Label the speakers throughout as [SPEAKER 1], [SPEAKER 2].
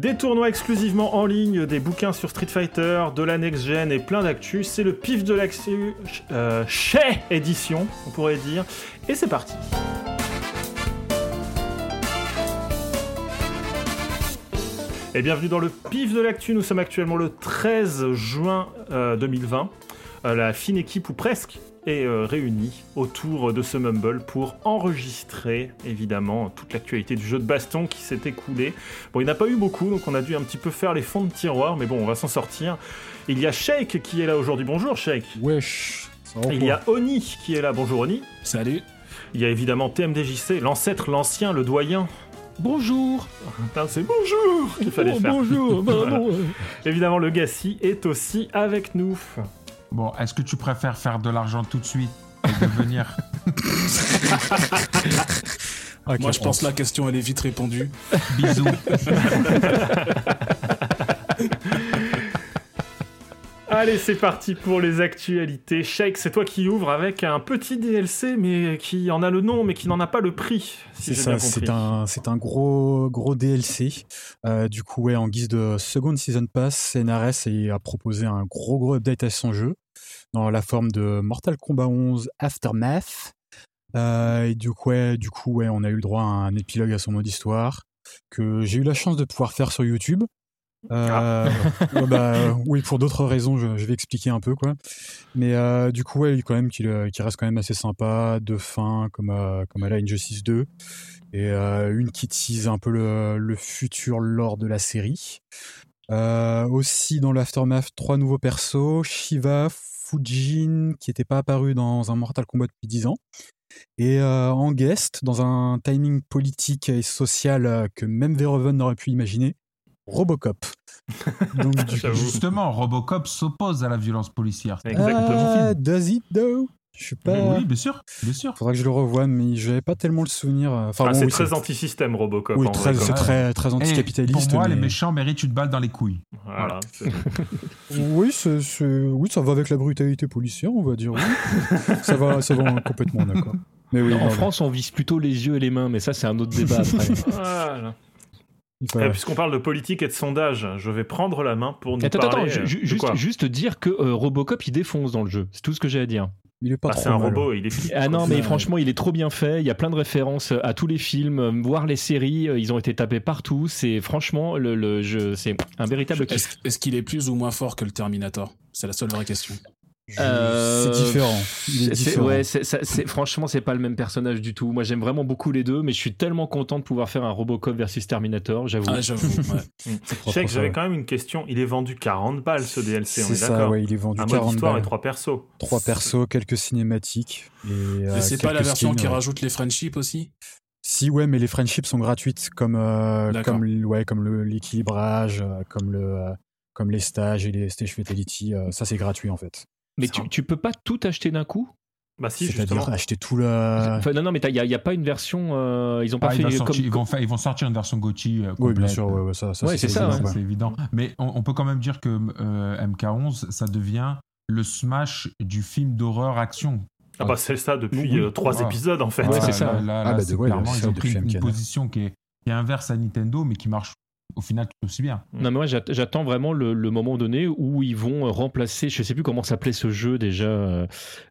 [SPEAKER 1] Des tournois exclusivement en ligne, des bouquins sur Street Fighter, de la next gen et plein d'actu. C'est le pif de l'actu euh, chez édition, on pourrait dire. Et c'est parti. Et bienvenue dans le pif de l'actu. Nous sommes actuellement le 13 juin 2020. Euh, la fine équipe, ou presque, est euh, réunie autour de ce Mumble pour enregistrer évidemment toute l'actualité du jeu de baston qui s'est écoulé. Bon, il n'y en a pas eu beaucoup, donc on a dû un petit peu faire les fonds de tiroir, mais bon, on va s'en sortir. Il y a Shake qui est là aujourd'hui. Bonjour Shake.
[SPEAKER 2] Wesh.
[SPEAKER 1] Il y a Oni qui est là. Bonjour Oni.
[SPEAKER 3] Salut.
[SPEAKER 1] Il y a évidemment TMDJC, l'ancêtre, l'ancien, le doyen.
[SPEAKER 2] Bonjour.
[SPEAKER 1] C'est bonjour qu'il fallait
[SPEAKER 2] oh,
[SPEAKER 1] faire.
[SPEAKER 2] Bonjour. Bah, non, euh.
[SPEAKER 1] Évidemment, le Gassi est aussi avec nous.
[SPEAKER 4] Bon, est-ce que tu préfères faire de l'argent tout de suite et devenir
[SPEAKER 2] Ok,
[SPEAKER 3] Moi, je pense que la question, elle est vite répondue.
[SPEAKER 4] bisous
[SPEAKER 1] Allez, c'est parti pour les actualités. Shake, c'est toi qui ouvres avec un petit DLC, mais qui en a le nom, mais qui n'en a pas le prix. Si
[SPEAKER 2] C'est ça, c'est un, c'est un gros, gros DLC. Euh, du coup, ouais, en guise de Second Season Pass, NRS a proposé un gros, gros update à son jeu dans la forme de Mortal Kombat 11 Aftermath. Euh, et du coup, ouais, du coup, ouais, on a eu le droit à un épilogue à son mode histoire que j'ai eu la chance de pouvoir faire sur YouTube. Euh, ouais, bah, oui, pour d'autres raisons, je, vais expliquer un peu quoi. Mais euh, du coup, ouais, quand même, qu'il euh, reste quand même assez sympa, de fin comme à, comme à la Injustice 2, et euh, une qui tease un peu le, futur lore de la série. Euh, aussi dans l'Aftermath, trois nouveaux persos Shiva, Fujin, qui n'était pas apparu dans un Mortal Kombat depuis 10 ans. Et euh, en guest, dans un timing politique et social euh, que même Verhoeven n'aurait pu imaginer, Robocop. Donc, du
[SPEAKER 1] J'avoue.
[SPEAKER 4] Justement, Robocop s'oppose à la violence policière.
[SPEAKER 1] Exactement.
[SPEAKER 2] Ah, does it though? Je sais pas.
[SPEAKER 4] Oui, bien sûr, bien sûr.
[SPEAKER 2] Faudra que je le revoie, mais j'avais pas tellement le souvenir. euh, Enfin,
[SPEAKER 1] Ah,
[SPEAKER 2] bon,
[SPEAKER 1] c'est
[SPEAKER 2] oui,
[SPEAKER 1] très anti-système, Robocop.
[SPEAKER 2] Oui, très, c'est très, très
[SPEAKER 4] Et
[SPEAKER 2] anticapitaliste.
[SPEAKER 4] pour moi,
[SPEAKER 2] mais-
[SPEAKER 4] les méchants méritent une balle dans les couilles.
[SPEAKER 1] Voilà.
[SPEAKER 2] Oui, c'est- c'est- oui, ça va avec la brutalité policière, on va dire. Oui. ça va, ça va complètement d'accord. Mais oui,
[SPEAKER 5] en
[SPEAKER 2] non,
[SPEAKER 5] France, on vise plutôt les yeux et les mains, mais ça, c'est un autre débat après.
[SPEAKER 1] Voilà. Puisqu'on parle de politique et de sondage, je vais prendre la main pour nous
[SPEAKER 5] attends,
[SPEAKER 1] parler.
[SPEAKER 5] attends,
[SPEAKER 1] euh,
[SPEAKER 5] ju-
[SPEAKER 1] de
[SPEAKER 5] juste,
[SPEAKER 1] quoi
[SPEAKER 5] juste dire que euh, Robocop, il défonce dans le jeu. C'est tout ce que j'ai à dire.
[SPEAKER 2] il est pas
[SPEAKER 1] Ah,
[SPEAKER 2] trop
[SPEAKER 1] c'est un
[SPEAKER 2] mal.
[SPEAKER 1] robot, il est flic.
[SPEAKER 5] Ah non, mais
[SPEAKER 2] Ouais.
[SPEAKER 5] franchement, il est trop bien fait. Il y a plein de références à tous les films, euh, voire les séries. euh, Ils ont été tapés partout. C'est franchement, le, le jeu, c'est un véritable
[SPEAKER 3] est-ce qu'il est plus ou moins fort que le Terminator? C'est la seule vraie question.
[SPEAKER 5] Euh,
[SPEAKER 2] C'est différent. Il est différent.
[SPEAKER 5] ouais, c'est- ça- c'est- franchement, c'est pas le même personnage du tout. Moi, j'aime vraiment beaucoup les deux, mais je suis tellement content de pouvoir faire un Robocop versus Terminator, j'avoue.
[SPEAKER 3] Ah, j'avoue. ouais.
[SPEAKER 2] C'est ça,
[SPEAKER 1] j'avais quand même une question. Il est vendu 40 balles ce DLC, on
[SPEAKER 2] C'est
[SPEAKER 1] est
[SPEAKER 2] ça,
[SPEAKER 1] d'accord
[SPEAKER 2] ouais, il est vendu
[SPEAKER 1] Un mode
[SPEAKER 2] 40
[SPEAKER 1] histoire
[SPEAKER 2] balles.
[SPEAKER 1] et trois persos.
[SPEAKER 2] Trois persos, quelques cinématiques. Et, euh,
[SPEAKER 3] Mais c'est pas la version
[SPEAKER 2] skins,
[SPEAKER 3] qui
[SPEAKER 2] ouais.
[SPEAKER 3] rajoute les friendships aussi?
[SPEAKER 2] Si, ouais, mais les friendships sont gratuites, comme, euh, comme, ouais, comme le- l'équilibrage, euh, comme, le, euh, comme les stages et les stage fatality. euh, ça, c'est gratuit en fait.
[SPEAKER 5] Mais tu,
[SPEAKER 1] un-
[SPEAKER 5] tu peux pas tout acheter d'un coup?
[SPEAKER 1] Bah si,
[SPEAKER 2] C'est-à-dire
[SPEAKER 1] justement.
[SPEAKER 2] acheter tout le.
[SPEAKER 5] Enfin, Non, non, mais il n'y a, y a pas une version. euh, ils ont pas
[SPEAKER 4] Ah,
[SPEAKER 5] fait
[SPEAKER 4] va
[SPEAKER 5] comme.
[SPEAKER 4] ils, vont faire- ils vont sortir une version GOTY euh,
[SPEAKER 2] Oui, bien sûr, ouais, ouais, ça, ça
[SPEAKER 5] Ouais, c'est ça,
[SPEAKER 4] c'est évident. Mais on, on peut quand même dire que euh, MK11, ça devient le smash du film d'horreur action.
[SPEAKER 1] Ah bah c'est ça depuis
[SPEAKER 5] Oui.
[SPEAKER 1] euh, trois épisodes en fait.
[SPEAKER 5] C'est ça.
[SPEAKER 4] Là, là,
[SPEAKER 2] Ah, bah,
[SPEAKER 4] clairement, ils ont pris une
[SPEAKER 2] MK9.
[SPEAKER 4] position qui est, qui est inverse à Nintendo, mais qui marche au final tout aussi bien.
[SPEAKER 5] Non, mais moi, j'attends vraiment le, le moment donné où ils vont euh, remplacer. Je sais plus comment s'appelait ce jeu déjà, euh,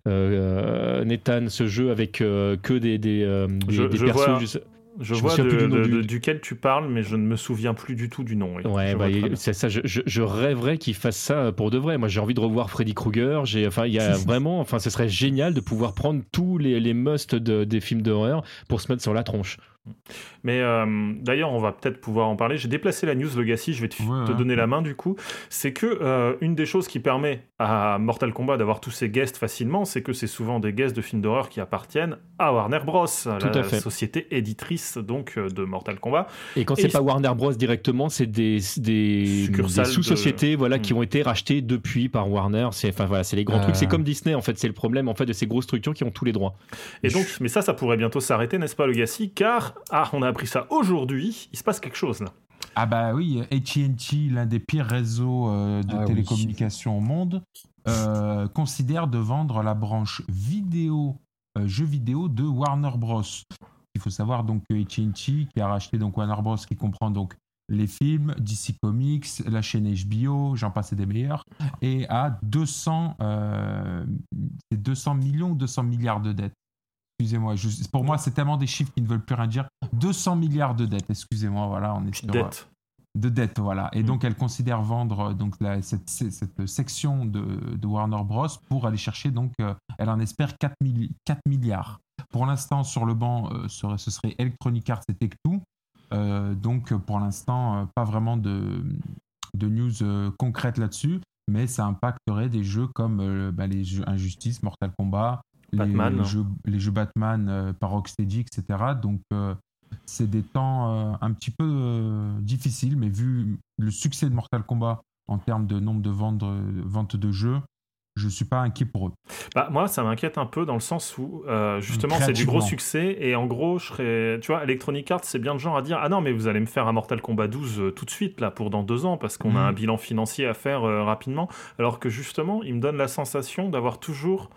[SPEAKER 5] euh, Nathan, ce jeu avec euh, que des, des, euh, des,
[SPEAKER 1] Je-
[SPEAKER 5] des
[SPEAKER 1] je
[SPEAKER 5] persos.
[SPEAKER 1] vois-
[SPEAKER 5] je sais-
[SPEAKER 1] Je,
[SPEAKER 5] Je me
[SPEAKER 1] vois
[SPEAKER 5] souviens
[SPEAKER 1] de,
[SPEAKER 5] plus du nom
[SPEAKER 1] de-
[SPEAKER 5] du-
[SPEAKER 1] de- duquel tu parles, mais je ne me souviens plus du tout du nom. oui.
[SPEAKER 5] Ouais,
[SPEAKER 1] Je
[SPEAKER 5] bah, c'est ça. Je, je- je rêverais qu'ils fassent ça pour de vrai. Moi, j'ai envie de revoir Freddy Krueger. J'ai, enfin, il y a vraiment, enfin, ce serait génial de pouvoir prendre tous les, les musts de- des films d'horreur pour se mettre sur la tronche.
[SPEAKER 1] Mais euh, d'ailleurs, on va peut-être pouvoir en parler. J'ai déplacé la news, Legacy, je vais te,
[SPEAKER 4] Ouais,
[SPEAKER 1] te
[SPEAKER 4] ouais.
[SPEAKER 1] donner la main du coup. C'est que euh, une des choses qui permet à Mortal Kombat d'avoir tous ces guests facilement, c'est que c'est souvent des guests de films d'horreur qui appartiennent à Warner Bros, la
[SPEAKER 5] à fait.
[SPEAKER 1] société éditrice donc euh, de Mortal Kombat.
[SPEAKER 5] Et quand c'est pas Warner Bros directement, c'est des, des,
[SPEAKER 1] Succursales
[SPEAKER 5] des sous-sociétés voilà, qui
[SPEAKER 1] Mm.
[SPEAKER 5] ont été rachetées depuis par Warner. C'est, enfin, voilà, c'est les grands trucs. C'est comme Disney, en fait. C'est le problème en fait, de ces grosses structures qui ont tous les droits.
[SPEAKER 1] Et donc, mais ça, ça pourrait bientôt s'arrêter, n'est-ce pas, Legacy? Car, ah, on a appris ça aujourd'hui, il se passe quelque chose là.
[SPEAKER 4] Ah bah oui, AT&T, l'un des pires réseaux euh, de
[SPEAKER 2] Ah oui.
[SPEAKER 4] télécommunications au monde, euh, considère de vendre la branche vidéo, euh, jeux vidéo de Warner Bros. Il faut savoir donc que AT&T, qui a racheté donc Warner Bros, qui comprend donc les films, DC Comics, la chaîne HBO, j'en passais des meilleurs, et à 200, euh, 200 millions ou 200 milliards de dettes. Excusez-moi, pour moi, c'est tellement des chiffres qui ne veulent plus rien dire. 200 milliards de dettes, excusez-moi, voilà, on est sur, euh,
[SPEAKER 1] Dette.
[SPEAKER 4] de dettes, voilà. Et
[SPEAKER 1] Mm.
[SPEAKER 4] donc, elle considère vendre euh, donc la- cette, cette section de, de Warner Bros. pour aller chercher, donc, euh, elle en espère 4, milli- 4 milliards. Pour l'instant, sur le banc, euh, ce serait Electronic Arts et Tech2. Euh, donc, pour l'instant, pas vraiment de, de news concrètes là-dessus, mais ça impacterait des jeux comme euh, bah, les jeux Injustice, Mortal Kombat,
[SPEAKER 1] Batman.
[SPEAKER 4] les, jeux, les jeux Batman euh, par Rocksteady, etc. Donc, euh, c'est des temps euh, un petit peu difficiles, mais vu le succès de Mortal Kombat en termes de nombre de ventes, ventes de jeux, je suis pas inquiet pour eux.
[SPEAKER 1] Bah, moi, ça m'inquiète un peu dans le sens où, euh, justement, c'est du gros succès. Et en gros, je serais. Tu vois, Electronic Arts, c'est bien le genre à dire Ah non, mais vous allez me faire un Mortal Kombat 12 euh, tout de suite, là, pour dans deux ans, parce qu'on a un bilan financier à faire euh, rapidement. Alors que justement, il me donne la sensation d'avoir toujours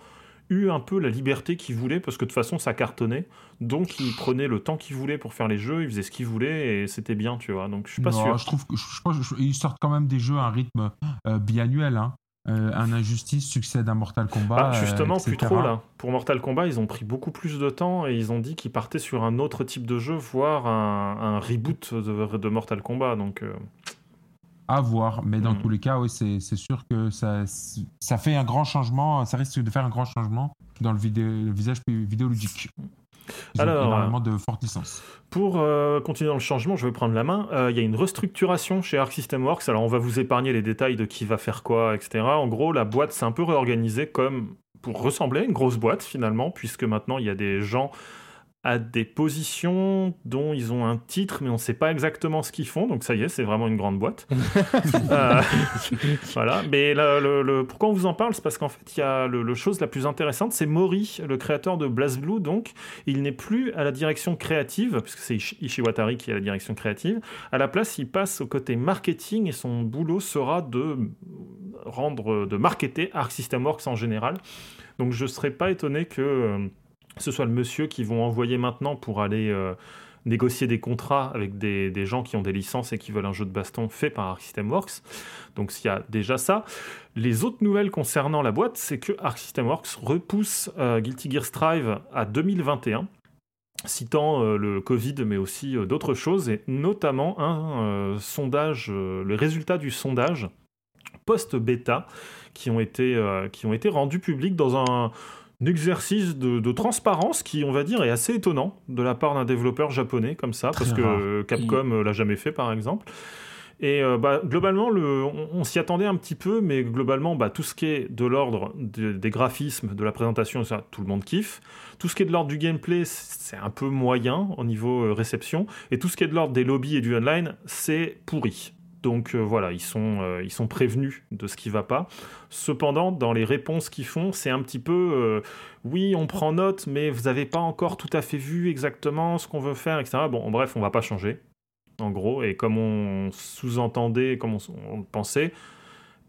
[SPEAKER 1] eu un peu la liberté qu'il voulait, parce que de toute façon, ça cartonnait. Donc, il prenait le temps qu'il voulait pour faire les jeux, il faisait ce qu'il voulait, et c'était bien, tu vois. Donc, je suis pas
[SPEAKER 4] Non,
[SPEAKER 1] sûr.
[SPEAKER 4] Je trouve qu'ils sortent quand même des jeux à un rythme euh, biannuel. Hein. Euh, un Injustice succède à Mortal Kombat. Euh,
[SPEAKER 1] justement, plus
[SPEAKER 4] etc.
[SPEAKER 1] trop là. Pour Mortal Kombat, ils ont pris beaucoup plus de temps et ils ont dit qu'ils partaient sur un autre type de jeu, voire un, un reboot de, de Mortal Kombat. Donc, euh,
[SPEAKER 4] À voir, mais dans
[SPEAKER 1] Mm.
[SPEAKER 4] tous les cas, oui, c'est sûr que ça, ça fait un grand changement, ça risque de faire un grand changement dans le, visage vidéoludique. Ils
[SPEAKER 1] Alors,
[SPEAKER 4] énormément de fortes licences.
[SPEAKER 1] pour euh, continuer dans le changement, je vais prendre la main. Euh, Il y a une restructuration chez Arc System Works. Alors, on va vous épargner les détails de qui va faire quoi, etc. En gros, la boîte s'est un peu réorganisée comme pour ressembler à une grosse boîte finalement, puisque maintenant il y a des gens à des positions dont ils ont un titre, mais on ne sait pas exactement ce qu'ils font. Donc ça y est, c'est vraiment une grande boîte. Euh, voilà. Mais là, le, le- pourquoi on vous en parle, c'est parce qu'en fait, il y a le, le chose la plus intéressante, c'est Mori, le créateur de BlazBlue. Donc, il n'est plus à la direction créative, puisque c'est Ishi- Ishiwatari qui est à la direction créative. À la place, il passe au côté marketing et son boulot sera de rendre, de marketer Arc System Works en général. Donc, je ne serais pas étonné que euh, ce soit le monsieur qu'ils vont envoyer maintenant pour aller euh, négocier des contrats avec des, des gens qui ont des licences et qui veulent un jeu de baston fait par Arc System Works. Donc s'il y a déjà ça. Les autres nouvelles concernant la boîte, c'est que Arc System Works repousse euh, Guilty Gear Strive à 2021 citant euh, le Covid, mais aussi d'autres choses, et notamment un sondage, les résultats du sondage post-bêta qui, ont été, qui ont été rendus publics dans un exercice de, de transparence qui, on va dire, est assez étonnant de la part d'un développeur japonais comme ça, parce
[SPEAKER 4] Très
[SPEAKER 1] que
[SPEAKER 4] rare.
[SPEAKER 1] euh, Capcom euh, l'a jamais fait, par exemple. Et euh, bah, globalement, le, on, on s'y attendait un petit peu, mais globalement, bah, tout ce qui est de l'ordre de- des graphismes, de la présentation, ça, tout le monde kiffe. Tout ce qui est de l'ordre du gameplay, c'est un peu moyen au niveau euh, réception. Et tout ce qui est de l'ordre des lobbies et du online, c'est pourri. Donc euh, voilà, ils sont, euh, ils sont prévenus de ce qui va pas. Cependant, dans les réponses qu'ils font, c'est un petit peu euh, oui, on prend note, mais vous n'avez pas encore tout à fait vu exactement ce qu'on veut faire, etc. Bon, bref, on va pas changer, en gros. Et comme on sous-entendait, comme on, on pensait,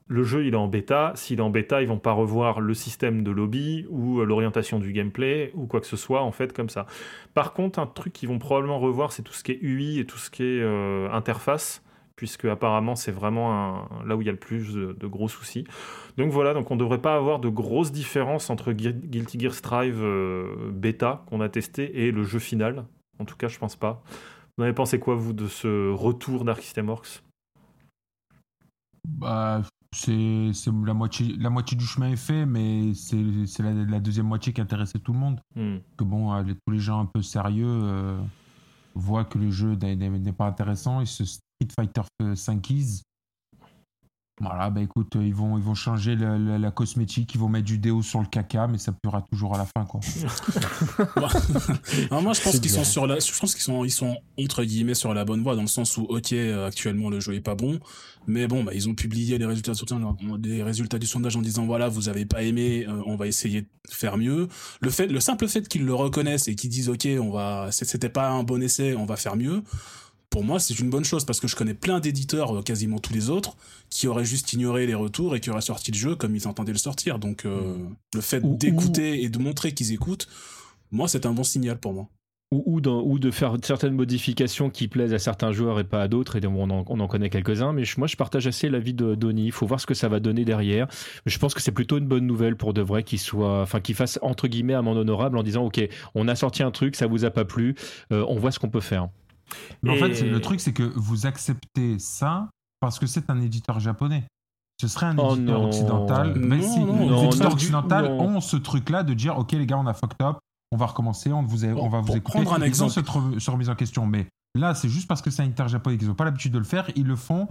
[SPEAKER 1] le jeu il est en bêta. S'il est en bêta, ils vont pas revoir le système de lobby ou l'orientation du gameplay ou quoi que ce soit en fait comme ça. Par contre, un truc qu'ils vont probablement revoir, c'est tout ce qui est UI et tout ce qui est interface puisque apparemment c'est vraiment un- là où il y a le plus de, de gros soucis. Donc voilà, donc on ne devrait pas avoir de grosses différences entre Gui- Guilty Gear Strive euh, bêta qu'on a testé et le jeu final. En tout cas, je pense pas. Vous en avez pensé quoi, vous, de ce retour d'Arc System Works?
[SPEAKER 4] Bah, c'est c'est la moitié, la moitié du chemin est fait, mais c'est c'est la, la deuxième moitié qui intéressait tout le monde.
[SPEAKER 1] Hmm.
[SPEAKER 4] Que bon, euh, les- tous les gens un peu sérieux euh, voient que le jeu n'est- pas intéressant. Et ce Street Fighter 5 voilà, bah écoute, euh, ils vont, ils vont changer la, la- la cosmétique, ils vont mettre du déo sur le caca, mais ça puera toujours à la fin, quoi.
[SPEAKER 3] Moi, je pense qu'ils sont sur la, je pense qu'ils sont, ils sont entre guillemets sur la bonne voie dans le sens où, ok, euh, actuellement le jeu est pas bon, mais bon, bah, ils ont publié les résultats, du sondage- les résultats du sondage en disant voilà, vous avez pas aimé, euh, on va essayer de faire mieux. Le fait, le simple fait qu'ils le reconnaissent et qu'ils disent ok, on va, c'était pas un bon essai, on va faire mieux. Pour moi, c'est une bonne chose parce que je connais plein d'éditeurs, euh, quasiment tous les autres, qui auraient juste ignoré les retours et qui auraient sorti le jeu comme ils entendaient le sortir. Donc, euh, le fait
[SPEAKER 4] Ou-
[SPEAKER 3] d'écouter et de montrer qu'ils écoutent, moi, c'est un bon signal pour moi.
[SPEAKER 5] ou, ou, dans- ou de faire certaines modifications qui plaisent à certains joueurs et pas à d'autres, et on en, on en connaît quelques-uns, mais je- moi je partage assez l'avis de Donny, il faut voir ce que ça va donner derrière. Je pense que c'est plutôt une bonne nouvelle pour de vrai qu'il soit, enfin qu'il fasse entre guillemets amende honorable en disant ok, on a sorti un truc, ça vous a pas plu, euh, on voit ce qu'on peut faire.
[SPEAKER 4] Mais en
[SPEAKER 1] Et-
[SPEAKER 4] fait, le truc, c'est que vous acceptez ça parce que c'est un éditeur japonais. Ce serait un
[SPEAKER 5] Oh
[SPEAKER 4] éditeur
[SPEAKER 5] non.
[SPEAKER 4] occidental. Mais
[SPEAKER 3] Non,
[SPEAKER 4] si,
[SPEAKER 3] non,
[SPEAKER 4] les éditeurs occidentaux ont ce truc-là de dire Ok, les gars, on a fucked up, on va recommencer, on, vous a- on va vous
[SPEAKER 3] Pour
[SPEAKER 4] écouter.
[SPEAKER 3] prendre un
[SPEAKER 4] Ils ont
[SPEAKER 3] exemple.
[SPEAKER 4] cette remise en question. Mais là, c'est juste parce que c'est un éditeur japonais qu'ils n'ont pas l'habitude de le faire, ils le font.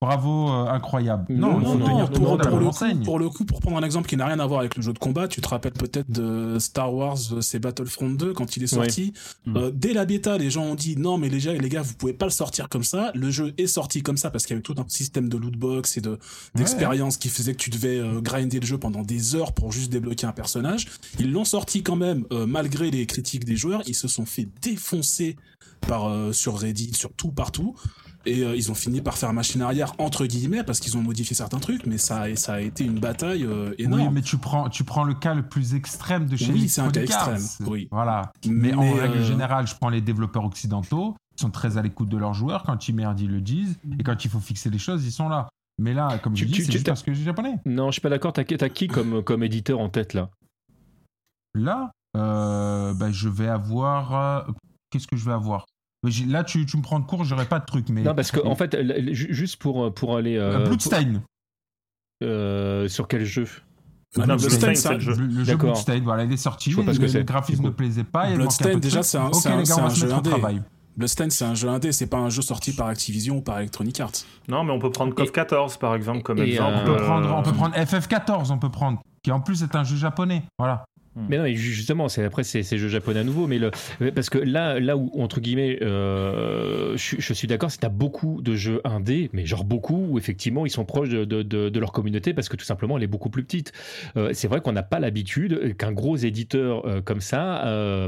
[SPEAKER 4] Bravo, euh, incroyable.
[SPEAKER 5] Non,
[SPEAKER 4] Non,
[SPEAKER 3] Non, pour,
[SPEAKER 4] le
[SPEAKER 3] pour coup, pour le coup, pour prendre un exemple qui n'a rien à voir avec le jeu de combat, tu te rappelles peut-être de Star Wars, euh, c'est Battlefront 2 quand il est sorti.
[SPEAKER 5] Mm.
[SPEAKER 3] Euh, dès la bêta, les gens ont dit non, mais les gars, les gars, vous pouvez pas le sortir comme ça. Le jeu est sorti comme ça parce qu'il y avait tout un système de loot box et de d'expérience qui faisait que tu devais euh, grinder le jeu pendant des heures pour juste débloquer un personnage. Ils l'ont sorti quand même euh, malgré les critiques des joueurs. Ils se sont fait défoncer par euh, sur Reddit, sur tout partout. Et euh, ils ont fini par faire machine arrière entre guillemets parce qu'ils ont modifié certains trucs, mais ça, a- ça a été une bataille euh, énorme.
[SPEAKER 4] Oui, mais tu prends, tu prends le cas le plus extrême de chez
[SPEAKER 3] Oui, c'est un cas extrême, oui.
[SPEAKER 4] Voilà. Mais,
[SPEAKER 3] Mais,
[SPEAKER 4] en règle
[SPEAKER 3] euh,
[SPEAKER 4] générale, je prends les développeurs occidentaux, ils sont très à l'écoute de leurs joueurs. Quand ils merdent, ils le disent. Et quand il faut fixer les choses, ils sont là. Mais là, comme
[SPEAKER 5] Tu-
[SPEAKER 4] je dis,
[SPEAKER 5] tu-
[SPEAKER 4] c'est juste parce que je suis japonais.
[SPEAKER 5] Non, je suis pas d'accord. T'as, t'as qui comme, comme éditeur en tête là?
[SPEAKER 4] Là, euh, bah, je vais avoir. euh, Qu'est-ce que je vais avoir? j'ai- Là, tu, tu me prends de court, j'aurai pas de truc. Mais
[SPEAKER 5] Non, parce que en fait, juste pour pour aller
[SPEAKER 4] Euh,
[SPEAKER 5] euh, pour- euh, sur quel jeu?
[SPEAKER 3] Bah,
[SPEAKER 1] Non,
[SPEAKER 3] Bloodstained, ça-
[SPEAKER 1] le jeu.
[SPEAKER 4] Le, le jeu. Bloodstained, voilà, il est sorti.
[SPEAKER 5] Je vois pas ce que
[SPEAKER 4] le, graphisme ne plaisait pas.
[SPEAKER 3] Bloodstained, déjà, c'est un-
[SPEAKER 4] gars,
[SPEAKER 3] jeu indé.
[SPEAKER 4] travail.
[SPEAKER 3] Bloodstained, c'est un jeu indé, c'est pas un jeu sorti par Activision ou par Electronic Arts.
[SPEAKER 1] Non, mais on peut prendre KOF 14 par exemple comme exemple.
[SPEAKER 4] On peut,
[SPEAKER 5] Euh,
[SPEAKER 4] prendre, on peut prendre FF14, on peut prendre, qui en plus est un jeu japonais. Voilà.
[SPEAKER 5] Mais non, mais ju- justement, c'est après c'est ces jeux japonais à nouveau, mais le parce que là, là où entre guillemets, euh, je, je suis d'accord, c'est t'as beaucoup de jeux indés, mais genre beaucoup où effectivement ils sont proches de, de, de- de leur communauté parce que tout simplement elle est beaucoup plus petite. Euh, c'est vrai qu'on n'a pas l'habitude qu'un gros éditeur euh, comme ça,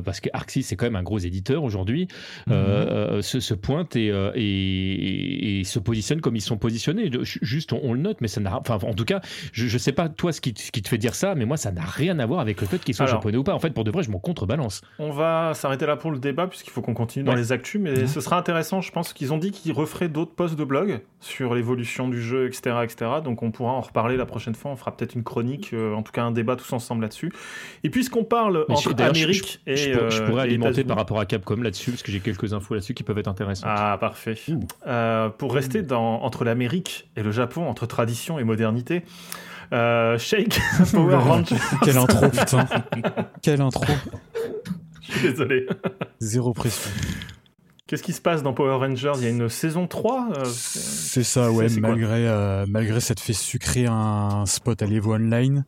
[SPEAKER 5] parce que Arxis c'est quand même un gros éditeur aujourd'hui, euh, se, se pointe et, et, et se positionne comme ils sont positionnés. Ju- Juste on, on le note, mais ça n'a, enfin en tout cas, je, je sais pas toi ce qui, te- ce qui te fait dire ça, mais moi ça n'a rien à voir avec le fait qu'ils soient
[SPEAKER 1] Alors.
[SPEAKER 5] japonais ou pas. En fait, pour de vrai, je m'en contrebalance.
[SPEAKER 1] On va s'arrêter là pour le débat puisqu'il faut qu'on continue dans
[SPEAKER 5] Ouais.
[SPEAKER 1] les actus, mais ce sera intéressant. Je pense qu'ils ont dit qu'ils referaient d'autres posts de blog sur l'évolution du jeu, etc., etc. Donc on pourra en reparler la prochaine fois. On fera peut-être une chronique, euh, en tout cas un débat tous ensemble là-dessus. Et puisqu'on parle
[SPEAKER 5] Mais
[SPEAKER 1] entre
[SPEAKER 5] d'ailleurs, je-
[SPEAKER 1] Amérique
[SPEAKER 5] je,
[SPEAKER 1] et
[SPEAKER 5] je pour- je
[SPEAKER 1] euh,
[SPEAKER 5] pourrais alimenter par rapport à Capcom là-dessus, parce que j'ai quelques infos là-dessus qui peuvent être intéressantes.
[SPEAKER 1] Ah, parfait. Euh, pour rester dans, entre l'Amérique et le Japon, entre tradition et modernité, euh, Shake Power Rangers.
[SPEAKER 2] Quelle intro, putain. Quelle intro.
[SPEAKER 1] Je suis désolé.
[SPEAKER 2] Zéro pression.
[SPEAKER 1] Qu'est-ce qui se passe dans Power Rangers? Il y a une saison 3 euh,
[SPEAKER 2] C'est ça, ouais, malgré, euh, malgré cette fait sucrer un spot à l'Evo Online,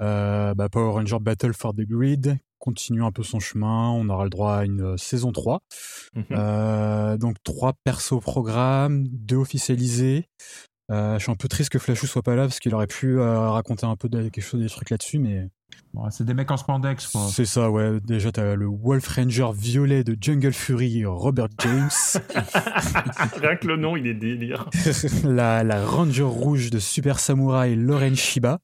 [SPEAKER 2] euh, bah, Power Ranger Battle for the Grid continue un peu son chemin, on aura le droit à une saison 3.
[SPEAKER 1] Mhm.
[SPEAKER 2] Donc trois persos au programme, deux officialisés. Euh, je suis un peu triste que Flashou soit pas là parce qu'il aurait pu euh, raconter un peu de, quelque chose des trucs là-dessus, mais
[SPEAKER 4] Bon, c'est des mecs en spandex, quoi.
[SPEAKER 2] c'est ça, ouais. Déjà, t'as le Wolf Ranger violet de Jungle Fury, Robert James.
[SPEAKER 1] Rien que le nom, il est délire.
[SPEAKER 2] la, la Ranger rouge de Super Samurai, Lauren Shiba.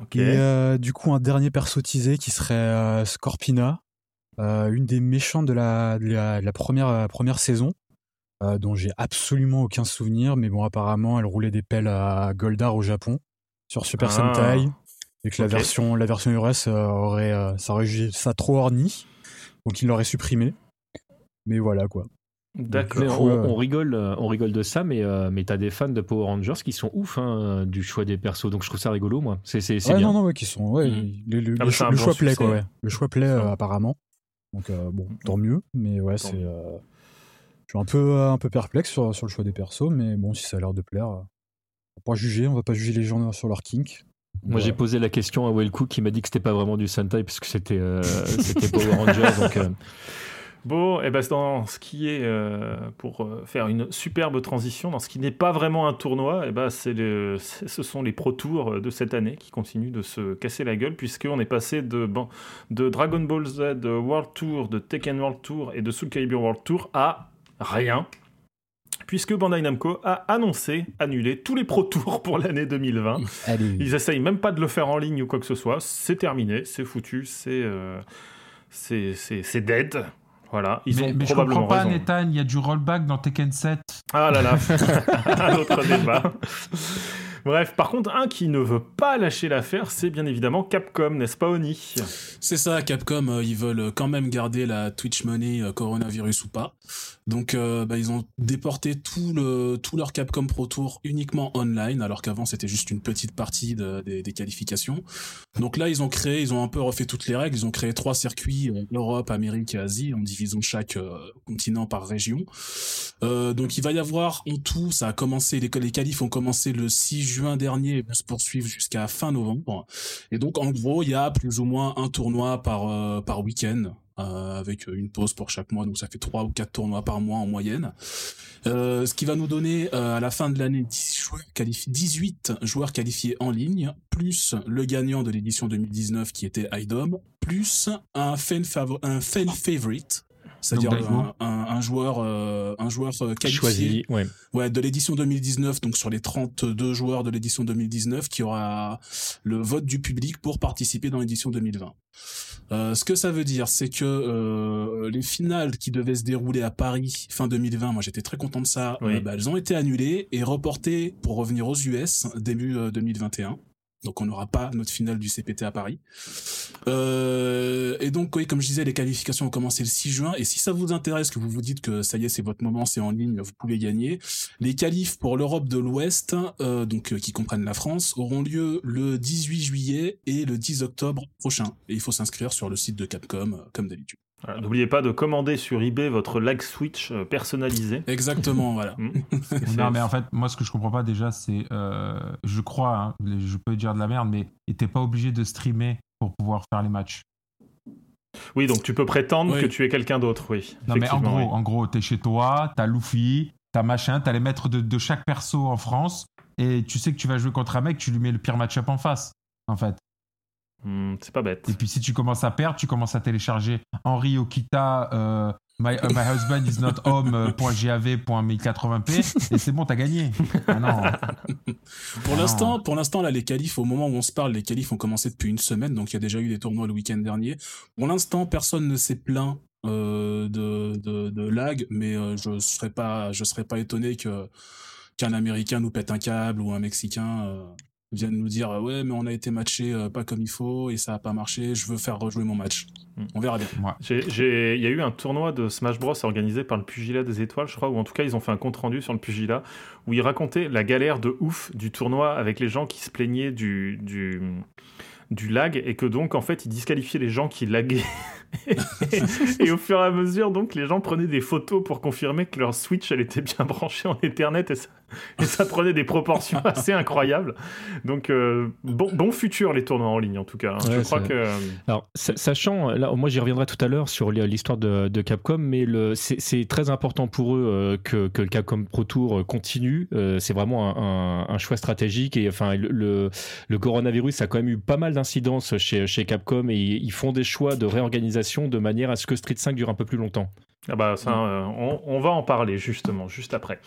[SPEAKER 1] Ok.
[SPEAKER 2] Et euh, du coup, un dernier perso teasé qui serait euh, Scorpina, euh, une des méchantes de la, de la, de la première, euh, première saison, euh, dont j'ai absolument aucun souvenir, mais bon, apparemment, elle roulait des pelles à Goldar au Japon, sur Super
[SPEAKER 1] Ah.
[SPEAKER 2] Sentai, et que la version, la version US euh, aurait, euh, ça aurait jugé ça trop orni, donc il l'aurait supprimé. Mais voilà, quoi.
[SPEAKER 1] D'accord.
[SPEAKER 5] On,
[SPEAKER 2] euh,
[SPEAKER 5] on rigole, on rigole de ça, mais, euh, mais t'as des fans de Power Rangers qui sont ouf hein, du choix des persos, donc je trouve ça rigolo, moi. C'est c'est- c'est
[SPEAKER 2] Ouais,
[SPEAKER 5] bien.
[SPEAKER 2] non, non, ouais, qui sont, ouais,
[SPEAKER 3] Mhm.
[SPEAKER 2] le,
[SPEAKER 1] Ah,
[SPEAKER 2] choix, le
[SPEAKER 1] bon
[SPEAKER 2] choix plaît, quoi, ouais. Le choix plaît, euh, apparemment. Donc, euh, bon, tant mieux, mais ouais, c'est. Euh, je suis un peu, un peu perplexe sur, sur le choix des persos, mais bon, si ça a l'air de plaire, euh, on va pas juger, on va pas juger les gens sur leur kink.
[SPEAKER 5] Moi, j'ai posé la question à Wellcook qui m'a dit que c'était pas vraiment du Sentai puisque c'était euh, c'était Power Rangers. donc, euh,
[SPEAKER 1] Bon, et ben dans ce qui est, euh, pour euh, faire une superbe transition, dans ce qui n'est pas vraiment un tournoi, et ben c'est le, c'est- ce sont les Pro Tours de cette année qui continuent de se casser la gueule, puisqu'on est passé de, ban- de Dragon Ball Z World Tour, de Tekken World Tour et de Soul Calibur World Tour à rien. Puisque Bandai Namco a annoncé annuler tous les Pro Tours pour l'année 2020.
[SPEAKER 2] Allez.
[SPEAKER 1] Ils essayent même pas de le faire en ligne ou quoi que ce soit. C'est terminé, c'est foutu, c'est euh, c'est dead. Voilà, ils
[SPEAKER 4] mais,
[SPEAKER 1] ont
[SPEAKER 4] mais je
[SPEAKER 1] probablement
[SPEAKER 4] comprends pas,
[SPEAKER 1] raison.
[SPEAKER 4] Nathan, il y a du rollback dans Tekken 7.
[SPEAKER 1] Ah là là, un autre débat. Bref, par contre, un qui ne veut pas lâcher l'affaire, c'est bien évidemment Capcom, n'est-ce pas, Oni?
[SPEAKER 3] C'est ça, Capcom, euh, ils veulent quand même garder la Twitch Money, euh, coronavirus ou pas. Donc, euh, bah, ils ont déporté tout, le, tout leur Capcom Pro Tour uniquement online, alors qu'avant c'était juste une petite partie de- des, des qualifications. Donc là, ils ont créé, ils ont un peu refait toutes les règles. Ils ont créé trois circuits Europe, Amérique et Asie, en divisant chaque continent par région. Donc, il va y avoir en tout, ça a commencé, les, les qualifs ont commencé le 6 juin dernier vont se poursuivre jusqu'à fin novembre. Et donc, en gros, il y a plus ou moins un tournoi par, euh, par week-end. euh, avec une pause pour chaque mois, donc ça fait trois ou quatre tournois par mois en moyenne. Euh, ce qui va nous donner à la fin de l'année 10 joueurs qualifiés, 18 joueurs qualifiés en ligne, plus le gagnant de l'édition 2019 qui était IDOM, plus un fan favorite, c'est-à-dire un, un- un joueur, euh, un joueur euh, qualifié
[SPEAKER 5] Choisi, ouais.
[SPEAKER 3] Ouais, de l'édition 2019, donc sur les 32 joueurs de l'édition 2019, qui aura le vote du public pour participer dans l'édition 2020. Euh, ce que ça veut dire, c'est que euh, les finales qui devaient se dérouler à Paris fin 2020, moi j'étais très content de ça,
[SPEAKER 1] Oui.
[SPEAKER 3] bah, elles ont été annulées et reportées pour revenir aux US début euh, 2021. Donc on n'aura pas notre finale du CPT à Paris. Euh, et donc comme je disais, les qualifications ont commencé le 6 juin. Et si ça vous intéresse, que vous vous dites que ça y est, c'est votre moment, c'est en ligne, vous pouvez gagner. Les qualifs pour l'Europe de l'Ouest, euh, donc euh, qui comprennent la France, auront lieu le 18 juillet et le 10 octobre prochain. Et il faut s'inscrire sur le site de Capcom, comme d'habitude.
[SPEAKER 1] N'oubliez pas de commander sur eBay votre lag switch euh, personnalisé.
[SPEAKER 3] Exactement, voilà.
[SPEAKER 1] Mm.
[SPEAKER 4] Non, mais en fait, moi, ce que je comprends pas déjà, c'est. euh, je crois, hein, je peux dire de la merde, mais t'es pas obligé de streamer pour pouvoir faire les matchs.
[SPEAKER 1] Oui, donc tu peux prétendre
[SPEAKER 3] Oui.
[SPEAKER 1] que tu es quelqu'un d'autre, oui.
[SPEAKER 4] Non, mais en gros,
[SPEAKER 1] oui.
[SPEAKER 4] en gros, t'es chez toi, t'as Luffy, t'as machin, t'as les maîtres de, de chaque perso en France, et tu sais que tu vas jouer contre un mec, tu lui mets le pire match-up en face, en fait.
[SPEAKER 1] Hmm, c'est pas bête.
[SPEAKER 4] Et puis si tu commences à perdre, tu commences à télécharger Henri Okita, euh, my, uh, my husband is not home, euh, point .gav, point 1080p, et c'est bon, t'as gagné. Ah non.
[SPEAKER 3] Pour
[SPEAKER 4] Ah
[SPEAKER 3] l'instant,
[SPEAKER 4] non.
[SPEAKER 3] pour l'instant, là, les qualifs, au moment où on se parle, les qualifs ont commencé depuis une semaine, donc il y a déjà eu des tournois le week-end dernier. Pour l'instant, personne ne s'est plaint euh, de, de, de lag, mais euh, je serais pas, je serais pas étonné que qu'un Américain nous pète un câble ou un Mexicain euh, vienne nous dire ouais, mais on a été matché euh, pas comme il faut et ça a pas marché. Je veux faire rejouer mon match.
[SPEAKER 1] Mm.
[SPEAKER 3] On verra bien.
[SPEAKER 1] J'ai- j'ai- Il y a eu un tournoi de Smash Bros organisé par le Pugilat des Étoiles, je crois, ou en tout cas ils ont fait un compte rendu sur le Pugilat, où ils racontaient la galère de ouf du tournoi avec les gens qui se plaignaient du, du, du lag, et que donc en fait ils disqualifiaient les gens qui laguaient. et, au fur et à mesure, donc les gens prenaient des photos pour confirmer que leur Switch elle était bien branchée en Ethernet, et ça, et ça prenait des proportions assez incroyables. Donc euh, bon, bon futur les tournois en ligne en tout cas. hein. je crois que.
[SPEAKER 5] Alors, sa- sachant, là, moi j'y reviendrai tout à l'heure sur l'histoire de, de Capcom, mais c'est très important pour eux euh, que, que le Capcom Pro Tour euh, continue. Euh, c'est vraiment un, un- un choix stratégique et enfin le, le, le coronavirus a quand même eu pas mal d'incidences chez, chez Capcom et ils font des choix de réorganisation de manière à ce que Street 5 dure un peu plus longtemps.
[SPEAKER 1] Ah bah ça, euh, on, on va en parler justement, juste après.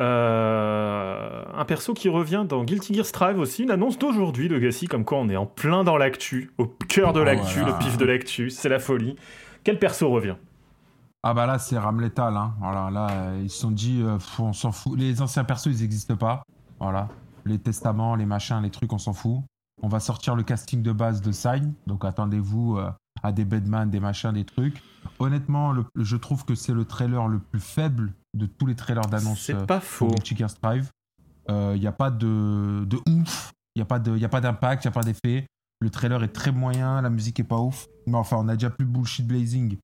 [SPEAKER 1] Euh, un perso qui revient dans Guilty Gear Strive aussi, une annonce d'aujourd'hui de Gassi, comme quoi on est en plein dans l'actu, au cœur de
[SPEAKER 3] Oh
[SPEAKER 1] l'actu, le pif de l'actu, c'est la folie. Quel perso revient?
[SPEAKER 4] Ah bah là, c'est Ramletal. Hein. Voilà, là, euh, ils se sont dit, euh, on s'en fout. Les anciens persos, ils n'existent pas. Voilà. Les testaments, les machins, les trucs, on s'en fout. On va sortir le casting de base de Sign. Donc attendez-vous euh, à des Bedman, des machins, des trucs. Honnêtement, le- je trouve que c'est le trailer le plus faible de tous les trailers d'annonce
[SPEAKER 1] C'est
[SPEAKER 4] euh,
[SPEAKER 1] pas faux.
[SPEAKER 4] Strive. Il n'y a pas de, de ouf. Il n'y a pas de- y a pas d'impact, il n'y a pas d'effet. Le trailer est très moyen, la musique est pas ouf. Mais enfin, on a déjà plus Bullshit Blazing.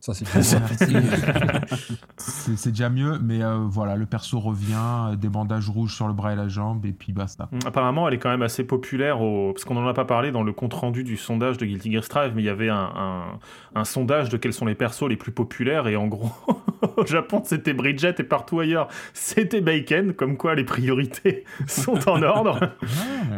[SPEAKER 2] Ça, c'est
[SPEAKER 4] C'est c'est déjà mieux, mais euh, voilà, le perso revient, euh, des bandages rouges sur le bras et la jambe, et puis basta.
[SPEAKER 1] Mm, Apparemment, elle est quand même assez populaire, au... parce qu'on n'en a pas parlé dans le compte-rendu du sondage de Guilty Gear Strive, mais il y avait un, un- un sondage de quels sont les persos les plus populaires, et en gros, au Japon, c'était Bridget, et partout ailleurs, c'était Bacon, comme quoi les priorités sont en ordre.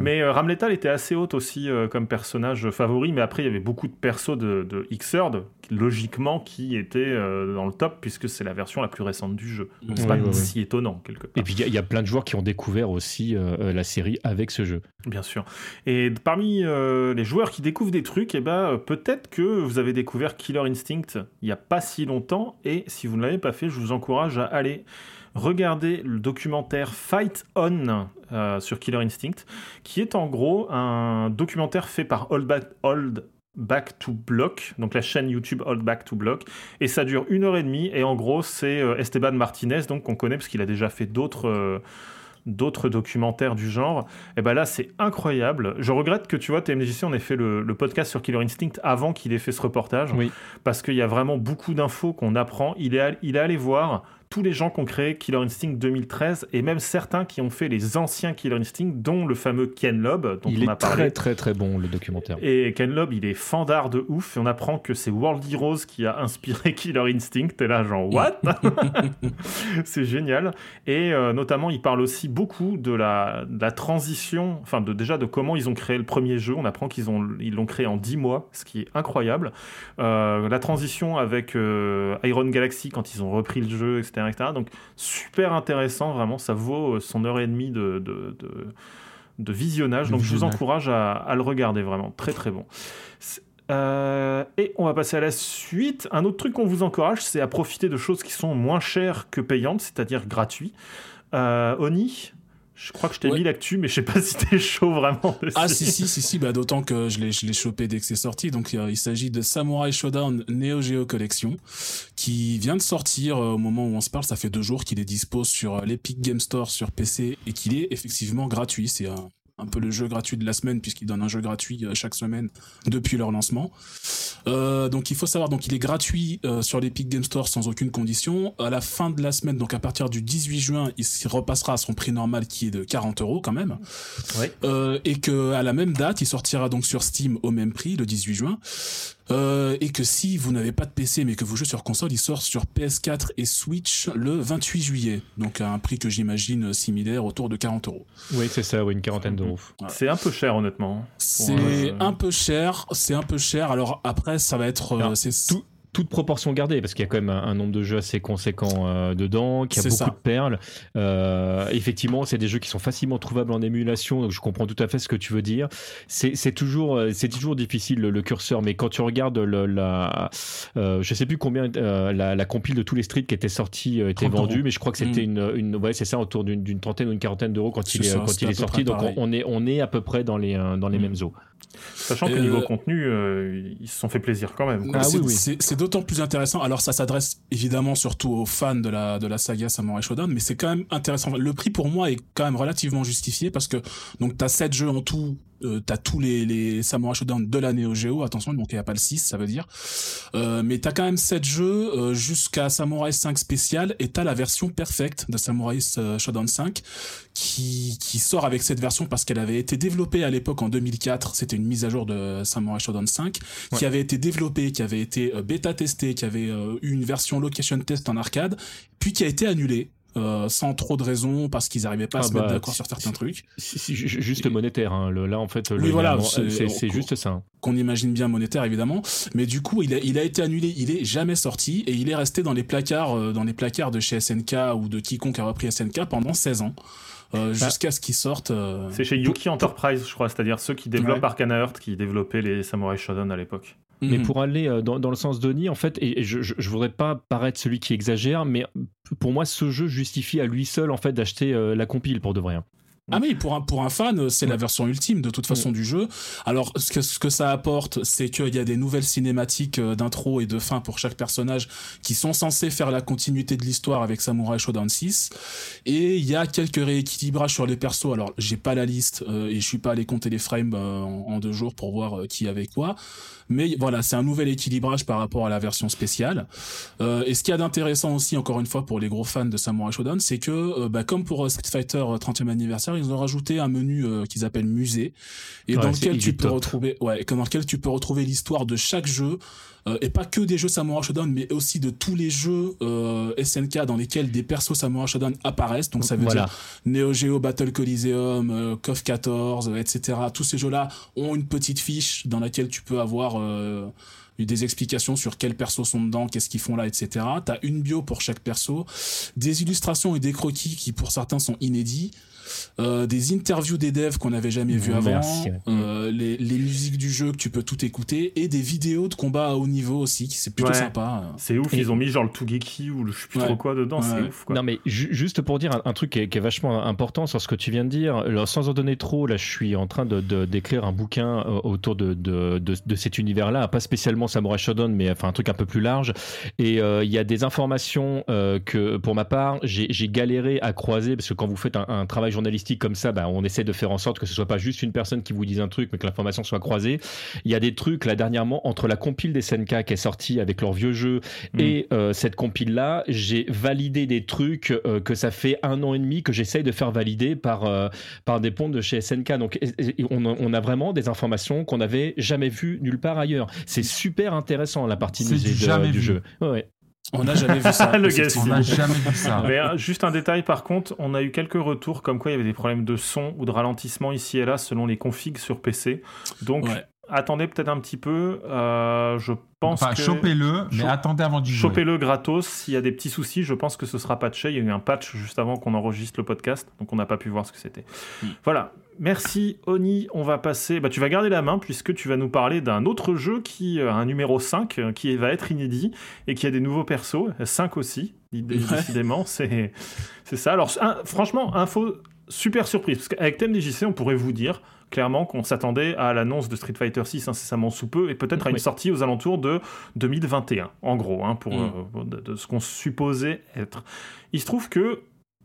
[SPEAKER 1] Mais euh, Ramletal était assez haute aussi euh, comme personnage favori, mais après il y avait beaucoup de persos de, de Xrd, logiquement, qui était euh, dans le top puisque c'est la version la plus récente du jeu. Donc c'est
[SPEAKER 5] Oui,
[SPEAKER 1] pas
[SPEAKER 5] oui, oui.
[SPEAKER 1] si étonnant quelque part.
[SPEAKER 5] Et puis il y, a- il y a plein de joueurs qui ont découvert aussi euh, euh, la série avec ce jeu.
[SPEAKER 1] Bien sûr. Et parmi euh, les joueurs qui découvrent des trucs, eh ben, peut-être que vous avez découvert Killer Instinct il n'y a pas si longtemps. Et si vous ne l'avez pas fait, je vous encourage à aller regarder le documentaire Fight On euh, sur Killer Instinct, qui est en gros un documentaire fait par Old Old Back to Block, donc la chaîne YouTube Old Back to Block, et ça dure une heure et demie. Et en gros, c'est euh, Esteban Martinez, donc qu'on connaît parce qu'il a déjà fait d'autres. euh, d'autres documentaires du genre, et ben là c'est incroyable. Je regrette que tu vois TMDJC on ait fait le, le podcast sur Killer Instinct avant qu'il ait fait ce reportage,
[SPEAKER 5] Oui.
[SPEAKER 1] parce qu'il y a vraiment beaucoup d'infos qu'on apprend. Il est, il est allé voir tous les gens qui ont créé Killer Instinct 2013 et même certains qui ont fait les anciens Killer Instinct, dont le fameux Ken Loeb dont
[SPEAKER 5] il
[SPEAKER 1] on a
[SPEAKER 5] est
[SPEAKER 1] parlé.
[SPEAKER 5] très très très bon le documentaire.
[SPEAKER 1] Et Ken Loeb, il est fandard de ouf. Et on apprend que c'est World Heroes qui a inspiré Killer Instinct. Et là, genre, what? C'est génial. Et euh, notamment, il parle aussi beaucoup de la, de la transition, enfin, de, déjà de comment ils ont créé le premier jeu. On apprend qu'ils ont, ils l'ont créé en 10 mois, ce qui est incroyable. Euh, la transition avec euh, Iron Galaxy quand ils ont repris le jeu, etc., etc. Donc, super intéressant, vraiment. Ça vaut euh, son heure et demie de. de, de de visionnage, donc je vous encourage à, à le regarder vraiment, très très bon. Euh, et on va passer à la suite. Un autre truc qu'on vous encourage, c'est à profiter de choses qui sont moins chères que payantes, c'est-à-dire gratuits. Euh, Oni, je crois que je t'ai
[SPEAKER 3] Ouais.
[SPEAKER 1] mis l'actu, mais je sais pas si t'es chaud vraiment dessus.
[SPEAKER 3] Ah si si si si bah d'autant que je l'ai je l'ai chopé dès que c'est sorti donc euh, il s'agit de Samurai Shodown Neo Geo Collection qui vient de sortir euh, au moment où on se parle ça fait deux jours qu'il est dispo sur euh, l'Epic Game Store sur PC et qu'il est effectivement gratuit c'est un un peu le jeu gratuit de la semaine puisqu'il donne un jeu gratuit euh, chaque semaine depuis leur lancement. Euh, donc il faut savoir donc il est gratuit euh, sur l'Epic Game Store sans aucune condition. À la fin de la semaine donc à partir du 18 juin il repassera à son prix normal qui est de 40 euros quand même. Euh, et que à la même date, il sortira donc sur Steam au même prix, le 18 juin. Euh, et que si vous n'avez pas de PC mais que vous jouez sur console, il sort sur PS4 et Switch le 28 juillet. Donc à un prix que j'imagine similaire, autour de 40 euros.
[SPEAKER 5] Oui, c'est ça, oui, une quarantaine d'euros.
[SPEAKER 1] C'est un peu cher, honnêtement.
[SPEAKER 3] C'est
[SPEAKER 1] euh,
[SPEAKER 3] un peu cher, c'est un peu cher. Alors après, ça va être, euh,
[SPEAKER 5] Alors, tout- toute proportion gardée, parce qu'il y a quand même un, un nombre de jeux assez conséquent euh, dedans, qu'il y a beaucoup
[SPEAKER 3] ça.
[SPEAKER 5] de perles. Euh, effectivement, c'est des jeux qui sont facilement trouvables en émulation, donc je comprends tout à fait ce que tu veux dire. C'est toujours, euh, c'est toujours difficile le, le curseur, mais quand tu regardes le, la, euh, je sais plus combien euh, la, la compile de tous les streets qui étaient sortis euh, était
[SPEAKER 4] 30 euros.
[SPEAKER 5] vendue, mais je crois que c'était
[SPEAKER 3] Mm.
[SPEAKER 5] une, une, ouais, c'est ça, autour d'une trentaine ou une quarantaine d'euros quand il est,
[SPEAKER 3] ça,
[SPEAKER 5] quand
[SPEAKER 3] c'était
[SPEAKER 5] il est sorti. Donc on, est, on est à peu près dans les, dans les
[SPEAKER 3] Mm.
[SPEAKER 5] mêmes eaux.
[SPEAKER 1] Sachant que
[SPEAKER 3] Euh,
[SPEAKER 1] niveau contenu, euh, ils se sont fait plaisir quand même. quoi.
[SPEAKER 5] Ah
[SPEAKER 3] c'est
[SPEAKER 5] oui,
[SPEAKER 3] d'autant plus intéressant. Alors ça s'adresse évidemment surtout aux fans de la de la saga Samurai Shodown, mais c'est quand même intéressant. Le prix pour moi est quand même relativement justifié parce que donc t'as 7 jeux en tout. Euh, t'as tous les, les Samurai Shodown de la Neo Geo, attention, donc il n'y a pas le 6, ça veut dire. Euh, mais t'as quand même 7 jeux euh, jusqu'à Samurai 5 spécial et t'as la version perfecte de Samurai Shodown 5 qui, qui sort avec cette version parce qu'elle avait été développée à l'époque en 2004. C'était une mise à jour de Samurai Shodown 5 qui avait été développée, qui avait été bêta testée, qui avait eu une version location test en arcade, puis qui a été annulée. Euh, sans trop de raisons parce qu'ils n'arrivaient pas à
[SPEAKER 5] Ah
[SPEAKER 3] se
[SPEAKER 5] bah,
[SPEAKER 3] mettre d'accord sur certains trucs
[SPEAKER 5] juste monétaire, hein, le- là en fait, le,
[SPEAKER 3] Oui, voilà, c'est-
[SPEAKER 5] juste ça. hein.
[SPEAKER 3] qu'on imagine bien monétaire évidemment mais du coup il a, il a été annulé il est jamais sorti et il est resté dans les placards euh, dans les placards de chez SNK ou de quiconque a repris SNK pendant 16 ans euh, jusqu'à ce qu'il sorte euh,
[SPEAKER 1] C'est chez Yuki Enterprise, je crois, c'est-à-dire ceux qui développent
[SPEAKER 3] Ouais.
[SPEAKER 1] Arcana Heart, qui développaient les Samurai Shodown à l'époque.
[SPEAKER 5] Mais
[SPEAKER 3] mhm.
[SPEAKER 5] pour aller euh, dans, dans le sens d'Oni, en fait, et et je, je, je voudrais pas paraître celui qui exagère, mais pour moi, ce jeu justifie à lui seul en fait d'acheter euh, la compile pour de vrai. hein.
[SPEAKER 3] Ah mais pour un pour un fan, euh, c'est la version ultime de toute façon du jeu. Alors ce que ce que ça apporte, c'est qu'il y a des nouvelles cinématiques d'intro et de fin pour chaque personnage qui sont censés faire la continuité de l'histoire avec Samurai Shodown 6 et il y a quelques rééquilibrages sur les persos. Alors, j'ai pas la liste euh, et je suis pas allé compter les frames euh, en, en deux jours pour voir euh, qui avait quoi. Mais voilà, c'est un nouvel équilibrage par rapport à la version spéciale. Euh, et ce qu'il y a d'intéressant aussi, encore une fois, pour les gros fans de Samurai Shodown, c'est que, euh, bah, comme pour euh, Street Fighter euh, 30e anniversaire, ils ont rajouté un menu euh, qu'ils appellent musée, et
[SPEAKER 5] Ouais,
[SPEAKER 3] dans lequel tu peux
[SPEAKER 5] top.
[SPEAKER 3] retrouver, ouais, dans lequel tu peux retrouver l'histoire de chaque jeu. Euh, et pas que des jeux Samurai Shodown, mais aussi de tous les jeux euh, SNK dans lesquels des persos Samurai Shodown apparaissent. Donc ça veut
[SPEAKER 5] Voilà.
[SPEAKER 3] dire Neo Geo Battle Coliseum, euh, KOF 14, euh, etc. Tous ces jeux-là ont une petite fiche dans laquelle tu peux avoir euh, des explications sur quels persos sont dedans, qu'est-ce qu'ils font là, etc. T'as une bio pour chaque perso, des illustrations et des croquis qui pour certains sont inédits. Euh, des interviews des devs qu'on n'avait jamais vu avant, euh, les, les, musiques du jeu que tu peux tout écouter et des vidéos de combat à haut niveau aussi, qui c'est plutôt sympa.
[SPEAKER 1] C'est ouf, ils ont mis genre le Tougeki ou le je sais plus trop quoi dedans, c'est ouf. Quoi.
[SPEAKER 5] Non mais juste pour dire un, truc qui est, vachement important sur ce que tu viens de dire, alors, sans en donner trop, là je suis en train de d'écrire un bouquin euh, autour de, de, de, cet univers-là, pas spécialement Samurai Shodown, mais enfin un truc un peu plus large. Et il y a des informations que pour ma part j'ai galéré à croiser parce que quand vous faites un, un travail journalistique comme ça, bah, on essaie de faire en sorte que ce soit pas juste une personne qui vous dise un truc, mais que l'information soit croisée. Il y a des trucs là dernièrement entre la compile des SNK qui est sortie avec leur vieux jeu mm. et euh, cette compile là, j'ai validé des trucs euh, que ça fait un an et demi que j'essaye de faire valider par euh, par des ponts de chez SNK. Donc on, a vraiment des informations qu'on n'avait jamais vues nulle part ailleurs. C'est super intéressant la partie musée du jeu. Ouais.
[SPEAKER 3] On n'a jamais vu ça.
[SPEAKER 1] le on n'a jamais vu ça. Mais euh, juste un détail par contre, on a eu quelques retours comme quoi il y avait des problèmes de son ou de ralentissement ici et là selon les configs sur PC. Donc attendez peut-être un petit peu. Euh, je pense enfin,
[SPEAKER 4] chopez-le, mais attendez avant d'y
[SPEAKER 1] jouer. Chopez-le gratos. S'il y a des petits soucis, je pense que ce sera patché. Il y a eu un patch juste avant qu'on enregistre le podcast, donc on n'a pas pu voir ce que c'était. Hmm. Voilà. Merci Oni, on va passer, bah, tu vas garder la main puisque tu vas nous parler d'un autre jeu qui a euh, un numéro 5 euh, qui va être inédit et qui a des nouveaux persos, 5 aussi, décidément, c'est ça. Alors franchement, info super surprise, parce qu'avec Thème DJC, on pourrait vous dire clairement qu'on s'attendait à l'annonce de Street Fighter 6 incessamment sous peu et peut-être à une sortie aux alentours de 2021, en gros, hein, pour mm. euh, de, ce qu'on supposait être. Il se trouve que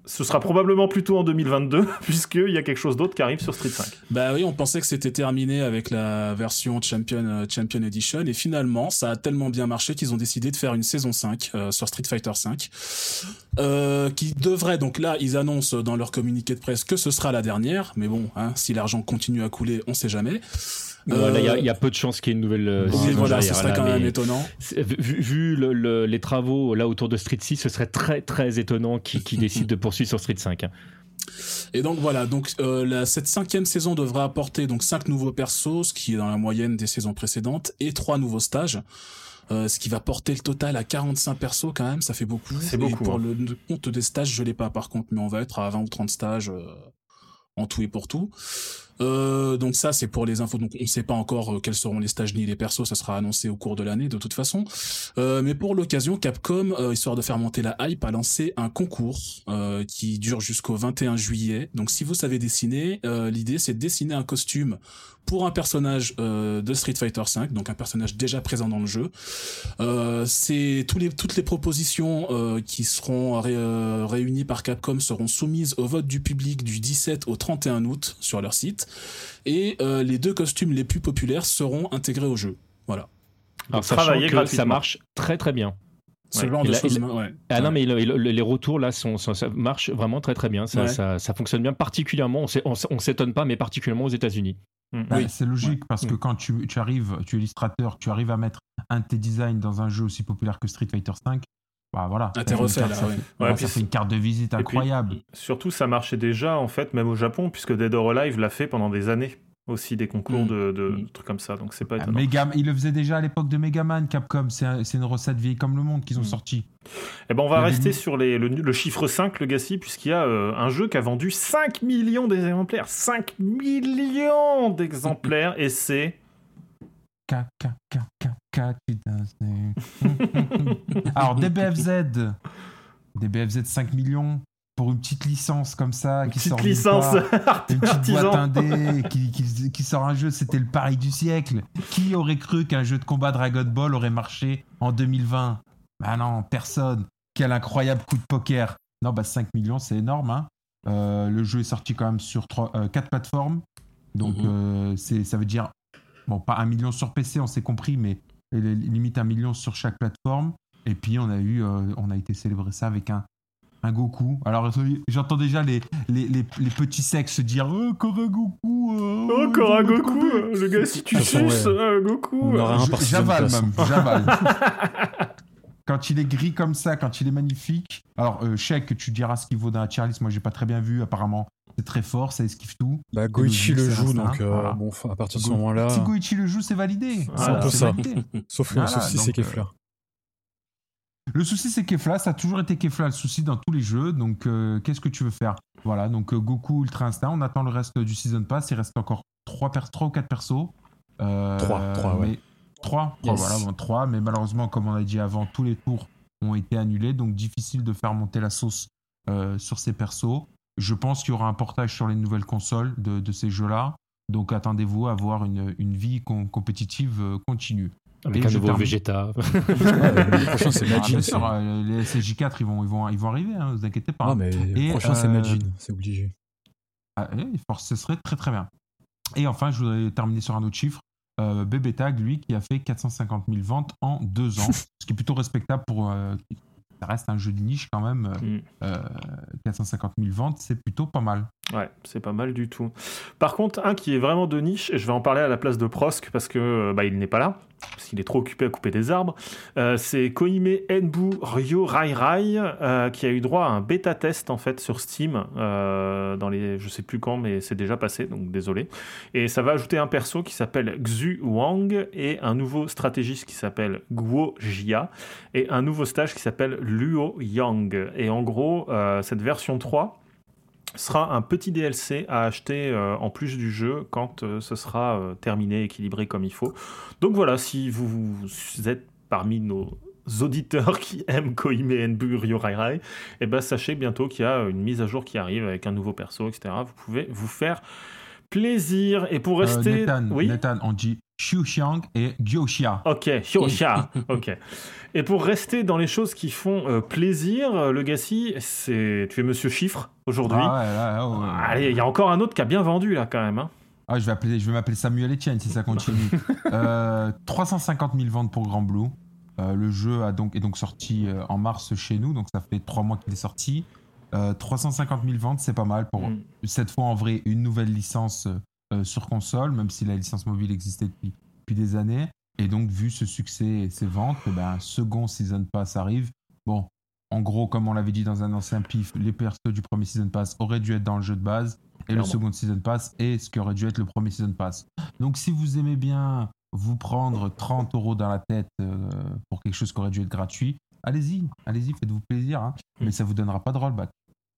[SPEAKER 1] ce sera probablement plutôt en 2022, puisqu'il y a quelque chose d'autre qui arrive sur Street 5.
[SPEAKER 3] Bah oui, on pensait que c'était terminé avec la version Champion, euh, Champion Edition, et finalement, ça a tellement bien marché qu'ils ont décidé de faire une saison 5 euh, sur Street Fighter 5, euh, qui devrait, donc là, ils annoncent dans leur communiqué de presse que ce sera la dernière, mais bon, hein, si l'argent continue à couler, on sait jamais.
[SPEAKER 5] Il y, a peu de chances qu'il y ait une nouvelle euh,
[SPEAKER 3] voilà, ce serait quand même étonnant.
[SPEAKER 5] Vu, les travaux là autour de Street 6, ce serait très très étonnant qu'ils décident de poursuivre sur Street 5. Hein.
[SPEAKER 3] Et donc voilà, donc euh, cette cinquième saison devrait apporter donc cinq nouveaux persos, ce qui est dans la moyenne des saisons précédentes, et trois nouveaux stages. Euh, ce qui va porter le total à 45 persos quand même, ça fait beaucoup.
[SPEAKER 1] C'est beaucoup.
[SPEAKER 3] pour
[SPEAKER 1] hein.
[SPEAKER 3] le, compte des stages, je l'ai pas par contre, mais on va être à 20 ou 30 stages en tout et pour tout. Euh, donc ça, c'est pour les infos. Donc on ne sait pas encore euh, quels seront les stages ni les persos. Ça sera annoncé au cours de l'année de toute façon. Euh, mais pour l'occasion, Capcom, euh, histoire de faire monter la hype, a lancé un concours euh, qui dure jusqu'au 21 juillet. Donc si vous savez dessiner, l'idée c'est de dessiner un costume pour un personnage de Street Fighter V, donc un personnage déjà présent dans le jeu. c'est tous les, toutes les propositions qui seront réunies par Capcom seront soumises au vote du public du 17 au 31 août sur leur site et euh, les deux costumes les plus populaires seront intégrés au jeu. Voilà.
[SPEAKER 5] Alors, travailler que ça marche très très bien.
[SPEAKER 3] Ce genre de choses. Ouais.
[SPEAKER 5] Ah non, mais les retours là sont, ça marche vraiment très très bien. Ça, ça, fonctionne bien, particulièrement. On s'étonne pas, mais particulièrement aux États-Unis.
[SPEAKER 4] Mm. oui. C'est logique parce que mm. quand tu, tu, arrives, tu es illustrateur, tu arrives à mettre un de tes designs dans un jeu aussi populaire que Street Fighter V, bah voilà.
[SPEAKER 3] Ah, ça,
[SPEAKER 4] fait, une carte de visite incroyable.
[SPEAKER 1] surtout, ça marchait déjà, en fait, même au Japon, puisque Dead or Alive l'a fait pendant des années aussi des concours mm. de, mm. trucs comme ça, donc c'est pas ah,
[SPEAKER 4] étonnant. il le faisait déjà à l'époque de Megaman, Capcom, c'est une recette vieille comme le monde qu'ils ont mm. sorti.
[SPEAKER 1] Eh ben on va rester sur les, le, chiffre 5, Legacy, puisqu'il y a euh, un jeu qui a vendu 5 millions d'exemplaires. 5 millions d'exemplaires, et c'est...
[SPEAKER 4] Alors, DBFZ, DBFZ 5 millions pour une petite licence comme ça qui
[SPEAKER 1] sort licence
[SPEAKER 4] une petite boîte indé qui, qui, sort un jeu c'était le pari du siècle. Qui aurait cru qu'un jeu de combat Dragon Ball aurait marché en 2020 bah non personne. Quel incroyable coup de poker. Non bah 5 millions c'est énorme hein. euh, le jeu est sorti quand même sur 3, 4 euh, plateformes. Donc mhm. euh, c'est ça veut dire bon pas un million sur PC on s'est compris mais limite un million sur chaque plateforme et puis on a eu on a été célébrer ça avec un un Goku. Alors j'entends déjà les, les, les, petits sexes se dire oh, encore un Goku.
[SPEAKER 1] Euh, encore un Goku. Le gars, si tu suces un Goku.
[SPEAKER 4] J'avale même, j'avale. quand il est gris comme ça, quand il est magnifique. Alors, euh, tu diras ce qu'il vaut dans la tier Moi, j'ai pas très bien vu. Apparemment, c'est très fort, ça esquive tout.
[SPEAKER 2] Bah, Goichi le joue, donc euh,
[SPEAKER 4] voilà.
[SPEAKER 2] bon, à partir de ce moment-là.
[SPEAKER 4] Si Goichi le joue, c'est validé.
[SPEAKER 1] C'est un peu
[SPEAKER 2] ça.
[SPEAKER 4] validé.
[SPEAKER 2] Sauf le
[SPEAKER 4] Voilà,
[SPEAKER 2] souci, c'est
[SPEAKER 4] euh,
[SPEAKER 2] Kefla.
[SPEAKER 4] Le souci, c'est Kefla, ça a toujours été Kefla le souci dans tous les jeux. Donc, euh, qu'est-ce que tu veux faire? Voilà, donc euh, Goku Ultra Instinct, on attend le reste du Season Pass. Il reste encore 3, ou 4 persos. Euh,
[SPEAKER 2] Trois, trois, ouais.
[SPEAKER 4] mais- Trois,
[SPEAKER 2] Yes.
[SPEAKER 4] voilà, bon, trois, mais malheureusement, comme on a dit avant, tous les tours ont été annulés, donc difficile de faire monter la sauce euh, sur ces persos. Je pense qu'il y aura un portage sur les nouvelles consoles de, de ces jeux-là, donc attendez-vous à avoir une, une vie com- compétitive euh, continue.
[SPEAKER 5] Avec
[SPEAKER 4] Et
[SPEAKER 5] un nouveau
[SPEAKER 4] termine.
[SPEAKER 5] Vegeta.
[SPEAKER 2] prochain, c'est
[SPEAKER 4] Ah,
[SPEAKER 2] Majin.
[SPEAKER 4] euh, les SJ4, ils vont, ils vont, ils vont arriver, hein, vous inquiétez pas.
[SPEAKER 2] Ah, mais
[SPEAKER 4] Et,
[SPEAKER 2] le prochain, c'est
[SPEAKER 4] euh,
[SPEAKER 2] Majin, c'est obligé.
[SPEAKER 4] Ah, eh, ce serait très très bien. Et enfin, je voudrais terminer sur un autre chiffre. Euh, Bébé Tag, lui, qui a fait 450 000 ventes en deux ans, ce qui est plutôt respectable pour. euh, ça reste un jeu de niche quand même.
[SPEAKER 1] Mm.
[SPEAKER 4] Euh, 450 000 ventes, c'est plutôt pas mal.
[SPEAKER 1] Ouais, c'est pas mal du tout. Par contre, un qui est vraiment de niche, et je vais en parler à la place de Prosk parce que euh, bah, il n'est pas là, parce qu'il est trop occupé à couper des arbres. Euh, c'est Koime Enbu Ryo Rai Rai euh, qui a eu droit à un bêta test en fait sur Steam dans les, je sais plus quand, mais c'est déjà passé, donc désolé. Et ça va ajouter un perso qui s'appelle Xu Wang et un nouveau stratégiste qui s'appelle Guo Jia et un nouveau stage qui s'appelle Luo Yang. Et en gros, cette version 3 sera un petit DLC à acheter euh, en plus du jeu quand euh, ce sera euh, terminé, équilibré comme il faut. Donc voilà, si vous, vous êtes parmi nos auditeurs qui aiment Koime Enbu Ryorai Rai, eh ben sachez bientôt qu'il y a une mise à jour qui arrive avec un nouveau perso, etc. Vous pouvez vous faire plaisir. Et pour rester...
[SPEAKER 4] Nathan,
[SPEAKER 1] oui
[SPEAKER 4] Nathan, on dit Xiang et Gyoxia.
[SPEAKER 1] Ok, Hyosha. ok. Et pour rester dans les choses qui font euh, plaisir, euh, le Gassi, c'est tu es Monsieur Chiffre aujourd'hui.
[SPEAKER 4] Ah ouais, ouais, ouais, ouais.
[SPEAKER 1] Allez, il y a encore un autre qui a bien vendu là quand même. hein.
[SPEAKER 4] Ah, je vais appeler, je vais m'appeler Samuel Etienne si ça continue. Euh, 350 000 ventes pour Grand Blue. Euh, le jeu a donc, est donc sorti euh, en mars chez nous, donc ça fait trois mois qu'il est sorti. Euh, 350 000 ventes, c'est pas mal pour
[SPEAKER 1] Mm.
[SPEAKER 4] cette fois en vrai une nouvelle licence euh, sur console, même si la licence mobile existait depuis, depuis des années. Et donc, vu ce succès et ces ventes, eh ben, un second Season Pass arrive. Bon, en gros, comme on l'avait dit dans un ancien pif, les persos du premier Season Pass auraient dû être dans le jeu de base. Et
[SPEAKER 1] Clairement.
[SPEAKER 4] le second Season Pass est ce qui aurait dû être le premier Season Pass. Donc, si vous aimez bien vous prendre 30 euros dans la tête euh, pour quelque chose qui aurait dû être gratuit, allez-y, allez-y, faites-vous plaisir. hein. Mais ça vous donnera pas de rollback.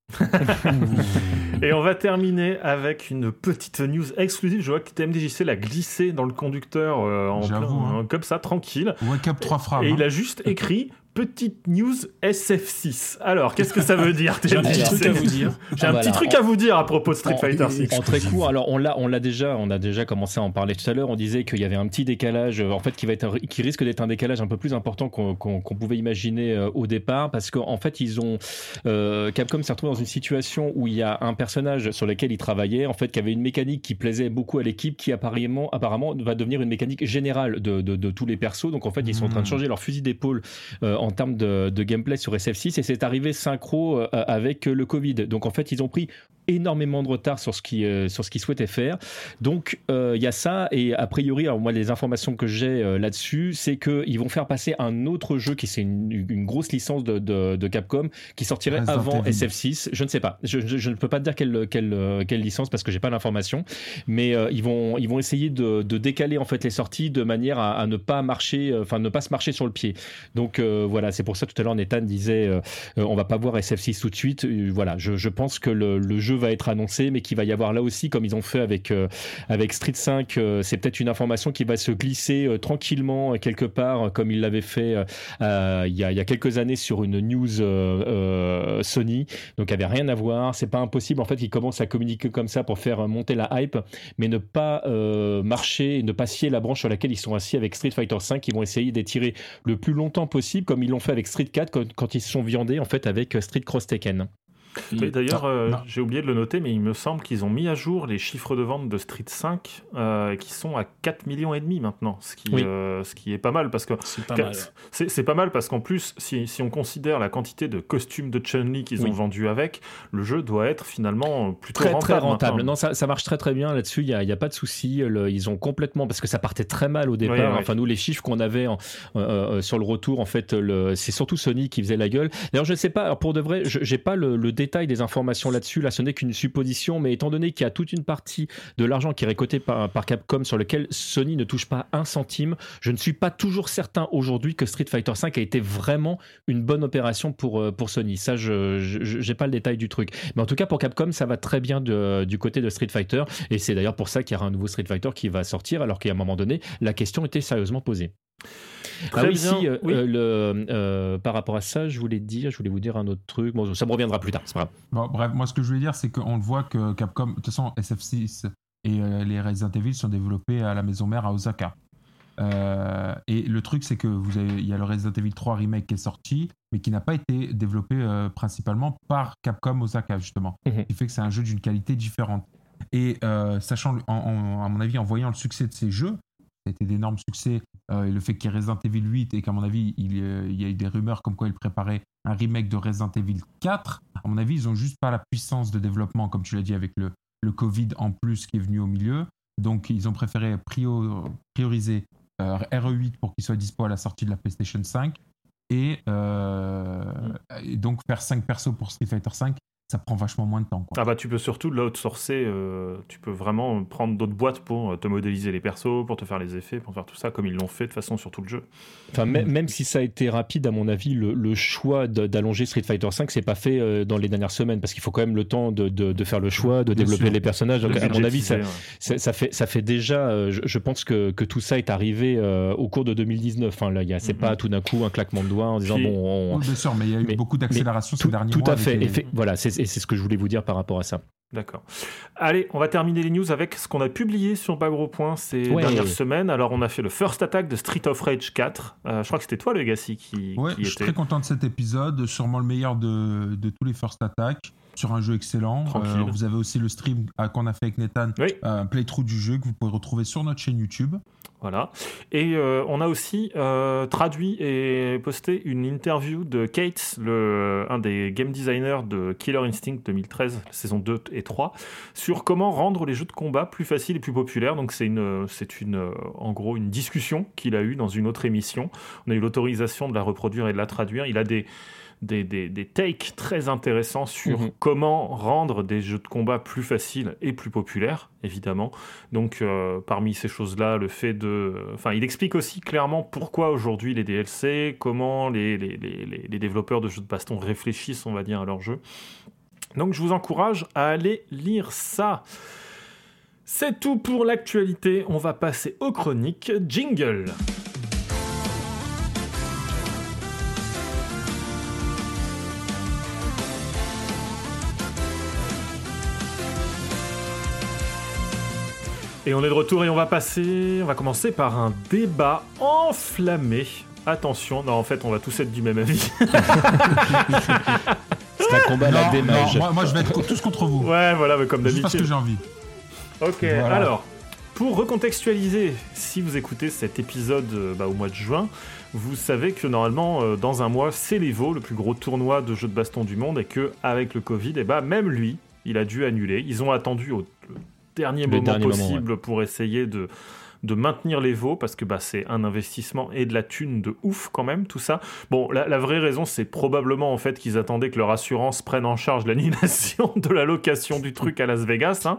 [SPEAKER 1] Et on va terminer avec une petite news exclusive. Je vois que TMDJC l'a glissé dans le conducteur euh, en plein-
[SPEAKER 4] hein.
[SPEAKER 1] comme ça, tranquille.
[SPEAKER 4] 3 frames.
[SPEAKER 1] Et
[SPEAKER 4] hein.
[SPEAKER 1] il a juste écrit petite news SF6. Alors, qu'est-ce que ça veut dire
[SPEAKER 3] J'ai un petit
[SPEAKER 1] TMDJC?
[SPEAKER 3] truc à vous dire.
[SPEAKER 1] J'ai un
[SPEAKER 5] Ah,
[SPEAKER 1] petit truc à vous dire à propos de Street
[SPEAKER 5] En-
[SPEAKER 1] Fighter 6.
[SPEAKER 5] En très court, alors on l'a, on l'a déjà, on a déjà commencé à en parler tout à l'heure. On disait qu'il y avait un petit décalage, en fait, qui va être, qui risque d'être un décalage un peu plus important qu'on, qu'on- qu'on pouvait imaginer euh, au départ, parce qu'en fait, ils ont euh, Capcom s'est retrouvé dans une situation où il y a un personnage sur lequel il travaillait, en fait, qui avait une mécanique qui plaisait beaucoup à l'équipe, qui apparemment, apparemment va devenir une mécanique générale de, de- de tous les persos. Donc en fait, ils sont en train de
[SPEAKER 4] Hmm.
[SPEAKER 5] changer leur fusil d'épaule euh, en termes de, de gameplay sur SF6 et c'est arrivé synchro euh, avec euh, le Covid. Donc en fait, ils ont pris énormément de retard sur ce qui euh, sur ce qu'ils souhaitaient faire. Donc euh, il y a ça et a priori, alors moi les informations que j'ai euh, là-dessus, c'est que ils vont faire passer un autre jeu qui c'est une, une grosse licence de, de, de Capcom qui sortirait
[SPEAKER 4] Resident
[SPEAKER 5] avant
[SPEAKER 4] Evil.
[SPEAKER 5] SF6. Je ne sais pas. Je, je- je ne peux pas te dire quelle quelle, quelle licence parce que j'ai pas l'information. Mais ils vont ils vont essayer de, de décaler en fait les sorties de manière à, à ne pas marcher, enfin ne pas se marcher sur le pied. Donc euh, voilà, c'est pour ça tout à l'heure Nathan disait euh, euh, on va pas voir SF6 tout de suite. Euh, voilà, je, pense que le, jeu va être annoncé, mais qu'il va y avoir là aussi, comme ils ont fait avec, avec Street 5, euh, c'est peut-être une information qui va se glisser tranquillement quelque part, comme ils l'avaient fait il, y a, quelques années sur une news Sony. Donc, avait rien à voir. C'est pas impossible en fait qu'ils commencent à communiquer comme ça pour faire monter la hype, mais ne pas marcher, ne pas scier la branche sur laquelle ils sont assis avec Street Fighter 5. Ils vont essayer d'étirer le plus longtemps possible, comme ils l'ont fait avec Street 4 quand, ils se sont viandés en fait avec euh, Street Cross Tekken.
[SPEAKER 1] Oui, D'ailleurs, euh, j'ai oublié de le noter, mais il me semble qu'ils ont mis à jour les chiffres de vente de Street 5 euh, qui sont à 4 millions et demi maintenant, ce qui,
[SPEAKER 5] Oui.
[SPEAKER 1] euh, ce qui est pas mal parce que
[SPEAKER 3] C'est pas mal.
[SPEAKER 1] pas parce qu'en plus, si, si on considère la quantité de costumes de Chun-Li qu'ils
[SPEAKER 5] Oui.
[SPEAKER 1] ont vendus avec, le jeu doit être finalement plutôt
[SPEAKER 5] Très
[SPEAKER 1] rentable.
[SPEAKER 5] très rentable. Non, ça, ça marche très très bien là-dessus. Il n'y a, il y a pas de souci. Ils ont complètement parce que ça partait très mal au départ.
[SPEAKER 1] Oui.
[SPEAKER 5] Enfin nous les chiffres qu'on avait en- sur le retour, en fait, c'est surtout Sony qui faisait la gueule. D'ailleurs je ne sais pas. alors, pour de vrai, je j'ai pas le, le détail des informations là-dessus. Là, ce n'est qu'une supposition, mais étant donné qu'il y a toute une partie de l'argent qui est récolté par, Capcom sur lequel Sony ne touche pas un centime, je ne suis pas toujours certain aujourd'hui que Street Fighter V a été vraiment une bonne opération pour, euh, pour Sony. Ça, je n'ai pas le détail du truc. Mais en tout cas, pour Capcom, ça va très bien du côté de Street Fighter. Et c'est d'ailleurs pour ça qu'il y aura un nouveau Street Fighter qui va sortir, alors qu'à un moment donné, la question était sérieusement posée. Ah oui, Si, euh, euh, le, euh, par rapport à ça, je voulais dire, je voulais vous dire un autre truc. Bon, ça me reviendra plus tard, c'est pas
[SPEAKER 4] grave. bref, moi, ce que je voulais dire, c'est qu'on le voit que Capcom, de toute façon, SF6 et les Resident Evil sont développés à la maison mère à Osaka. et le truc, c'est que vous avez, il y a le Resident Evil 3 remake qui est sorti, mais qui n'a pas été développé principalement par Capcom Osaka justement, mhm. Ce qui fait que c'est un jeu d'une qualité différente. Et sachant, à mon avis, en voyant le succès de ces jeux, ça a été d'énormes succès. Euh, et le fait qu'il y ait Resident Evil 8 et qu'à mon avis, il, y a eu des rumeurs comme quoi ils préparaient un remake de Resident Evil 4, à mon avis, ils n'ont juste pas la puissance de développement, comme tu l'as dit, avec le, le Covid en plus qui est venu au milieu. Donc, ils ont préféré prioriser euh, RE8 pour qu'il soit dispo à la sortie de la PlayStation 5 et, euh, et donc faire 5 persos pour Street Fighter 5 ça prend vachement moins de temps.
[SPEAKER 1] Ah bah tu peux surtout l'outsourcer, euh, tu peux vraiment prendre d'autres boîtes pour euh, te modéliser les persos, pour te faire les effets, pour faire tout ça, comme ils l'ont fait de façon sur tout le jeu.
[SPEAKER 5] Enfin, même si ça a été rapide, à mon avis, le, choix d'allonger Street Fighter V, c'est pas fait euh, dans les dernières semaines, parce qu'il faut quand même le temps de, de, faire le choix, de développer les personnages. Donc, à mon avis, ça, ça, fait, ça fait déjà, je, pense que, que, tout ça est arrivé au cours de 2019. Enfin, là, c'est mm-hmm. pas tout d'un coup un claquement de doigts en disant, bon...
[SPEAKER 4] On... bien sûr, mais il y a eu beaucoup d'accélération ces derniers
[SPEAKER 5] mois.
[SPEAKER 4] Tout
[SPEAKER 5] à fait. Voilà, c'est et c'est ce que je voulais vous dire par rapport à ça.
[SPEAKER 1] D'accord. Allez, on va terminer les news avec ce qu'on a publié sur Pas Gros Point ces dernières semaines. Alors, on a fait le First Attack de Street of Rage 4. Euh, je crois que c'était toi, Legacy, qui,
[SPEAKER 4] ouais, je suis très content de cet épisode. Sûrement le meilleur de, de tous les First Attack sur un jeu excellent. Euh, vous avez aussi le stream qu'on a fait avec Nathan, un playthrough du jeu que vous pouvez retrouver sur notre chaîne YouTube.
[SPEAKER 1] Voilà. Et euh, on a aussi euh, traduit et posté une interview de Kate, le, un des game designers de Killer Instinct 2013, saison 2 et 3, sur comment rendre les jeux de combat plus faciles et plus populaires. Donc c'est une, c'est une, en gros une discussion qu'il a eue dans une autre émission. On a eu l'autorisation de la reproduire et de la traduire. Il a des des, des, takes très intéressants sur mhm. comment rendre des jeux de combat plus faciles et plus populaires, évidemment. Donc, euh, parmi ces choses-là, le fait de. Enfin, il explique aussi clairement pourquoi aujourd'hui les DLC, comment les, les, les, les, développeurs de jeux de baston réfléchissent, on va dire, à leur jeu. Donc, je vous encourage à aller lire ça. C'est tout pour l'actualité. On va passer aux chroniques. Jingle! Et on est de retour et on va passer, on va commencer par un débat enflammé. Attention, non en fait on va tous être du même avis.
[SPEAKER 5] C'est un combat à la démage.
[SPEAKER 4] moi, je vais être tous contre vous.
[SPEAKER 1] Ouais voilà mais comme d'habitude.
[SPEAKER 4] Parce que j'ai envie.
[SPEAKER 1] Ok alors pour recontextualiser, si vous écoutez cet épisode euh, bah, au mois de juin, vous savez que normalement euh, dans un mois c'est l'Evo, le plus gros tournoi de jeux de baston du monde, et que avec le Covid, et eh bah, même lui, il a dû annuler. Ils ont attendu au dernier moment possible pour essayer de, de maintenir les veaux parce que bah, c'est un investissement et de la thune de ouf quand même tout ça. Bon, la, vraie raison c'est probablement en fait qu'ils attendaient que leur assurance prenne en charge l'annulation de la location du truc à Las Vegas. Hein.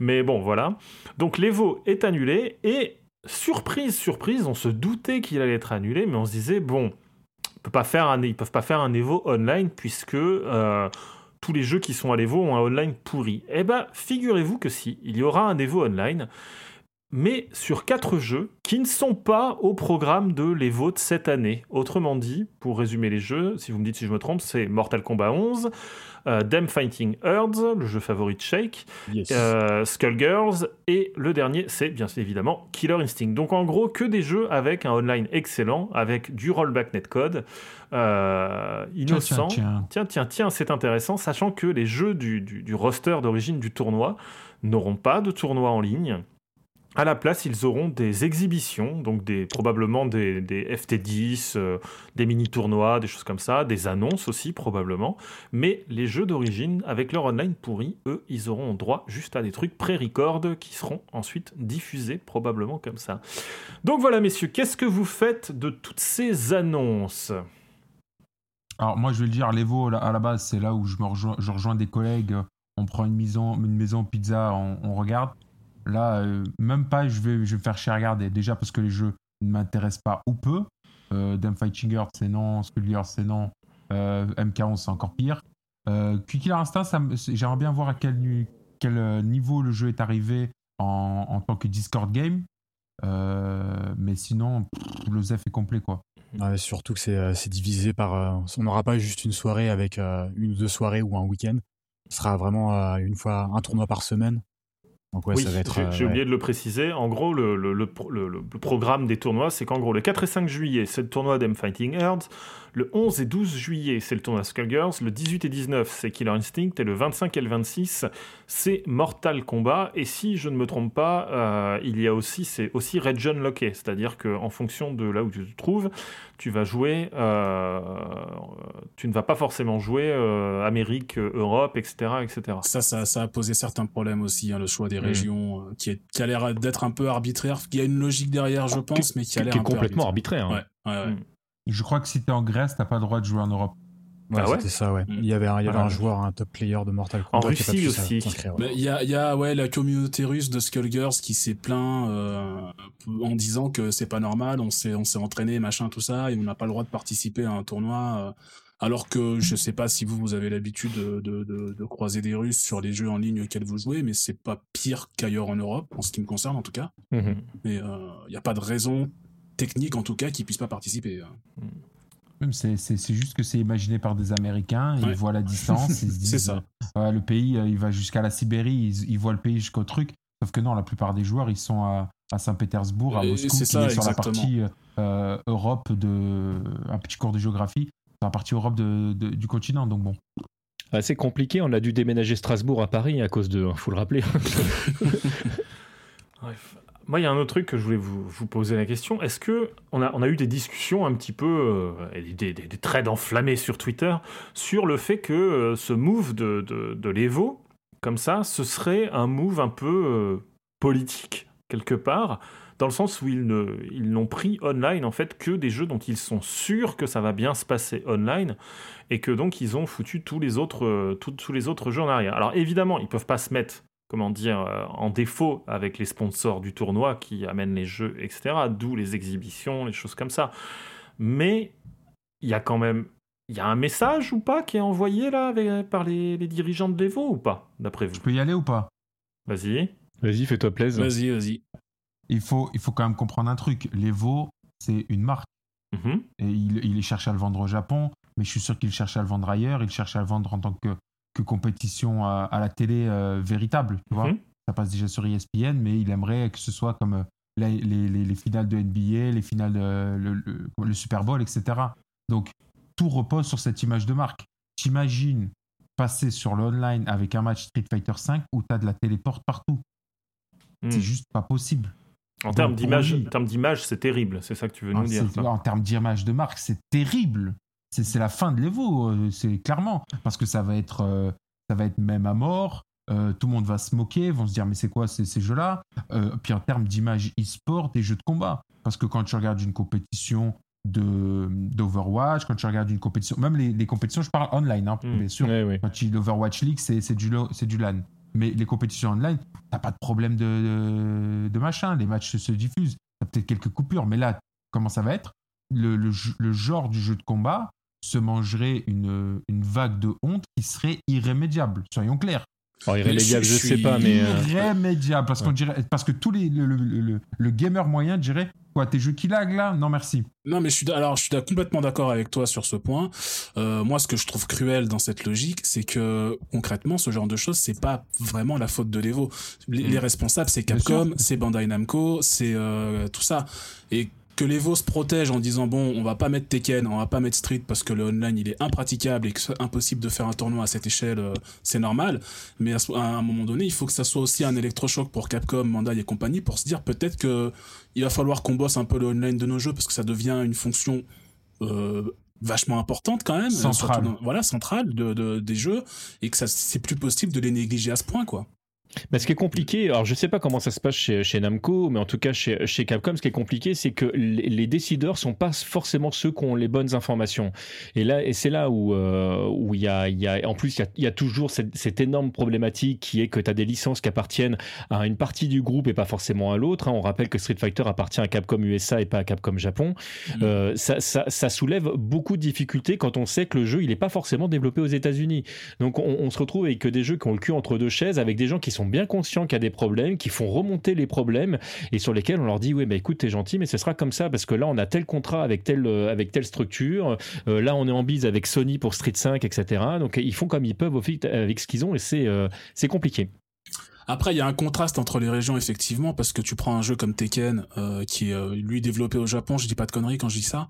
[SPEAKER 1] Mais bon, voilà. Donc l'Evo est annulé et surprise, surprise, on se doutait qu'il allait être annulé, mais on se disait bon, on peut pas faire un, ils peuvent pas faire un Evo online puisque euh, tous les jeux qui sont à l'Evo ont un online pourri. Eh ben, figurez-vous que si, il y aura un Evo online, mais sur quatre jeux qui ne sont pas au programme de l'Evo de cette année. Autrement dit, pour résumer les jeux, si vous me dites si je me trompe, c'est Mortal Kombat 11, euh, Them Fighting Herds, le jeu favori de Shake, euh, Skullgirls, et le dernier, c'est bien évidemment Killer Instinct. Donc en gros, que des jeux avec un online excellent, avec du rollback netcode, euh, innocent. Tiens, tiens, tiens, tiens, c'est intéressant, sachant que les jeux du, du roster d'origine du tournoi n'auront pas de tournoi en ligne. À la place, ils auront des exhibitions, donc des, probablement des, FT10, euh, des mini-tournois, des choses comme ça, des annonces aussi probablement. Mais les jeux d'origine, avec leur online pourri, eux, ils auront droit juste à des trucs pré-record qui seront ensuite diffusés probablement comme ça. Donc voilà, messieurs, qu'est-ce que vous faites de toutes ces annonces?
[SPEAKER 4] Alors moi je vais le dire, l'Evo à la base c'est là où je rejoins, des collègues, on prend une maison, une maison pizza, on, regarde. Là, euh, même pas, je vais, je vais faire chier à regarder. Déjà parce que les jeux ne m'intéressent pas ou peu. Euh, Fighting Earth c'est non, Skull c'est non, euh, MK11 c'est encore pire. Euh, Killer Instinct, j'aimerais bien voir à quel, quel niveau le jeu est arrivé en, en tant que Discord game. mais sinon, le ZEF est complet quoi
[SPEAKER 2] surtout que c'est euh, divisé par. Euh, on n'aura pas juste une soirée avec euh, une ou deux soirées ou un week-end. Ce sera vraiment une fois un tournoi par semaine.
[SPEAKER 1] Donc ouais, oui, j'ai oublié de le préciser. En gros, le, le, le, le programme des tournois, c'est qu'en gros, le 4 et 5 juillet, c'est le tournoi d'M Fighting Earth. Le 11 et 12 juillet, c'est le tournoi Skullgirls. Le 18 et 19, c'est Killer Instinct. Et le 25 et le 26, c'est Mortal Kombat. Et si je ne me trompe pas, euh, il y a aussi, c'est aussi Region Locké. C'est-à-dire qu'en fonction de là où tu te trouves, tu vas jouer, euh, tu ne vas pas forcément jouer euh, Amérique, Europe, etc., etc.
[SPEAKER 3] Ça, ça, a posé certains problèmes aussi, hein, le choix des mm. régions, qui, est, qui a l'air d'être un peu arbitraire. Il y a une logique derrière, je pense, mais qui a l'air
[SPEAKER 5] complètement arbitraire. Hein.
[SPEAKER 3] Ouais, ouais, ouais. Mm.
[SPEAKER 4] Je crois que si t'es en Grèce, t'as pas le droit de jouer en Europe.
[SPEAKER 2] Ouais, ah c'était ça, ouais. Mm. Il y avait un, il y avait un joueur, un top player de Mortal Kombat.
[SPEAKER 1] En Russie aussi.
[SPEAKER 3] Il y, a, y a ouais, la communauté russe de Skullgirls qui s'est plaint euh, en disant que c'est pas normal, on s'est, on s'est entraîné, machin, tout ça, et on n'a pas le droit de participer à un tournoi. Euh, alors que je sais pas si vous, vous avez l'habitude de, de, de, de, croiser des Russes sur les jeux en ligne auxquels vous jouez, mais c'est pas pire qu'ailleurs en Europe, en ce qui me concerne en tout cas. Mm-hmm. Mais il euh, n'y a pas de raison technique en tout cas qui puissent pas participer.
[SPEAKER 4] Hein. C'est juste que c'est imaginé par des Américains, ils voient la distance,
[SPEAKER 3] c'est ça.
[SPEAKER 4] Euh, le pays, euh, il va jusqu'à la Sibérie, ils, voient le pays jusqu'au truc. Sauf que non, la plupart des joueurs, ils sont à, Saint-Pétersbourg, à Moscou, qui ça, est sur la partie euh, Europe de un petit cours de géographie, sur la partie Europe de, du continent. Donc bon.
[SPEAKER 5] C'est compliqué, on a dû déménager Strasbourg à Paris à cause de, il faut le rappeler.
[SPEAKER 1] Bref. Moi, il y a un autre truc que je voulais vous, poser la question. Est-ce que on a, eu des discussions un petit peu, euh, des, des, trades enflammés sur Twitter sur le fait que euh, ce move de, l'Evo, comme ça, ce serait un move un peu euh, politique, quelque part, dans le sens où ils, ne, n'ont pris online, en fait, que des jeux dont ils sont sûrs que ça va bien se passer online, et que donc ils ont foutu tous les autres, tous les autres jeux en arrière. Alors évidemment, ils peuvent pas se mettre comment dire, euh, en défaut avec les sponsors du tournoi qui amènent les jeux, etc. D'où les exhibitions, les choses comme ça. Mais il y a quand même, il y a un message ou pas qui est envoyé là par les, dirigeants de l'Evo ou pas, d'après vous?
[SPEAKER 4] Je peux y aller ou pas?
[SPEAKER 1] Vas-y.
[SPEAKER 5] Vas-y, fais-toi plaisir.
[SPEAKER 3] Vas-y, vas-y.
[SPEAKER 4] Il faut, il faut quand même comprendre un truc. L'Evo, c'est une marque. Mhm. Et il, il cherche à le vendre au Japon, mais je suis sûr qu'il cherche à le vendre ailleurs. Il cherche à le vendre en tant que compétition à, la télé euh, véritable. Tu vois mhm. Ça passe déjà sur ESPN, mais il aimerait que ce soit comme euh, les, les, les, finales de NBA, les finales de le, le, Super Bowl, etc. Donc tout repose sur cette image de marque. T'imagines passer sur l'online avec un match Street Fighter 5 où tu as de la téléporte partout. C'est mhm. juste pas possible.
[SPEAKER 1] En termes d'image, c'est terrible. C'est ça que tu veux nous ah, dire.
[SPEAKER 4] En termes d'image de marque, c'est terrible c'est la fin de l'Evo, euh, c'est clairement. Parce que ça va être, euh, ça va être même à mort. Euh, tout le monde va se moquer, vont se dire mais c'est quoi ces, ces jeux-là? Puis en termes d'image e-sport, des jeux de combat. Parce que quand tu regardes une compétition d'Overwatch, quand tu regardes une compétition, même les, compétitions, je parle online, hein, mmh. bien sûr. Quand tu l'Overwatch League, c'est du, du LAN. Mais les compétitions online, t'as pas de problème de, de, machin, les matchs se, se diffusent. T'as peut-être quelques coupures, mais là, comment ça va être? Le, le, le, genre du jeu de combat, se mangerait une, une vague de honte qui serait irrémédiable. Soyons clairs.
[SPEAKER 5] irrémédiable, je, sais pas, mais.
[SPEAKER 4] Euh, irrémédiable, parce, qu'on dirait, parce que tous les, le, le, le, gamer moyen dirait Quoi, tes jeux qui lag là? Non, merci.
[SPEAKER 3] Non, mais je suis, alors, je suis complètement d'accord avec toi sur ce point. Euh, moi, ce que je trouve cruel dans cette logique, c'est que concrètement, ce genre de choses, c'est pas vraiment la faute de l'Evo. Les, mm. responsables, c'est Capcom, c'est Bandai Namco, c'est euh, tout ça. Et que l'Evo se protège en disant bon, on va pas mettre Tekken, on va pas mettre Street parce que le online il est impraticable et que c'est impossible de faire un tournoi à cette échelle, euh, c'est normal. Mais à, un moment donné, il faut que ça soit aussi un électrochoc pour Capcom, Mandai et compagnie pour se dire peut-être que il va falloir qu'on bosse un peu le online de nos jeux parce que ça devient une fonction euh, vachement importante quand même,
[SPEAKER 4] centrale.
[SPEAKER 3] voilà, centrale de, des jeux et que ça c'est plus possible de les négliger à ce point quoi.
[SPEAKER 5] Mais ce qui est compliqué, alors je sais pas comment ça se passe chez, chez Namco, mais en tout cas chez, chez Capcom, ce qui est compliqué, c'est que les, les décideurs sont pas forcément ceux qui ont les bonnes informations. Et là, et c'est là où euh, où il y a, y a, en plus il y y a toujours cette, cette énorme problématique qui est que tu as des licences qui appartiennent à une partie du groupe et pas forcément à l'autre. hein. On rappelle que Street Fighter appartient à Capcom USA et pas à Capcom Japon.
[SPEAKER 3] Mhm.
[SPEAKER 5] Euh, ça, ça, ça soulève beaucoup de difficultés quand on sait que le jeu il est pas forcément développé aux États-Unis. Donc on, on se retrouve avec des jeux qui ont le cul entre deux chaises, avec des gens qui sont bien conscients qu'il y a des problèmes, qui font remonter les problèmes et sur lesquels on leur dit oui mais écoute t'es gentil mais ce sera comme ça parce que là on a tel contrat avec telle euh, avec telle structure, Euh, là on est en bise avec Sony pour Street 5 etc. Donc ils font comme ils peuvent avec ce qu'ils ont et c'est euh, c'est compliqué.
[SPEAKER 3] Après, il y a un contraste entre les régions, effectivement, parce que tu prends un jeu comme Tekken, euh, qui est euh, lui développé au Japon, je dis pas de conneries quand je dis ça.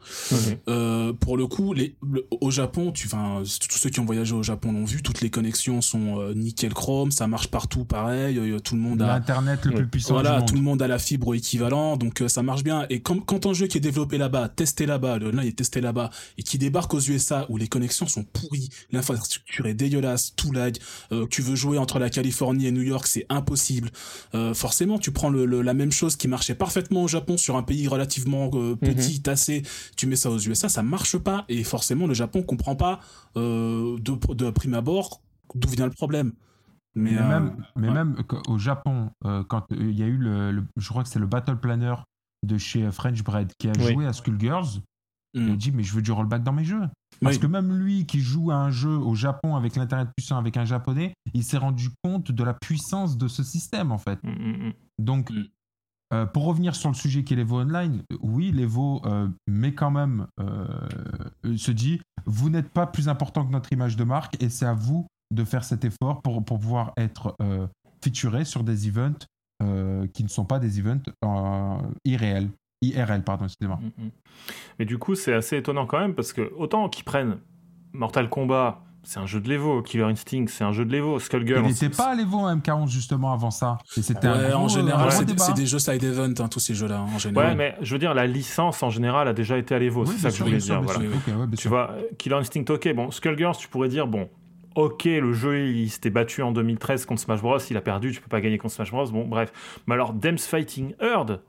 [SPEAKER 3] Euh, pour le coup, les, le- au Japon, tu, tous ceux qui ont voyagé au Japon l'ont vu, toutes les connexions sont euh, nickel chrome, ça marche partout pareil, euh, tout le monde a,
[SPEAKER 4] L'internet le plus puissant
[SPEAKER 3] voilà,
[SPEAKER 4] du
[SPEAKER 3] tout le
[SPEAKER 4] monde.
[SPEAKER 3] monde a la fibre équivalent, donc euh, ça marche bien. Et quand, quand un jeu qui est développé là-bas, testé là-bas, le là il est testé là-bas, et qui débarque aux USA où les connexions sont pourries, l'infrastructure est dégueulasse, tout lag, euh, tu veux jouer entre la Californie et New York, c'est impossible. Euh, forcément, tu prends le, le- la même chose qui marchait parfaitement au Japon sur un pays relativement euh, petit, tassé, tu mets ça aux USA, ça marche pas, et forcément le Japon comprend pas euh, de, de prime abord d'où vient le problème. Mais,
[SPEAKER 4] Mais,
[SPEAKER 3] euh,
[SPEAKER 4] même, mais
[SPEAKER 3] ouais.
[SPEAKER 4] même qu- au Japon, euh, quand euh, il y a eu le, le- je crois que c'est le Battle Planner de chez French Bread qui a
[SPEAKER 5] Oui.
[SPEAKER 4] joué à Skullgirls, il
[SPEAKER 3] Hmm.
[SPEAKER 4] a dit mais je veux du rollback dans mes jeux. Parce
[SPEAKER 3] Oui.
[SPEAKER 4] que même lui qui joue à un jeu au Japon avec l'internet puissant avec un japonais, il s'est rendu compte de la puissance de ce système en fait.
[SPEAKER 1] Mm, mm, mm.
[SPEAKER 4] Donc
[SPEAKER 3] Mm.
[SPEAKER 4] euh, pour revenir sur le sujet qui est l'Evo Online, euh, oui l'Evo euh, mais quand même euh, se dit vous n'êtes pas plus important que notre image de marque et c'est à vous de faire cet effort pour, pour pouvoir être featuré sur des events qui ne sont pas des events irréels. IRL, pardon, excusez-moi.
[SPEAKER 1] Mm, mm. Mais du coup, c'est assez étonnant quand même parce que autant qu'ils prennent Mortal Kombat, c'est un jeu de l'Evo, Killer Instinct, c'est un jeu de l'Evo,
[SPEAKER 4] Il
[SPEAKER 1] Skullgirls.
[SPEAKER 4] n'était pas à l'Evo en MK11 justement avant ça. Et c'était
[SPEAKER 3] Ouais,
[SPEAKER 4] un gros,
[SPEAKER 3] en
[SPEAKER 4] euh,
[SPEAKER 3] général, c'est des jeux side event, hein, tous ces jeux-là, en général.
[SPEAKER 1] Ouais, mais je veux dire, la licence en général a déjà été à l'Evo,
[SPEAKER 4] Oui,
[SPEAKER 1] c'est ça que je voulais
[SPEAKER 4] sûr,
[SPEAKER 1] dire. Voilà.
[SPEAKER 4] sûr. Ouais,
[SPEAKER 1] Tu
[SPEAKER 4] sûr.
[SPEAKER 1] vois, Killer Instinct, ok, bon, Skullgirls, tu pourrais dire, bon, ok, le jeu, il s'était battu en 2013 contre Smash Bros, il a perdu, tu peux pas gagner contre Smash Bros, bon, bref. Mais alors, Dems Fighting Earth,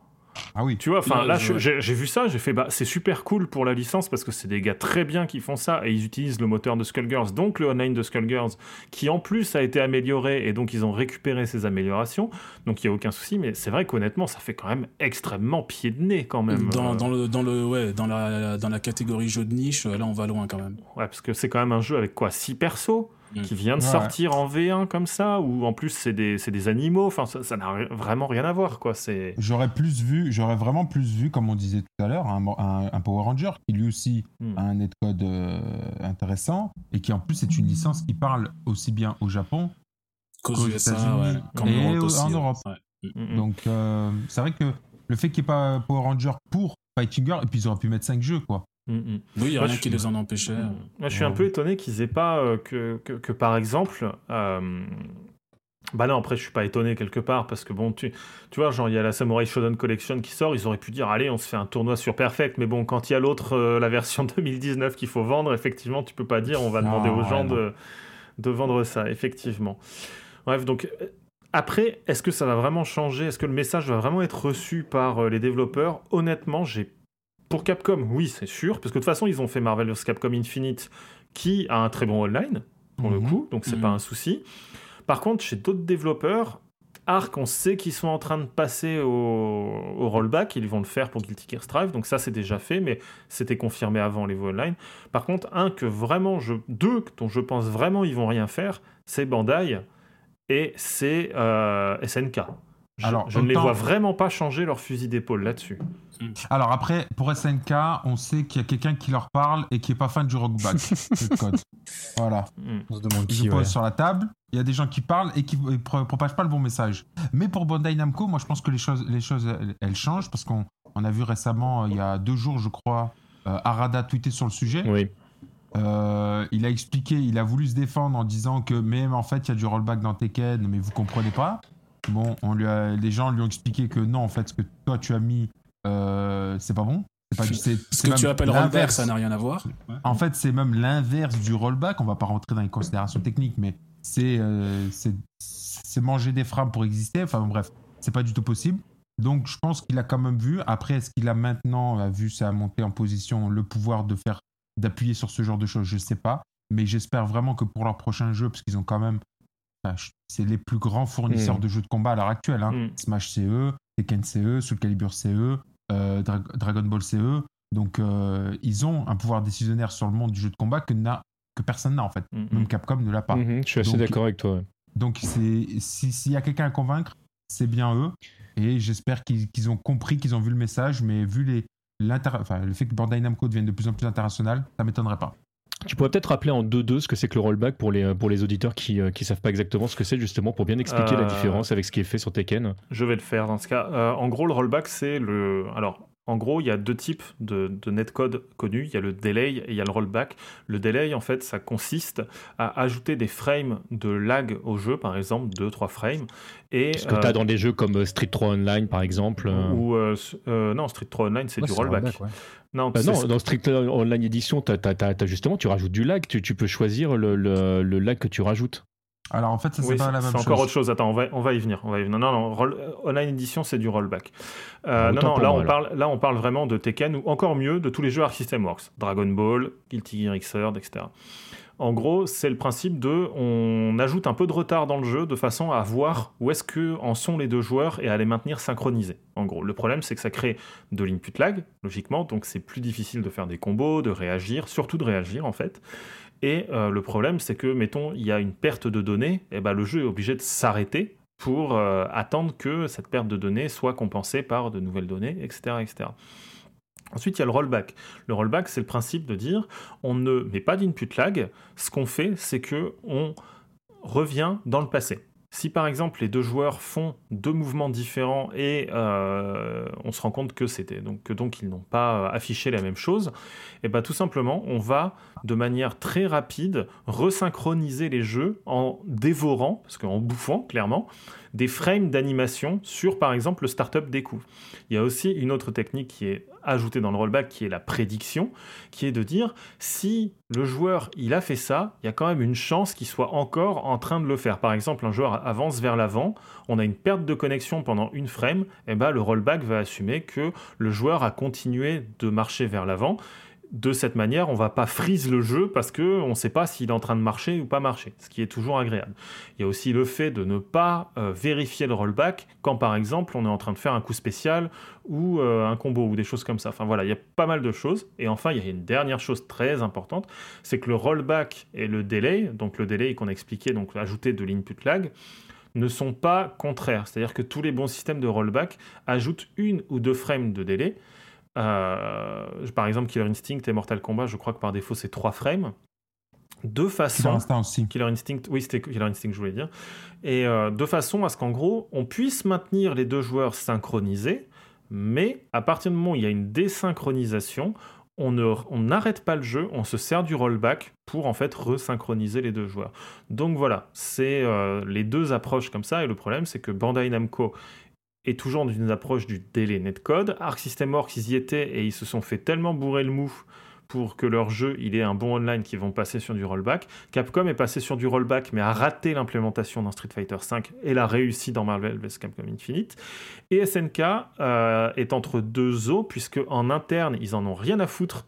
[SPEAKER 4] Ah oui.
[SPEAKER 1] tu vois, enfin, là, j'ai j'ai vu ça, j'ai fait, bah, c'est super cool pour la licence parce que c'est des gars très bien qui font ça et ils utilisent le moteur de Skullgirls, donc le online de Skullgirls, qui en plus a été amélioré et donc ils ont récupéré ces améliorations, donc il n'y a aucun souci, mais c'est vrai qu'honnêtement, ça fait quand même extrêmement pied de nez quand même.
[SPEAKER 3] Dans,
[SPEAKER 1] euh,
[SPEAKER 3] dans le, dans, le, ouais, dans, la, dans la catégorie jeu de niche, là, on va loin quand même.
[SPEAKER 1] Ouais, parce que c'est quand même un jeu avec quoi 6 persos?
[SPEAKER 3] Mm.
[SPEAKER 1] qui vient de
[SPEAKER 4] Ouais.
[SPEAKER 1] sortir en V1 comme ça, ou en plus c'est des, c'est des animaux, enfin ça n'a vraiment rien à voir quoi.
[SPEAKER 4] J'aurais plus vu, j'aurais vraiment plus vu, comme on disait tout à l'heure, un, un- un Power Ranger qui lui aussi
[SPEAKER 1] Hmm.
[SPEAKER 4] a un netcode euh, intéressant et qui en plus est une licence qui parle aussi bien au Japon.
[SPEAKER 3] Qu'aux
[SPEAKER 4] États-Unis
[SPEAKER 3] ouais.
[SPEAKER 4] Et
[SPEAKER 3] Europe
[SPEAKER 4] au-
[SPEAKER 3] aussi,
[SPEAKER 4] en
[SPEAKER 3] ouais.
[SPEAKER 4] Europe.
[SPEAKER 3] Ouais.
[SPEAKER 1] Mm, mm.
[SPEAKER 4] Donc euh, c'est vrai que le fait qu'il n'y ait pas Power Ranger pour Fighting Girl, et puis ils auraient pu mettre 5 jeux quoi.
[SPEAKER 1] Mm, mm.
[SPEAKER 3] Oui, il n'y a
[SPEAKER 1] Moi,
[SPEAKER 3] rien
[SPEAKER 1] je
[SPEAKER 3] qui les en empêchait.
[SPEAKER 1] Mm. Moi, je suis un peu étonné qu'ils aient pas euh, que, que, que, par exemple. euh, Bah non, après je suis pas étonné quelque part parce que bon, tu, tu vois, genre il y a la Samurai Shodown Collection qui sort, ils auraient pu dire allez, on se fait un tournoi sur Perfect, mais bon, quand il y a l'autre, euh, la version 2019 qu'il faut vendre, effectivement, tu peux pas dire on va
[SPEAKER 4] Non,
[SPEAKER 1] demander aux gens de, de vendre ça, effectivement. Bref, donc euh, après, est-ce que ça va vraiment changer? Est-ce que le message va vraiment être reçu par euh, les développeurs? Honnêtement, j'ai pour Capcom, oui, c'est sûr, parce que de toute façon, ils ont fait Marvel vs Capcom Infinite, qui a un très bon online, pour le
[SPEAKER 4] Mhm.
[SPEAKER 1] coup, donc c'est
[SPEAKER 3] Mhm.
[SPEAKER 1] pas un souci. Par contre, chez d'autres développeurs, Arc, on sait qu'ils sont en train de passer au, au rollback, ils vont le faire pour Guilty Gear Strive, donc ça c'est déjà fait, mais c'était confirmé avant les voix online. Par contre, un que vraiment, je, deux dont je pense vraiment ils vont rien faire, c'est Bandai et c'est euh, SNK. Je,
[SPEAKER 4] Alors,
[SPEAKER 1] je ne les vois vraiment pas changer leur fusil d'épaule là-dessus.
[SPEAKER 4] Alors après, pour SNK, on sait qu'il y a quelqu'un qui leur parle et qui est pas fan du rockback. c'est le code. Voilà.
[SPEAKER 1] Mm.
[SPEAKER 2] On se demande
[SPEAKER 4] Ils
[SPEAKER 2] qui,
[SPEAKER 4] le
[SPEAKER 2] ouais.
[SPEAKER 4] posent sur la table. Il y a des gens qui parlent et qui ne propagent pas le bon message. Mais pour Bandai Namco, moi je pense que les choses, les choses elles, elles changent parce qu'on on a vu récemment, euh, il y a deux jours, je crois, euh, Arada tweeter sur le sujet.
[SPEAKER 5] Oui.
[SPEAKER 4] Euh, il a expliqué, il a voulu se défendre en disant que même en fait il y a du rollback dans Tekken, mais vous comprenez pas. Bon, on lui a, les gens lui ont expliqué que non, en fait, ce que toi tu as mis, euh, c'est pas bon. C'est pas du- c'est-
[SPEAKER 3] Ce que tu appelles rollback,
[SPEAKER 4] l'inverse.
[SPEAKER 3] ça n'a rien à voir.
[SPEAKER 4] En fait, c'est même l'inverse du rollback. On va pas rentrer dans les considérations techniques, mais c'est euh, c'est c'est manger des frames pour exister. Enfin bref, c'est pas du tout possible. Donc je pense qu'il a quand même vu. Après, est-ce qu'il a maintenant euh, vu sa montée en position le pouvoir de faire d'appuyer sur ce genre de choses? Je sais pas. Mais j'espère vraiment que pour leur prochain jeu, parce qu'ils ont quand même, c'est les plus grands fournisseurs
[SPEAKER 5] Mm.
[SPEAKER 4] de jeux de combat à l'heure actuelle. hein.
[SPEAKER 1] Mm.
[SPEAKER 4] Smash CE, Tekken CE, Soul Calibur CE, euh, Dra- Dragon Ball CE. Donc euh, ils ont un pouvoir décisionnaire sur le monde du jeu de combat que n'a que personne n'a en fait.
[SPEAKER 1] Mm,
[SPEAKER 4] Même. Capcom ne l'a pas.
[SPEAKER 5] Je suis assez d'accord avec toi. ouais.
[SPEAKER 4] Donc, si- s'il y a quelqu'un à convaincre, c'est bien eux. Et j'espère qu'ils ont compris, qu'ils ont vu le message. Mais vu les, enfin, le fait que Bandai Namco devienne de plus en plus international, ça m'étonnerait pas.
[SPEAKER 5] Tu pourrais peut-être rappeler en 2-2 ce que c'est que le rollback pour les, pour les auditeurs qui ne savent pas exactement ce que c'est, justement, pour bien expliquer la
[SPEAKER 1] Euh,
[SPEAKER 5] différence avec ce qui est fait sur Tekken.
[SPEAKER 1] Je vais le faire dans ce cas. Euh, en gros, le rollback, c'est le. Alors, en gros, il y a deux types de, de netcode connus. Il y a le delay et il y a le rollback. Le delay, en fait, ça consiste à ajouter des frames de lag au jeu, par exemple, 2-3 frames. Et,
[SPEAKER 5] Ce que
[SPEAKER 1] euh,
[SPEAKER 5] tu as dans des jeux comme euh, Street 3 Online, par exemple. euh.
[SPEAKER 1] ou, euh, euh, non, Street 3 Online, c'est
[SPEAKER 2] Ouais,
[SPEAKER 1] du rollback.
[SPEAKER 2] rollback, ouais.
[SPEAKER 1] Non,
[SPEAKER 5] Bah non, dans Street 3 Online Edition, justement, tu rajoutes du lag. Tu, tu peux choisir le, le- le lag que tu rajoutes.
[SPEAKER 4] Alors, en fait, ça, c'est
[SPEAKER 1] Oui,
[SPEAKER 4] pas
[SPEAKER 1] c'est
[SPEAKER 4] la même
[SPEAKER 1] c'est
[SPEAKER 4] chose.
[SPEAKER 1] encore autre chose. Attends, on va, on va y venir. On va y venir. Non, non, roll- euh, online edition, c'est du rollback. Euh,
[SPEAKER 5] Ah,
[SPEAKER 1] non, non, là
[SPEAKER 5] moi,
[SPEAKER 1] on, parle, là, on parle vraiment de Tekken ou encore mieux de tous les jeux Arc System Works. Dragon Ball, Guilty Gear Xrd, etc. En gros, c'est le principe de on ajoute un peu de retard dans le jeu de façon à voir où est-ce que en sont les deux joueurs et à les maintenir synchronisés. En gros, le problème c'est que ça crée de l'input lag, logiquement, donc c'est plus difficile de faire des combos, de réagir, surtout de réagir en fait. Et euh, le problème, c'est que, mettons, il y a une perte de données, et ben, le jeu est obligé de s'arrêter pour euh, attendre que cette perte de données soit compensée par de nouvelles données, etc. etc. Ensuite, il y a le rollback. Le rollback, c'est le principe de dire on ne met pas d'input lag. Ce qu'on fait, c'est que on revient dans le passé. Si par exemple les deux joueurs font deux mouvements différents et euh, on se rend compte que c'était donc que donc ils n'ont pas euh, affiché la même chose, et ben tout simplement on va de manière très rapide resynchroniser les jeux en dévorant, parce qu'en bouffant clairement, des frames d'animation sur par exemple le startup des coups. Il y a aussi une autre technique qui est ajoutée dans le rollback qui est la prédiction, qui est de dire si le joueur il a fait ça, il y a quand même une chance qu'il soit encore en train de le faire. Par exemple, un joueur avance vers l'avant, on a une perte de connexion pendant une frame, et ben le rollback va assumer que le joueur a continué de marcher vers l'avant de cette manière, on va pas freeze le jeu parce que on ne sait pas s'il est en train de marcher ou pas marcher, ce qui est toujours agréable. Il y a aussi le fait de ne pas euh, vérifier le rollback quand par exemple on est en train de faire un coup spécial ou euh, un combo ou des choses comme ça. Enfin voilà, il y a pas mal de choses. Et enfin, il y a une dernière chose très importante, c'est que le rollback et le delay, donc le delay qu'on a expliqué, donc ajouter de l'input lag, ne sont pas contraires. C'est-à-dire que tous les bons systèmes de rollback ajoutent une ou deux frames de délai. Euh, par exemple, Killer Instinct et Mortal Kombat, je crois que par défaut c'est 3 frames. De façon.
[SPEAKER 4] Aussi.
[SPEAKER 1] Killer Instinct, oui, c'était Killer Instinct, je voulais dire. Et euh, de façon à ce qu'en gros, on puisse maintenir les deux joueurs synchronisés, mais à partir du moment où il y a une désynchronisation, on n'arrête pas le jeu, on se sert du rollback pour en fait resynchroniser les deux joueurs. Donc voilà, c'est euh, les deux approches comme ça, et le problème c'est que Bandai Namco est toujours dans une approche du délai netcode. Arc System Works, ils y étaient et ils se sont fait tellement bourrer le mou pour que leur jeu il ait un bon online qu'ils vont passer sur du rollback. Capcom est passé sur du rollback mais a raté l'implémentation dans Street Fighter V et l'a réussi dans Marvel vs Capcom Infinite. Et SNK euh, est entre deux eaux puisque en interne ils en ont rien à foutre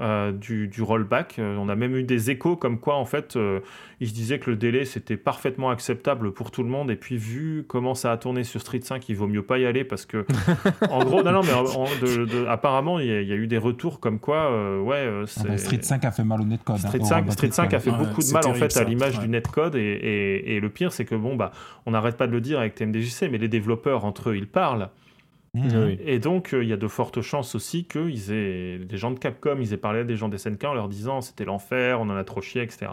[SPEAKER 1] euh, du, du rollback. Euh, on a même eu des échos comme quoi en fait euh, ils se disaient que le délai c'était parfaitement acceptable pour tout le monde et puis vu comment ça a tourné sur Street 5 il vaut mieux pas y aller parce que en gros non non mais en- de- de- apparemment il y, a- il y a eu des retours comme quoi euh, ouais
[SPEAKER 4] Ah bah, Street 5 a fait mal au netcode. hein,
[SPEAKER 1] Street
[SPEAKER 4] au
[SPEAKER 1] 5,
[SPEAKER 4] rollback
[SPEAKER 1] Street 5 a fait
[SPEAKER 3] Ouais,
[SPEAKER 1] beaucoup de mal en fait à l'image
[SPEAKER 3] Ouais.
[SPEAKER 1] du netcode et, et, et le pire c'est que bon bah on n'arrête pas de le dire avec TMDJC mais les développeurs entre eux ils parlent
[SPEAKER 5] Oui.
[SPEAKER 1] et donc euh, il y a de fortes chances aussi que ils aient des gens de Capcom ils aient parlé à des gens d'SNK en leur disant c'était l'enfer on en a trop chié etc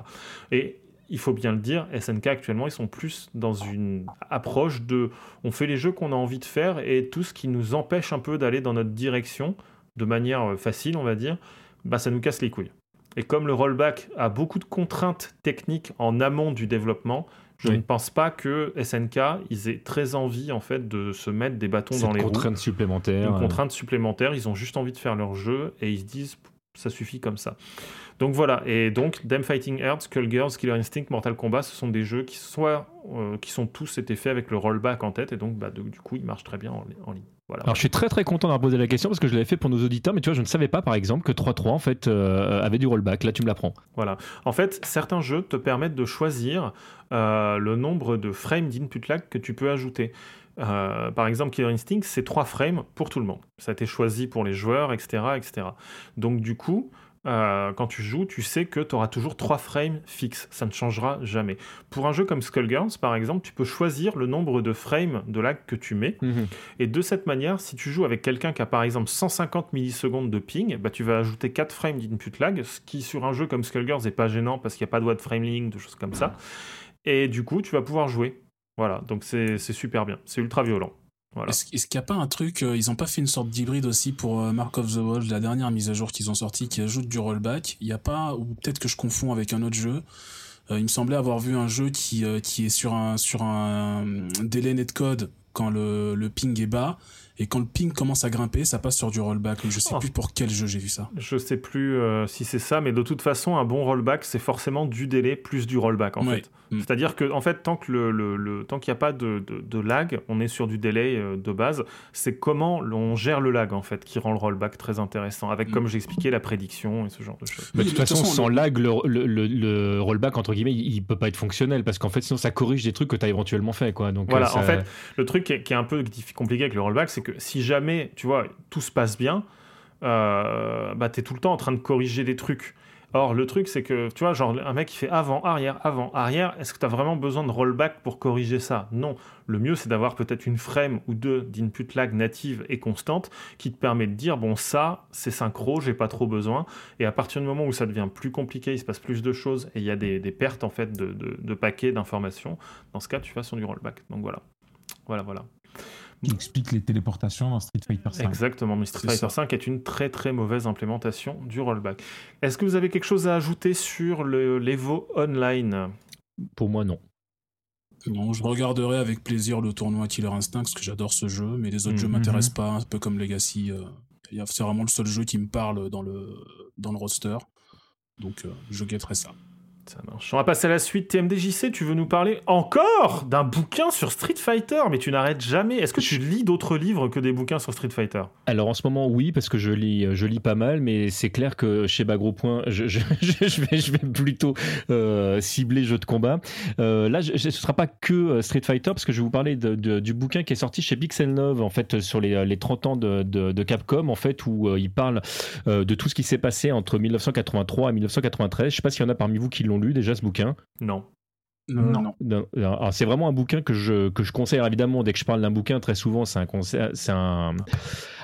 [SPEAKER 1] et il faut bien le dire, SNK actuellement, ils sont plus dans une approche de on fait les jeux qu'on a envie de faire et tout ce qui nous empêche un peu d'aller dans notre direction de manière euh, facile, on va dire, bah ça nous casse les couilles. Et comme le rollback a beaucoup de contraintes techniques en amont du développement, je
[SPEAKER 5] Oui.
[SPEAKER 1] ne pense pas que SNK ils aient très envie en fait de se mettre des bâtons dans les roues
[SPEAKER 5] contrainte supplémentaire.
[SPEAKER 1] une
[SPEAKER 5] euh,
[SPEAKER 1] contrainte supplémentaire. Ils ont juste envie de faire leur jeu et ils se disent ça suffit comme ça. Donc voilà, et donc Damn Fighting Earth, Skullgirls, Killer Instinct, Mortal Kombat, ce sont des jeux qui, soit, euh, qui sont tous été faits avec le rollback en tête, et donc bah, de- du coup ils marchent très bien en, en ligne. Voilà.
[SPEAKER 5] Alors je suis très très content d'avoir posé la question parce que je l'avais fait pour nos auditeurs, mais tu vois, je ne savais pas par exemple que 3.3 en fait euh, avait du rollback. Là, tu me l'apprends.
[SPEAKER 1] Voilà. En fait, certains jeux te permettent de choisir euh, le nombre de frames d'input lag que tu peux ajouter. Euh, par exemple, Killer Instinct, c'est 3 frames pour tout le monde. Ça a été choisi pour les joueurs, etc. etc. Donc du coup, euh, quand tu joues, tu sais que tu auras toujours 3 frames fixes. Ça ne changera jamais. Pour un jeu comme Skullgirls, par exemple, tu peux choisir le nombre de frames de lag que tu mets. Et de cette manière, si tu joues avec quelqu'un qui a par exemple 150 millisecondes de ping, bah, tu vas ajouter 4 frames d'input lag, ce qui sur un jeu comme Skullgirls n'est pas gênant parce qu'il n'y a pas de de frameling, de choses comme ça. Et du coup, tu vas pouvoir jouer. Voilà, donc c'est super bien. C'est ultra violent. Voilà.
[SPEAKER 3] Est-ce qu'il n'y a pas un truc, euh, ils n'ont pas fait une sorte d'hybride aussi pour euh, Mark of the Wolf, la dernière mise à jour qu'ils ont sortie qui ajoute du rollback? Il n'y a pas, ou peut-être que je confonds avec un autre jeu, euh, il me semblait avoir vu un jeu qui, est sur un, sur un délai netcode quand le ping est bas, et quand le ping commence à grimper, ça passe sur du rollback. Je sais
[SPEAKER 1] Oh.
[SPEAKER 3] plus pour quel jeu j'ai vu ça.
[SPEAKER 1] Je sais plus euh, si c'est ça, mais de toute façon, un bon rollback, c'est forcément du délai plus du rollback en
[SPEAKER 3] Ouais.
[SPEAKER 1] fait.
[SPEAKER 3] Mm.
[SPEAKER 1] C'est-à-dire que en fait, tant que le, le- le- tant qu'il n'y a pas de, de- de lag, on est sur du délai euh, de base. C'est comment on gère le lag en fait qui rend le rollback très intéressant, avec
[SPEAKER 3] Mm.
[SPEAKER 1] comme j'expliquais la prédiction et ce genre de choses.
[SPEAKER 5] Mais de toute façon, sans
[SPEAKER 3] le-
[SPEAKER 5] lag, le, le- le- le rollback, entre guillemets, il, peut pas être fonctionnel parce qu'en fait, sinon, ça corrige des trucs que tu as éventuellement fait. Quoi. Donc,
[SPEAKER 1] Voilà,
[SPEAKER 5] euh, ça-
[SPEAKER 1] en fait, le truc qui est, qui est un peu compliqué avec le rollback, c'est que si jamais, tu vois, tout se passe bien, euh, bah, tu es tout le temps en train de corriger des trucs. Or, le truc, c'est que, tu vois, genre, un mec qui fait avant, arrière, avant, arrière, est-ce que tu as vraiment besoin de rollback pour corriger ça? Non. Le mieux, c'est d'avoir peut-être une frame ou deux d'input lag native et constante qui te permet de dire, bon, ça, c'est synchro, j'ai pas trop besoin. Et à partir du moment où ça devient plus compliqué, il se passe plus de choses et il y a des, pertes, en fait, de paquets d'informations, dans ce cas, tu vas sur du rollback. Donc voilà. Voilà, voilà.
[SPEAKER 4] Qui explique les téléportations dans Street Fighter 5.
[SPEAKER 1] Exactement, mais Street Fighter. 5 est une très très mauvaise implémentation du rollback. Est-ce que vous avez quelque chose à ajouter sur le l'Evo Online?
[SPEAKER 5] Pour moi, non.
[SPEAKER 3] Non, je regarderai avec plaisir le tournoi Killer Instinct parce que j'adore ce jeu, mais les autres jeux
[SPEAKER 1] Mhm.
[SPEAKER 3] m'intéressent pas, un peu comme Legacy. euh, il y a- C'est vraiment le seul jeu qui me parle dans le, dans le roster. Donc euh, je guetterai ça.
[SPEAKER 1] Ça marche. On va passer à la suite. TMDJC, tu veux nous parler encore d'un bouquin sur Street Fighter Mais tu n'arrêtes jamais. Est-ce que tu lis d'autres livres que des bouquins sur Street Fighter?
[SPEAKER 5] Alors en ce moment, oui, parce que je lis, je lis pas mal, mais c'est clair que chez Bagro Point, je, vais, je vais plutôt euh, cibler jeux de combat. Euh, là, ce sera pas que euh, Street Fighter, parce que je vais vous parler du bouquin qui est sorti chez Pixel 9, en fait, sur les, les 30 ans de, de- Capcom, en fait, où il parle de tout ce qui s'est passé entre 1983 et 1993. Je sais pas s'il y en a parmi vous qui l'ont lu déjà ce bouquin?
[SPEAKER 1] Non.
[SPEAKER 3] Non,
[SPEAKER 4] Non.
[SPEAKER 3] non.
[SPEAKER 5] Alors c'est vraiment un bouquin que je, que je conseille. Alors, évidemment, dès que je parle d'un bouquin, très souvent, c'est un, conseil- c'est un,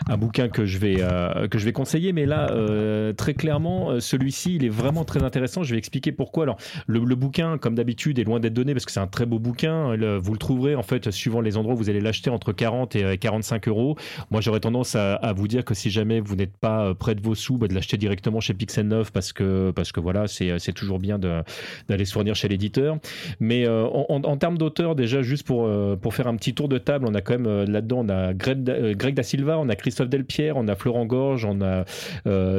[SPEAKER 5] un bouquin que je vais, euh, que je vais conseiller. Mais là, euh, très clairement, euh, celui-ci, il est vraiment très intéressant. Je vais expliquer pourquoi. Alors, le, le bouquin, comme d'habitude, est loin d'être donné parce que c'est un très beau bouquin. Le- vous le trouverez, en fait, suivant les endroits où vous allez l'acheter, entre 40 et euh, 45 euros. Moi, j'aurais tendance à, à vous dire que si jamais vous n'êtes pas euh, près de vos sous, bah, de l'acheter directement chez Pixel 9 parce que, parce que voilà, c'est c'est toujours bien de- d'aller se fournir chez l'éditeur. Mais euh, en, en- termes d'auteur, déjà, juste pour, euh, pour faire un petit tour de table, on a quand même euh, là-dedans, on a Greg, Da- Greg Da Silva, on a Christophe Delpierre, on a Florent Gorge, on a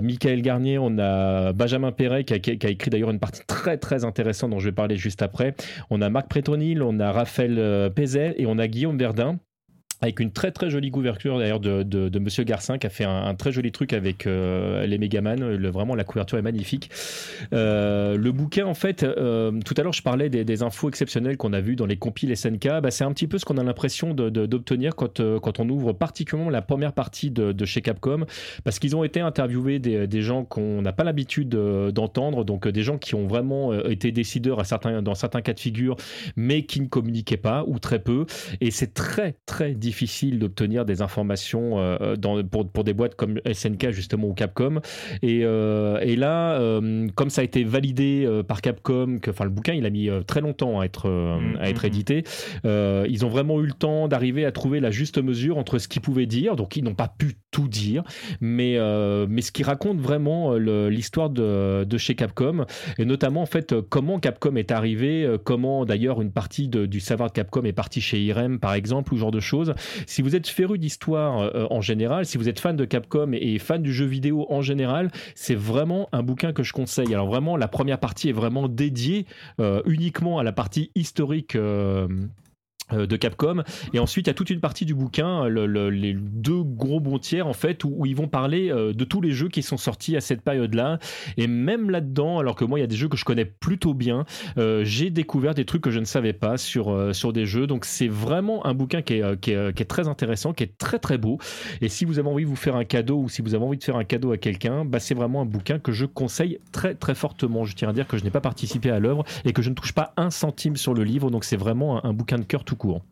[SPEAKER 5] Michael Garnier, on a Benjamin Perret qui a, qui a- écrit d'ailleurs une partie très très intéressante dont je vais parler juste après. On a Marc Prétonil, on a Raphaël Pézet et on a Guillaume Verdun avec une très très jolie couverture d'ailleurs de, de, Monsieur Garcin qui a fait un, très joli truc avec euh, les Megaman. Le, vraiment la couverture est magnifique. Euh, le bouquin en fait, euh, tout à l'heure je parlais des, infos exceptionnelles qu'on a vues dans les compiles SNK. Bah, c'est un petit peu ce qu'on a l'impression d'obtenir quand, quand on ouvre particulièrement la première partie de, chez Capcom parce qu'ils ont été interviewés des, gens qu'on n'a pas l'habitude d'entendre, donc des gens qui ont vraiment été décideurs dans certains cas de figure, mais qui ne communiquaient pas ou très peu. Et c'est très très difficile d'obtenir des informations euh, dans, pour, pour des boîtes comme SNK justement ou Capcom. Et, euh, et là, euh, comme ça a été validé par Capcom, que, enfin le bouquin il a mis très longtemps à être,
[SPEAKER 1] Mm,
[SPEAKER 5] à être
[SPEAKER 1] mm,
[SPEAKER 5] édité, euh, ils ont vraiment eu le temps d'arriver à trouver la juste mesure entre ce qu'ils pouvaient dire, donc ils n'ont pas pu tout dire, mais, mais ce qui raconte vraiment l'histoire de, de chez Capcom, et notamment en fait comment Capcom est arrivé, comment d'ailleurs une partie de- du savoir de Capcom est partie chez Irem par exemple, ou ce genre de choses. Si vous êtes féru d'histoire euh, en général, si vous êtes fan de Capcom et, fan du jeu vidéo en général, c'est vraiment un bouquin que je conseille. Alors vraiment, la première partie est vraiment dédiée euh, uniquement à la partie historique. Euh, de Capcom. Et ensuite il y a toute une partie du bouquin les deux gros bons tiers en fait où, ils vont parler euh, de tous les jeux qui sont sortis à cette période là et même là dedans alors que moi il y a des jeux que je connais plutôt bien euh, j'ai découvert des trucs que je ne savais pas sur, sur des jeux. Donc c'est vraiment un bouquin qui est, qui, est, qui est, très intéressant qui est très très beau. Et si vous avez envie de vous faire un cadeau ou si vous avez envie de faire un cadeau à quelqu'un bah, c'est vraiment un bouquin que je conseille très très fortement. Je tiens à dire que je n'ai pas participé à l'œuvre et que je ne touche pas un centime sur le livre. Donc c'est vraiment un, un bouquin de cœur tout court.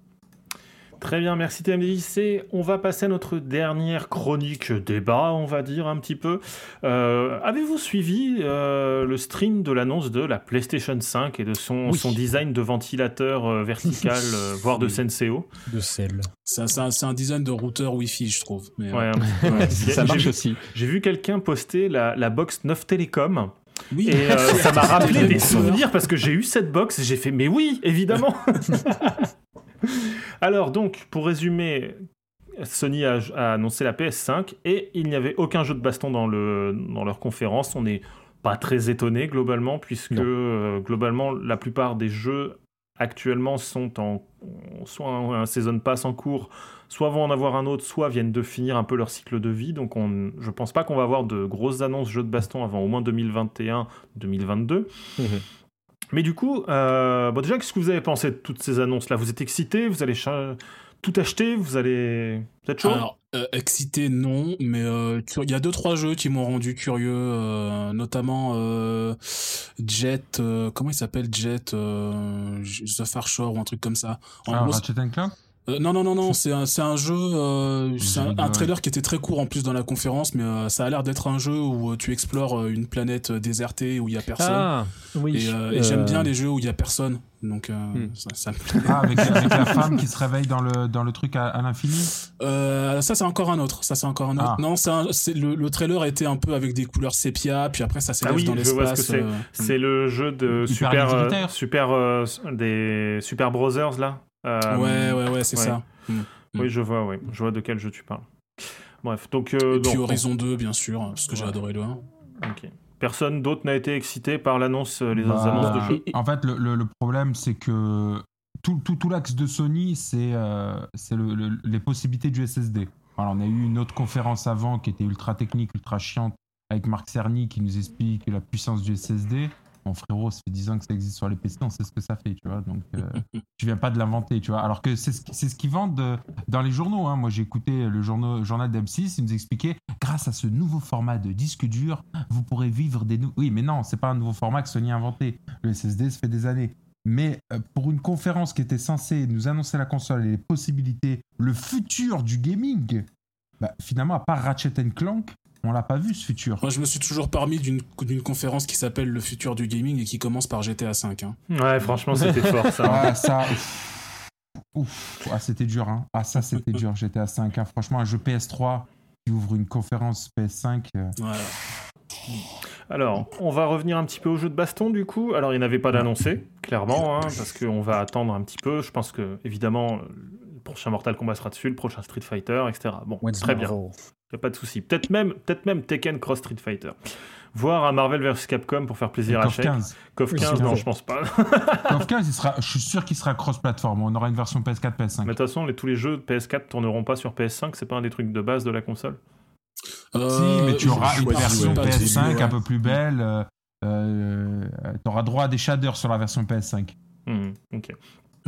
[SPEAKER 1] Très bien, merci TMDJC. On va passer à notre dernière chronique débat, on va dire un petit peu. Euh, avez-vous suivi euh, le stream de l'annonce de la PlayStation 5 et de son, son design de ventilateur euh, vertical, voire de Senseo?
[SPEAKER 2] De sel.
[SPEAKER 3] C'est un, design de routeur Wi-Fi, je trouve.
[SPEAKER 1] Mais, ouais, ça marche aussi. J'ai vu quelqu'un poster la, la box 9 Télécom oui. Et ça m'a rappelé des souvenirs parce que j'ai eu cette box et j'ai fait mais oui, évidemment. Alors donc, pour résumer, Sony a, annoncé la PS5 et il n'y avait aucun jeu de baston dans, le, dans leur conférence. On n'est pas très étonné globalement, puisque euh, globalement la plupart des jeux actuellement sont en soit un, season pass en cours, soit vont en avoir un autre, soit viennent de finir un peu leur cycle de vie. Donc on, je pense pas qu'on va avoir de grosses annonces jeux de baston avant au moins 2021-2022. Mais du coup, euh, bon déjà, qu'est-ce que vous avez pensé de toutes ces annonces-là? Vous êtes excité Vous allez tout acheter Vous allez... Vous êtes chaud?
[SPEAKER 3] Alors, euh, excité, non, mais euh, il y a deux, trois jeux qui m'ont rendu curieux, euh, notamment Jet, comment il s'appelle? Jet, The Far Shore ou un truc comme ça.
[SPEAKER 4] En ah, Ratchet Clank?
[SPEAKER 3] Euh, non, non, non, non, c'est un, un, jeu, euh, c'est un, trailer qui était très court en plus dans la conférence, mais euh, ça a l'air d'être un jeu où tu explores une planète désertée où il y a personne. Ah, oui. Et, j'aime bien les jeux où il y a personne. Donc hmm. ça,
[SPEAKER 4] ah, avec, la femme qui se réveille dans le, dans le truc à, l'infini
[SPEAKER 3] Ça, c'est encore un autre. Ça, c'est encore un autre. Ah. Non, c'est le, le, trailer était un peu avec des couleurs sépia, puis après ça s'élève ah oui, dans l'espace.
[SPEAKER 1] C'est le jeu de Super, super, des Super Brothers là
[SPEAKER 3] ouais, ouais, ouais, c'est ça.
[SPEAKER 1] Hmm. Oui, je vois, oui. Je vois de quel jeu tu parles. Bref, donc.
[SPEAKER 3] Euh, puis Horizon 2, bien sûr, parce que j'ai adoré le 1.
[SPEAKER 1] Ok. Personne d'autre n'a été excité par l'annonce, euh, les bah, annonces de jeu?
[SPEAKER 4] En fait, le, problème, c'est que tout, tout, tout l'axe de Sony, c'est c'est les possibilités du SSD. Alors, on a eu une autre conférence avant qui était ultra technique, ultra chiante, avec Marc Cerny qui nous explique la puissance du SSD. Mon frérot, ça fait 10 ans que ça existe sur les PC, on sait ce que ça fait, tu vois. Donc, euh, tu viens pas de l'inventer, tu vois. Alors que c'est ce, ce qu'ils vendent dans les journaux. Hein. Moi, j'ai écouté le journal, journal d'M6, ils nous expliquaient, grâce à ce nouveau format de disque dur, vous pourrez vivre des... Oui, mais non, c'est pas un nouveau format que Sony a inventé. Le SSD, ça fait des années. Mais euh, pour une conférence qui était censée nous annoncer la console et les possibilités, le futur du gaming, bah, finalement, à part Ratchet Clank, on l'a pas vu ce futur.
[SPEAKER 3] Moi, je me suis toujours parmi d'une conférence qui s'appelle Le futur du gaming et qui commence par GTA 5. Hein.
[SPEAKER 1] Ouais, franchement, c'était fort ça.
[SPEAKER 4] Ah, ça. Ouf. Ah, c'était dur. Hein. Ah, ça, c'était dur, GTA 5. Hein. Franchement, un jeu PS3 qui ouvre une conférence PS5. Euh.
[SPEAKER 1] Alors, on va revenir un petit peu au jeu de baston du coup. Alors, il n'y en avait pas d'annoncé, clairement, hein, parce qu'on va attendre un petit peu. Je pense que, évidemment, prochain Mortal Kombat sera dessus, le prochain Street Fighter, etc. Bon, très bien. Y a pas de souci. Peut-être même, peut même Tekken Cross Street Fighter. Voir un Marvel vs Capcom pour faire plaisir à Shake. 15. KOF 15, non, je pense pas.
[SPEAKER 4] KOF 15, il sera, je suis sûr qu'il sera cross-platform. On aura une version PS4, PS5.
[SPEAKER 1] Mais de toute façon, les, tous les jeux PS4 tourneront pas sur PS5. C'est pas un des trucs de base de la console?
[SPEAKER 4] Euh, si, mais tu auras une version PS5 un peu plus belle. Euh, euh, tu auras droit à des shaders sur la version PS5.
[SPEAKER 1] Hmm, ok.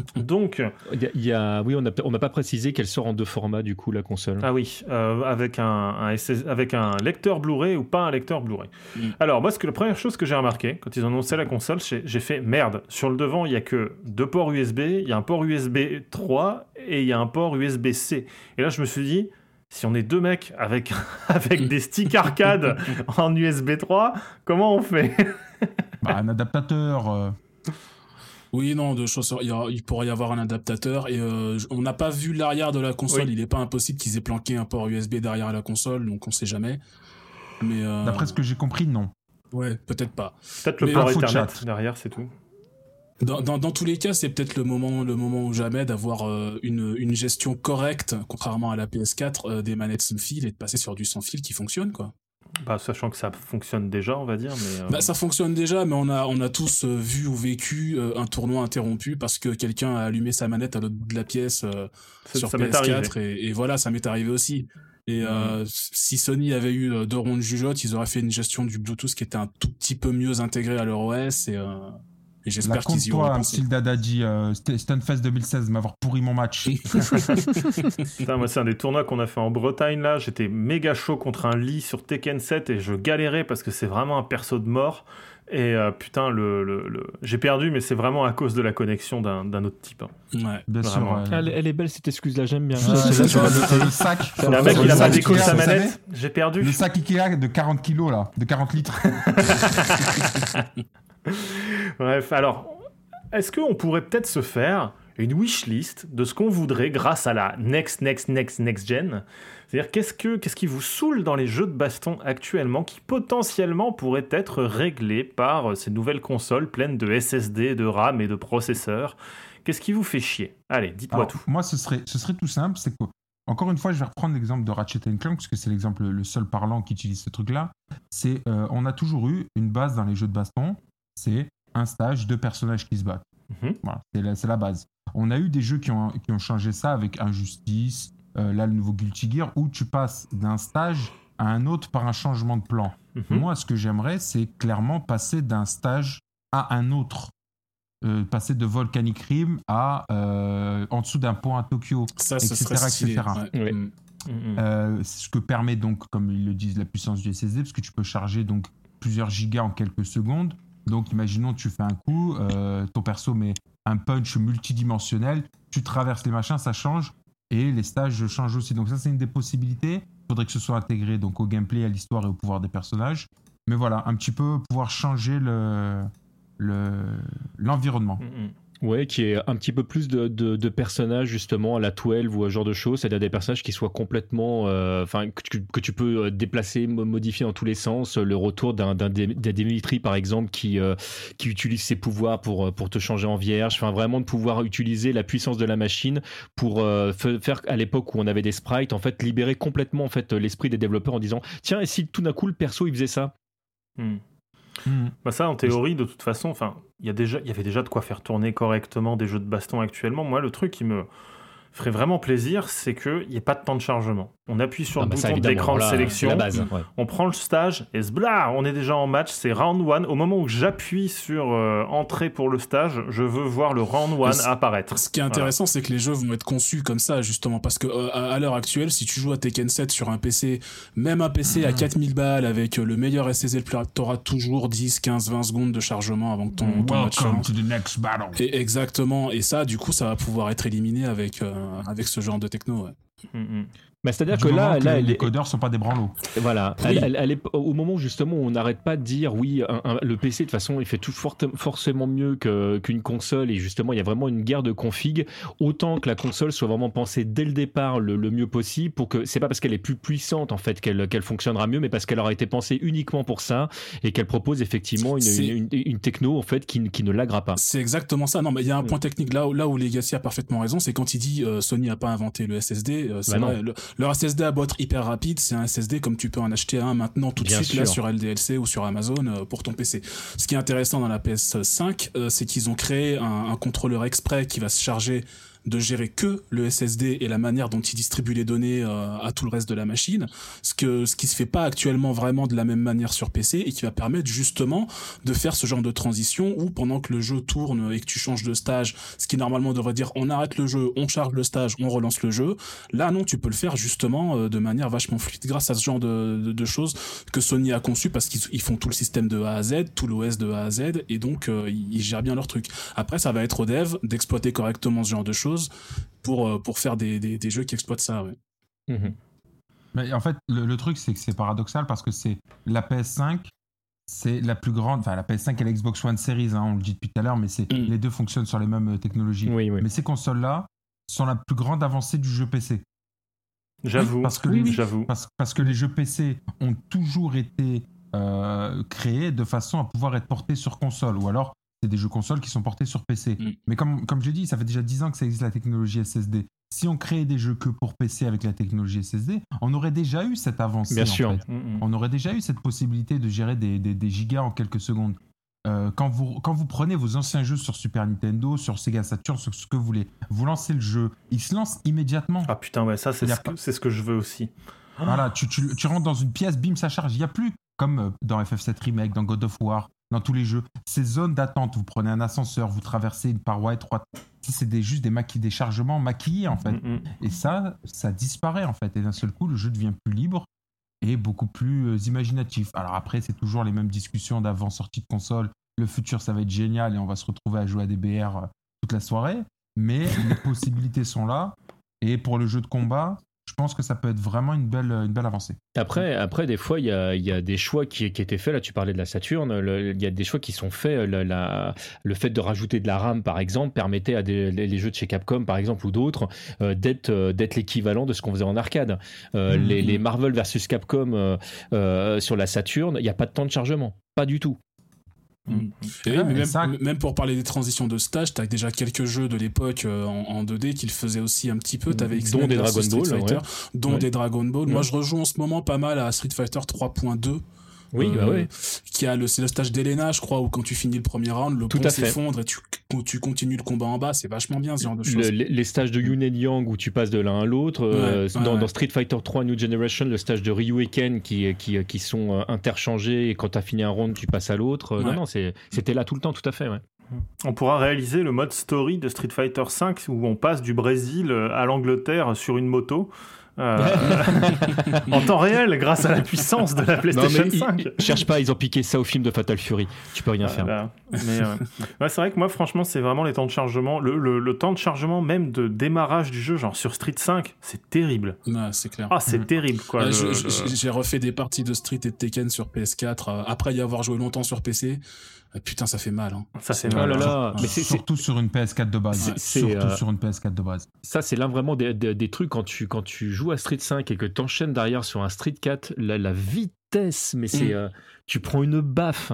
[SPEAKER 1] Donc,
[SPEAKER 5] il y, a, oui, on n'a on pas précisé qu'elle sort en deux formats du coup la console.
[SPEAKER 1] Ah oui, euh, avec un, avec un lecteur Blu-ray ou pas un lecteur Blu-ray. Mm. Alors moi, ce que la première chose que j'ai remarqué quand ils ont annoncé la console, j'ai fait merde. Sur le devant, il y a que deux ports USB, il y a un port USB 3 et il y a un port USB-C. Et là, je me suis dit. Si on est deux mecs avec, avec des sticks arcade en USB 3, comment on fait?
[SPEAKER 4] Bah, Un adaptateur. Euh,
[SPEAKER 3] oui, non, de choses, il, pourrait y avoir un adaptateur et euh, on n'a pas vu l'arrière de la console. Il n'est pas impossible qu'ils aient planqué un port USB derrière la console, donc on sait jamais. Mais euh,
[SPEAKER 4] d'après ce que j'ai compris, non.
[SPEAKER 3] Ouais, peut-être pas.
[SPEAKER 1] Peut-être le port Ethernet derrière, c'est tout.
[SPEAKER 3] Dans, dans, dans tous les cas, c'est peut-être le moment, le moment ou jamais d'avoir euh, une, une gestion correcte, contrairement à la PS4, euh, des manettes sans fil et de passer sur du sans fil qui fonctionne, quoi.
[SPEAKER 1] Bah, sachant que ça fonctionne déjà, on va dire. Mais, euh,
[SPEAKER 3] Bah, ça fonctionne déjà, mais on a, on a tous euh, vu ou vécu euh, un tournoi interrompu parce que quelqu'un a allumé sa manette à l'autre bout de la pièce sur
[SPEAKER 1] ça m'est arrivé.
[SPEAKER 3] PS4 et, et voilà, ça m'est arrivé aussi. Et euh, si Sony avait eu deux ronds de jugeote, ils auraient fait une gestion du Bluetooth qui était un tout petit peu mieux intégrée à leur OS et, et
[SPEAKER 4] La
[SPEAKER 3] j'espère qu'ils y
[SPEAKER 4] compte-toi,
[SPEAKER 3] pensé.
[SPEAKER 4] Euh, St- Stunfest 2016, m'avoir pourri mon match.
[SPEAKER 1] Putain, moi, c'est un des tournois qu'on a fait en Bretagne là. J'étais méga chaud contre un lit sur Tekken 7 et je galérais parce que c'est vraiment un perso de mort. Et euh, putain, le, le- le- j'ai perdu, mais c'est vraiment à cause de la connexion d'un d'un autre type. hein.
[SPEAKER 3] Ouais.
[SPEAKER 4] Bien sûr.
[SPEAKER 5] Elle, elle est belle cette excuse-là, j'aime bien.
[SPEAKER 4] C'est le sac.
[SPEAKER 1] Il y a un mec, il
[SPEAKER 4] le
[SPEAKER 1] a pas
[SPEAKER 4] Ikea,
[SPEAKER 1] sa manette. J'ai perdu.
[SPEAKER 4] Le sac Ikea de 40 kilos là, de 40 litres.
[SPEAKER 1] Bref, alors, est-ce qu'on pourrait peut-être se faire une wishlist de ce qu'on voudrait grâce à la next, next, next, next gen? C'est-à-dire, qu'est-ce, que, qu'est-ce qui vous saoule dans les jeux de baston actuellement qui potentiellement pourrait être réglé par euh, ces nouvelles consoles pleines de SSD, de RAM et de processeurs? Qu'est-ce qui vous fait chier? Allez, dites-moi tout.
[SPEAKER 4] Moi, ce serait, ce serait tout simple. C'est que, encore une fois, je vais reprendre l'exemple de Ratchet Clank parce que c'est l'exemple le seul parlant qui utilise ce truc-là. C'est, euh, on a toujours eu une base dans les jeux de baston. C'est un stage, deux personnages qui se battent.
[SPEAKER 1] Mhm.
[SPEAKER 4] Voilà, c'est la, c'est la base. On a eu des jeux qui ont, qui ont changé ça avec Injustice, euh, là le nouveau Guilty Gear, où tu passes d'un stage à un autre par un changement de plan.
[SPEAKER 1] Mhm.
[SPEAKER 4] Moi, ce que j'aimerais, c'est clairement passer d'un stage à un autre. Euh, passer de Volcanic Rim à euh, en dessous d'un pont à Tokyo.
[SPEAKER 3] Ça, ce
[SPEAKER 4] Etc.,
[SPEAKER 3] stylé.
[SPEAKER 4] etc.
[SPEAKER 3] ouais. Mm.
[SPEAKER 1] Mhm.
[SPEAKER 4] Euh, c'est ce que permet donc, comme ils le disent, la puissance du SSD, parce que tu peux charger donc plusieurs gigas en quelques secondes. Donc, imaginons, tu fais un coup, euh, ton perso met un punch multidimensionnel, tu traverses les machins, ça change, et les stages changent aussi. Donc, ça, c'est une des possibilités. Il faudrait que ce soit intégré donc, au gameplay, à l'histoire et au pouvoir des personnages. Mais voilà, un petit peu pouvoir changer le le- l'environnement.
[SPEAKER 1] Mhm.
[SPEAKER 5] Ouais, qui est un petit peu plus de, de- personnages justement à la 12 ou à ce genre de choses, c'est-à-dire des personnages qui soient complètement, euh, enfin que, tu- peux euh, déplacer, mo- modifier dans tous les sens. Le retour d'un Dimitri par exemple qui euh, qui utilise ses pouvoirs pour pour te changer en vierge. Enfin vraiment de pouvoir utiliser la puissance de la machine pour faire à l'époque où on avait des sprites en fait libérer complètement en fait l'esprit des développeurs en disant tiens et si tout d'un coup le perso il faisait ça?
[SPEAKER 1] Mhm.
[SPEAKER 4] Mhm.
[SPEAKER 1] Bah ça, en théorie, de toute façon, enfin, il y il y avait déjà de quoi faire tourner correctement des jeux de baston actuellement. Moi, le truc qui me ferait vraiment plaisir, c'est qu'il n'y ait pas de temps de chargement. On appuie sur
[SPEAKER 5] Ah
[SPEAKER 1] le
[SPEAKER 5] bah
[SPEAKER 1] bouton
[SPEAKER 5] évidemment,
[SPEAKER 1] d'écran de sélection,
[SPEAKER 5] c'est la base. ouais.
[SPEAKER 1] on prend le stage et zbla, on est déjà en match. C'est round one. Au moment où j'appuie sur euh, entrée pour le stage, je veux voir le round one
[SPEAKER 3] c'est-
[SPEAKER 1] apparaître.
[SPEAKER 3] Ce qui est intéressant, c'est que les jeux vont être conçus comme ça, justement, parce que euh, à, à l'heure actuelle, si tu joues à Tekken 7 sur un PC, même un PC à 4000 balles avec euh, le meilleur SSD, t'auras toujours 10, 15, 20 secondes de chargement avant que ton, ton match
[SPEAKER 4] to the next battle.
[SPEAKER 3] Et exactement. Et ça, du coup, ça va pouvoir être éliminé avec, euh, avec ce genre de techno. ouais.
[SPEAKER 1] Mhm.
[SPEAKER 5] Bah, c'est-à-dire que là,
[SPEAKER 4] que
[SPEAKER 5] là
[SPEAKER 4] les, les codeurs sont pas des branlots.
[SPEAKER 5] Voilà,
[SPEAKER 3] Oui.
[SPEAKER 5] Elle- elle- elle est- au moment où justement on n'arrête pas de dire oui, un- un- le PC de toute façon il fait tout forte- forcément mieux que- qu'une console et justement il y a vraiment une guerre de config, autant que la console soit vraiment pensée dès le départ le, le mieux possible pour que c'est pas parce qu'elle est plus puissante en fait qu'elle qu'elle fonctionnera mieux, mais parce qu'elle aura été pensée uniquement pour ça et qu'elle propose effectivement une, une- une- une techno en fait qui, qui ne l'agra pas.
[SPEAKER 3] C'est exactement ça. Non, mais il y a un point technique là où, là où Legacy a parfaitement raison, c'est quand il dit euh, Sony a pas inventé le SSD. euh, c'est
[SPEAKER 5] Bah
[SPEAKER 3] vrai, le- leur SSD beau être hyper rapide, c'est un SSD comme tu peux en acheter un maintenant tout de
[SPEAKER 5] Bien
[SPEAKER 3] suite là sur LDLC ou sur Amazon euh, pour ton PC. Ce qui est intéressant dans la PS5, euh, c'est qu'ils ont créé un, un contrôleur exprès qui va se charger de gérer que le SSD et la manière dont il distribue les données euh, à tout le reste de la machine, ce que ce qui se fait pas actuellement vraiment de la même manière sur PC et qui va permettre justement de faire ce genre de transition où pendant que le jeu tourne et que tu changes de stage, ce qui normalement devrait dire on arrête le jeu, on charge le stage, on relance le jeu, là non tu peux le faire justement euh, de manière vachement fluide grâce à ce genre de, de- choses que Sony a conçu parce qu'ils ils font tout le système de A à Z, tout l'OS de A à Z et donc euh, ils gèrent bien leur truc. Après ça va être aux devs d'exploiter correctement ce genre de choses pour, euh, pour faire des, des, des jeux qui exploitent ça. Ouais.
[SPEAKER 5] Mhm.
[SPEAKER 4] Mais en fait, le, le truc, c'est que c'est paradoxal parce que c'est la PS5, c'est la plus grande, enfin la PS5 et la Xbox One Series, hein, on le dit depuis tout à l'heure, mais c'est
[SPEAKER 3] Mm.
[SPEAKER 4] les deux fonctionnent sur les mêmes euh, technologies.
[SPEAKER 5] Oui, oui.
[SPEAKER 4] Mais ces consoles-là sont la plus grande avancée du jeu PC.
[SPEAKER 1] J'avoue,
[SPEAKER 4] parce que
[SPEAKER 1] oui,
[SPEAKER 4] les-
[SPEAKER 1] j'avoue.
[SPEAKER 4] Parce, parce que les jeux PC ont toujours été euh, créés de façon à pouvoir être portés sur console. Ou alors, c'est des jeux consoles qui sont portés sur PC.
[SPEAKER 3] Mm.
[SPEAKER 4] Mais comme, comme je dis, ça fait déjà 10 ans que ça existe la technologie SSD. Si on créait des jeux que pour PC avec la technologie SSD, on aurait déjà eu cette avancée.
[SPEAKER 5] Bien
[SPEAKER 4] en
[SPEAKER 5] sûr.
[SPEAKER 4] fait.
[SPEAKER 1] Mm, mm.
[SPEAKER 4] On aurait déjà eu cette possibilité de gérer des, des- des gigas en quelques secondes. Euh, quand, vous, quand vous prenez vos anciens jeux sur Super Nintendo, sur Sega Saturn, sur ce que vous voulez, vous lancez le jeu, il se lance immédiatement.
[SPEAKER 1] Ah putain, ouais, ça c'est ce,
[SPEAKER 4] pas-
[SPEAKER 1] ce que je veux aussi.
[SPEAKER 4] Voilà, tu, tu- tu rentres dans une pièce, bim, ça charge. Il n'y a plus, comme euh, dans FF7 Remake, dans God of War, dans tous les jeux, ces zones d'attente. Vous prenez un ascenseur, vous traversez une paroi étroite. C'est des, juste des, des chargements maquillés, en fait.
[SPEAKER 1] Mm, mm.
[SPEAKER 4] Et ça, ça disparaît, en fait. Et d'un seul coup, le jeu devient plus libre et beaucoup plus euh, imaginatif. Alors après, c'est toujours les mêmes discussions d'avant sortie de console. Le futur, ça va être génial et on va se retrouver à jouer à des BR euh, toute la soirée. Mais les possibilités sont là. Et pour le jeu de combat, je pense que ça peut être vraiment une belle, une belle avancée.
[SPEAKER 5] Après, après, des fois, il y a, il y a des choix qui, qui étaient faits. Là, tu parlais de la Saturn. le- il y a des choix qui sont faits. Le, la- le fait de rajouter de la RAM, par exemple, permettait à des, les, les jeux de chez Capcom, par exemple, ou d'autres, euh, d'être euh, d'être l'équivalent de ce qu'on faisait en arcade. Euh,
[SPEAKER 4] Mhm.
[SPEAKER 5] les, les Marvel versus Capcom sur la Saturn, il n'y a pas de temps de chargement. Pas du tout.
[SPEAKER 1] Mm.
[SPEAKER 3] Et mais
[SPEAKER 4] et
[SPEAKER 3] même,
[SPEAKER 4] ça-
[SPEAKER 3] même pour parler des transitions de stage, t'as déjà quelques jeux de l'époque euh, en, en 2D qui le faisaient aussi un petit peu. T'avais
[SPEAKER 5] Dont des Dragon
[SPEAKER 3] Street
[SPEAKER 5] Ball,
[SPEAKER 3] Fighter, dont
[SPEAKER 5] Ouais.
[SPEAKER 3] des Dragon Ball. Moi, je rejoue en ce moment pas mal à Street Fighter 3.2.
[SPEAKER 5] Oui,
[SPEAKER 3] euh,
[SPEAKER 5] bah ouais.
[SPEAKER 3] qui a le, c'est le stage d'Elena, je crois, où quand tu finis le premier round, le
[SPEAKER 5] Tout
[SPEAKER 3] pont s'effondre et tu, tu continues le combat en bas. C'est vachement bien ce genre de
[SPEAKER 5] Le-
[SPEAKER 3] choses.
[SPEAKER 5] les, les stages de Yun et Yang où tu passes de l'un à l'autre. euh,
[SPEAKER 3] Ouais,
[SPEAKER 5] dans,
[SPEAKER 3] ouais.
[SPEAKER 5] dans Street Fighter 3 New Generation, le stage de Ryu et Ken qui, qui, qui sont euh, interchangés et quand tu as fini un round, tu passes à l'autre. Non, non, c'est- c'était là tout le temps, tout à fait. Ouais.
[SPEAKER 1] On pourra réaliser le mode story de Street Fighter V où on passe du Brésil à l'Angleterre sur une moto. Euh, en temps réel, grâce à la puissance de la
[SPEAKER 5] Non,
[SPEAKER 1] PlayStation
[SPEAKER 5] mais ils-
[SPEAKER 1] 5.
[SPEAKER 5] ils- cherche pas, ils ont piqué ça au film de Fatal Fury. Tu peux rien faire.
[SPEAKER 1] Voilà. Mais euh, ouais, c'est vrai que moi, franchement, c'est vraiment les temps de chargement. Le, le- le temps de chargement même de démarrage du jeu, genre sur Street 5, c'est terrible.
[SPEAKER 3] C'est clair.
[SPEAKER 1] Ah, c'est
[SPEAKER 4] Mhm.
[SPEAKER 1] terrible, quoi.
[SPEAKER 3] J'ai refait des parties de Street et de Tekken sur PS4 euh, après y avoir joué longtemps sur PC. Euh, Putain, ça fait mal. Hein.
[SPEAKER 1] Ça, c'est
[SPEAKER 5] Oh
[SPEAKER 1] mal.
[SPEAKER 5] là
[SPEAKER 1] hein.
[SPEAKER 5] là, mais c'est- c'est-
[SPEAKER 4] Surtout sur une PS4 de base.
[SPEAKER 5] C'est- c'est,
[SPEAKER 4] Surtout
[SPEAKER 5] euh,
[SPEAKER 4] sur une PS4 de base.
[SPEAKER 5] ça, c'est l'un vraiment des, des- des trucs quand tu, quand tu joues à Street 5 et que tu enchaînes derrière sur un Street 4, la, la vitesse, mais c'est.
[SPEAKER 3] Mm.
[SPEAKER 5] euh, tu prends une baffe.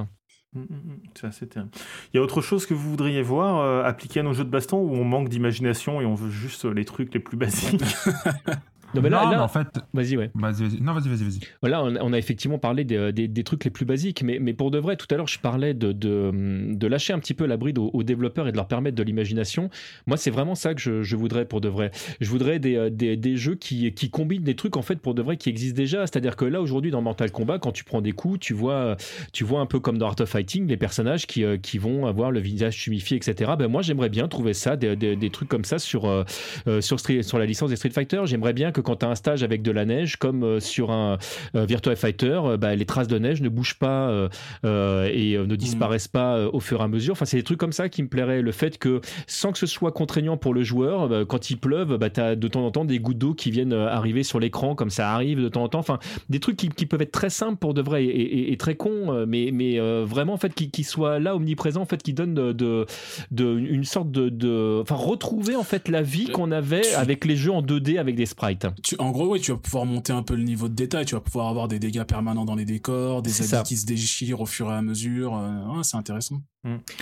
[SPEAKER 1] Mm, mm, C'est assez terrible. Il y a autre chose que vous voudriez voir euh, appliqué à nos jeux de baston où on manque d'imagination et on veut juste les trucs les plus basiques?
[SPEAKER 5] Non, mais là,
[SPEAKER 4] non,
[SPEAKER 5] là-
[SPEAKER 4] mais en fait,
[SPEAKER 5] vas-y, ouais.
[SPEAKER 4] vas-y, vas-y. Non, vas-y, vas-y, vas-y.
[SPEAKER 5] Voilà, on, on a effectivement parlé des, des- des trucs les plus basiques, mais, mais pour de vrai, tout à l'heure, je parlais de, de, de lâcher un petit peu la bride aux, aux développeurs et de leur permettre de l'imagination. Moi, c'est vraiment ça que je, je voudrais pour de vrai. Je voudrais des, euh, des, des jeux qui, qui combinent des trucs, en fait, pour de vrai, qui existent déjà. C'est-à-dire que là, aujourd'hui, dans Mortal Kombat, quand tu prends des coups, tu vois, tu vois un peu comme dans Art of Fighting, les personnages qui, euh, qui vont avoir le visage tumifié, etc. Ben, moi, j'aimerais bien trouver ça, des, trucs comme ça sur, euh, euh, sur, Street- sur la licence des Street Fighter. J'aimerais bien que quand tu as un stage avec de la neige, comme euh, sur un euh, Virtua Fighter, euh, bah, les traces de neige ne bougent pas et ne disparaissent pas au fur et à mesure. Enfin, c'est des trucs comme ça qui me plairaient. Le fait que, sans que ce soit contraignant pour le joueur, bah, quand il pleuve, bah, tu as de temps en temps des gouttes d'eau qui viennent arriver sur l'écran, comme ça arrive de temps en temps. Enfin, des trucs qui, qui peuvent être très simples pour de vrai et, et- et très cons, mais, mais euh, vraiment, en fait, qui, qui soient là, omniprésents, en fait, qui donnent de, de, de- une sorte de, de- Enfin, retrouver, en fait, la vie qu'on avait avec les jeux en 2D avec des sprites.
[SPEAKER 3] Tu, en gros, oui, tu vas pouvoir monter un peu le niveau de détail. Tu vas pouvoir avoir des dégâts permanents dans les décors, des habits
[SPEAKER 5] ça.
[SPEAKER 3] qui se déchirent au fur et à mesure. euh, ouais, c'est intéressant.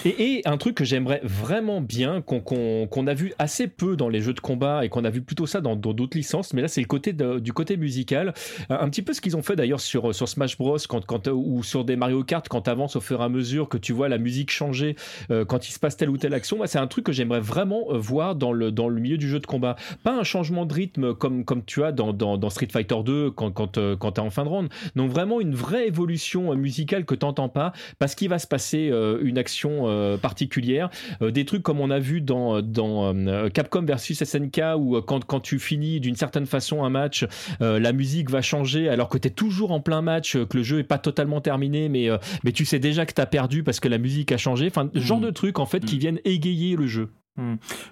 [SPEAKER 5] Et, et un truc que j'aimerais vraiment bien, qu'on a vu assez peu dans les jeux de combat et qu'on a vu plutôt ça dans d'autres licences, mais là c'est le côté de- du côté musical. Un, un petit peu ce qu'ils ont fait d'ailleurs sur, sur Smash Bros quand, quand, ou sur des Mario Kart quand tu avances au fur et à mesure, que tu vois la musique changer euh, quand il se passe telle ou telle action. Moi, c'est un truc que j'aimerais vraiment euh, voir dans le, dans le milieu du jeu de combat. Pas un changement de rythme comme, comme tu as dans, dans, dans Street Fighter 2 quand, quand, euh, quand tu es en fin de round. Donc vraiment une vraie évolution euh, musicale que tu n'entends pas parce qu'il va se passer euh, une action particulière. Des trucs comme on a vu dans, dans Capcom versus SNK où quand, quand tu finis d'une certaine façon un match, la musique va changer alors que tu es toujours en plein match, que le jeu est pas totalement terminé, mais, mais tu sais déjà que tu as perdu parce que la musique a changé. Enfin, genre
[SPEAKER 3] Mhm.
[SPEAKER 5] de trucs en fait qui
[SPEAKER 3] Mhm.
[SPEAKER 5] viennent égayer le jeu.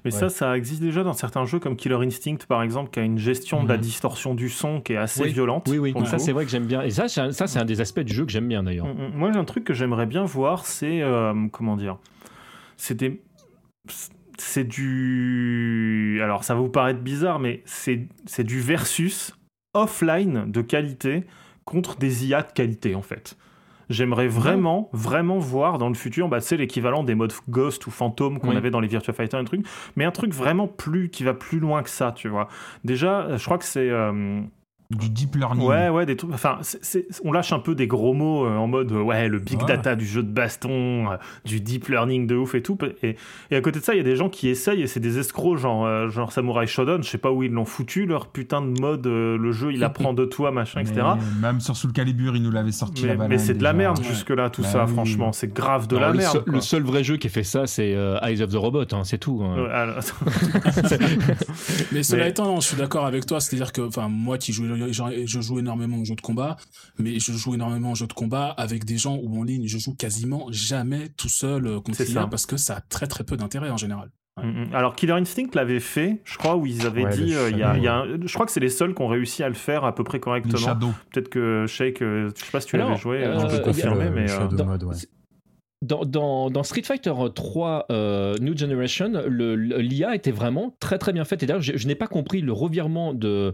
[SPEAKER 1] Mais ça, ça existe déjà dans certains jeux comme Killer Instinct, par exemple, qui a une gestion de la
[SPEAKER 5] Mhm.
[SPEAKER 1] distorsion du son qui est assez
[SPEAKER 5] Oui.
[SPEAKER 1] violente.
[SPEAKER 5] Oui, oui, ça c'est vrai que j'aime bien. Et ça, c'est un- ça c'est un des aspects du jeu que j'aime bien d'ailleurs.
[SPEAKER 1] Mm, mm. Moi, j'ai un truc que j'aimerais bien voir, c'est euh, comment dire C'est des, c'est du. Alors, ça va vous paraître bizarre, mais c'est c'est du versus offline de qualité contre des IA de qualité, en fait. J'aimerais vraiment, vraiment voir dans le futur, bah, c'est l'équivalent des modes Ghost ou Phantom qu'on
[SPEAKER 5] Oui.
[SPEAKER 1] avait dans les Virtua Fighter, un truc, mais un truc vraiment plus qui va plus loin que ça, tu vois. Déjà, je crois que c'est euh,
[SPEAKER 4] Du deep learning.
[SPEAKER 1] Ouais, ouais, des trucs. Enfin, c'est- c'est- on lâche un peu des gros mots euh, en mode euh, ouais, le big
[SPEAKER 4] Ouais.
[SPEAKER 1] data du jeu de baston, euh, du deep learning de ouf et tout. Et, et à côté de ça, il y a des gens qui essayent et c'est des escrocs, genre, euh, genre Samurai Shodown. Je sais pas où ils l'ont foutu, leur putain de mode, euh, le jeu il apprend de toi, machin, etc.
[SPEAKER 4] Même sur Soul Calibur, ils nous l'avaient sorti
[SPEAKER 1] Mais,
[SPEAKER 4] la
[SPEAKER 1] mais c'est de la merde
[SPEAKER 3] Ouais.
[SPEAKER 1] jusque-là, tout
[SPEAKER 4] Bah
[SPEAKER 1] ça,
[SPEAKER 4] oui.
[SPEAKER 1] franchement. C'est grave de
[SPEAKER 5] Non,
[SPEAKER 1] la
[SPEAKER 5] le,
[SPEAKER 1] merde.
[SPEAKER 5] seul,
[SPEAKER 1] quoi.
[SPEAKER 5] le seul vrai jeu qui a fait ça, c'est euh, Eyes of the Robot, hein, c'est tout. hein.
[SPEAKER 1] Alors-
[SPEAKER 3] Mais cela
[SPEAKER 1] Mais-
[SPEAKER 3] étant, non, je suis d'accord avec toi. C'est-à-dire que, enfin, moi qui joue, je joue énormément aux jeux de combat, mais je joue énormément aux jeux de combat avec des gens où en ligne, je joue quasiment jamais tout seul euh, contre
[SPEAKER 1] ça.
[SPEAKER 3] parce que ça a très très peu d'intérêt en général.
[SPEAKER 1] Mm, mm. Alors Killer Instinct l'avait fait, je crois, où ils avaient
[SPEAKER 2] Ouais,
[SPEAKER 1] dit,
[SPEAKER 2] le
[SPEAKER 1] euh, il y a,
[SPEAKER 2] Shadow,
[SPEAKER 1] il y a un- je crois que c'est les seuls qui ont réussi à le faire à peu près correctement. Peut-être que Shake, euh, je sais pas si tu l'avais joué,
[SPEAKER 5] euh, y
[SPEAKER 1] peux confirmer,
[SPEAKER 2] le
[SPEAKER 1] mais euh,
[SPEAKER 2] Shadow
[SPEAKER 5] dans-
[SPEAKER 2] mode, ouais.
[SPEAKER 5] Dans, Street Fighter 3 euh, New Generation, l'IA était vraiment très très bien faite. Et d'ailleurs, je, n'ai pas compris le revirement de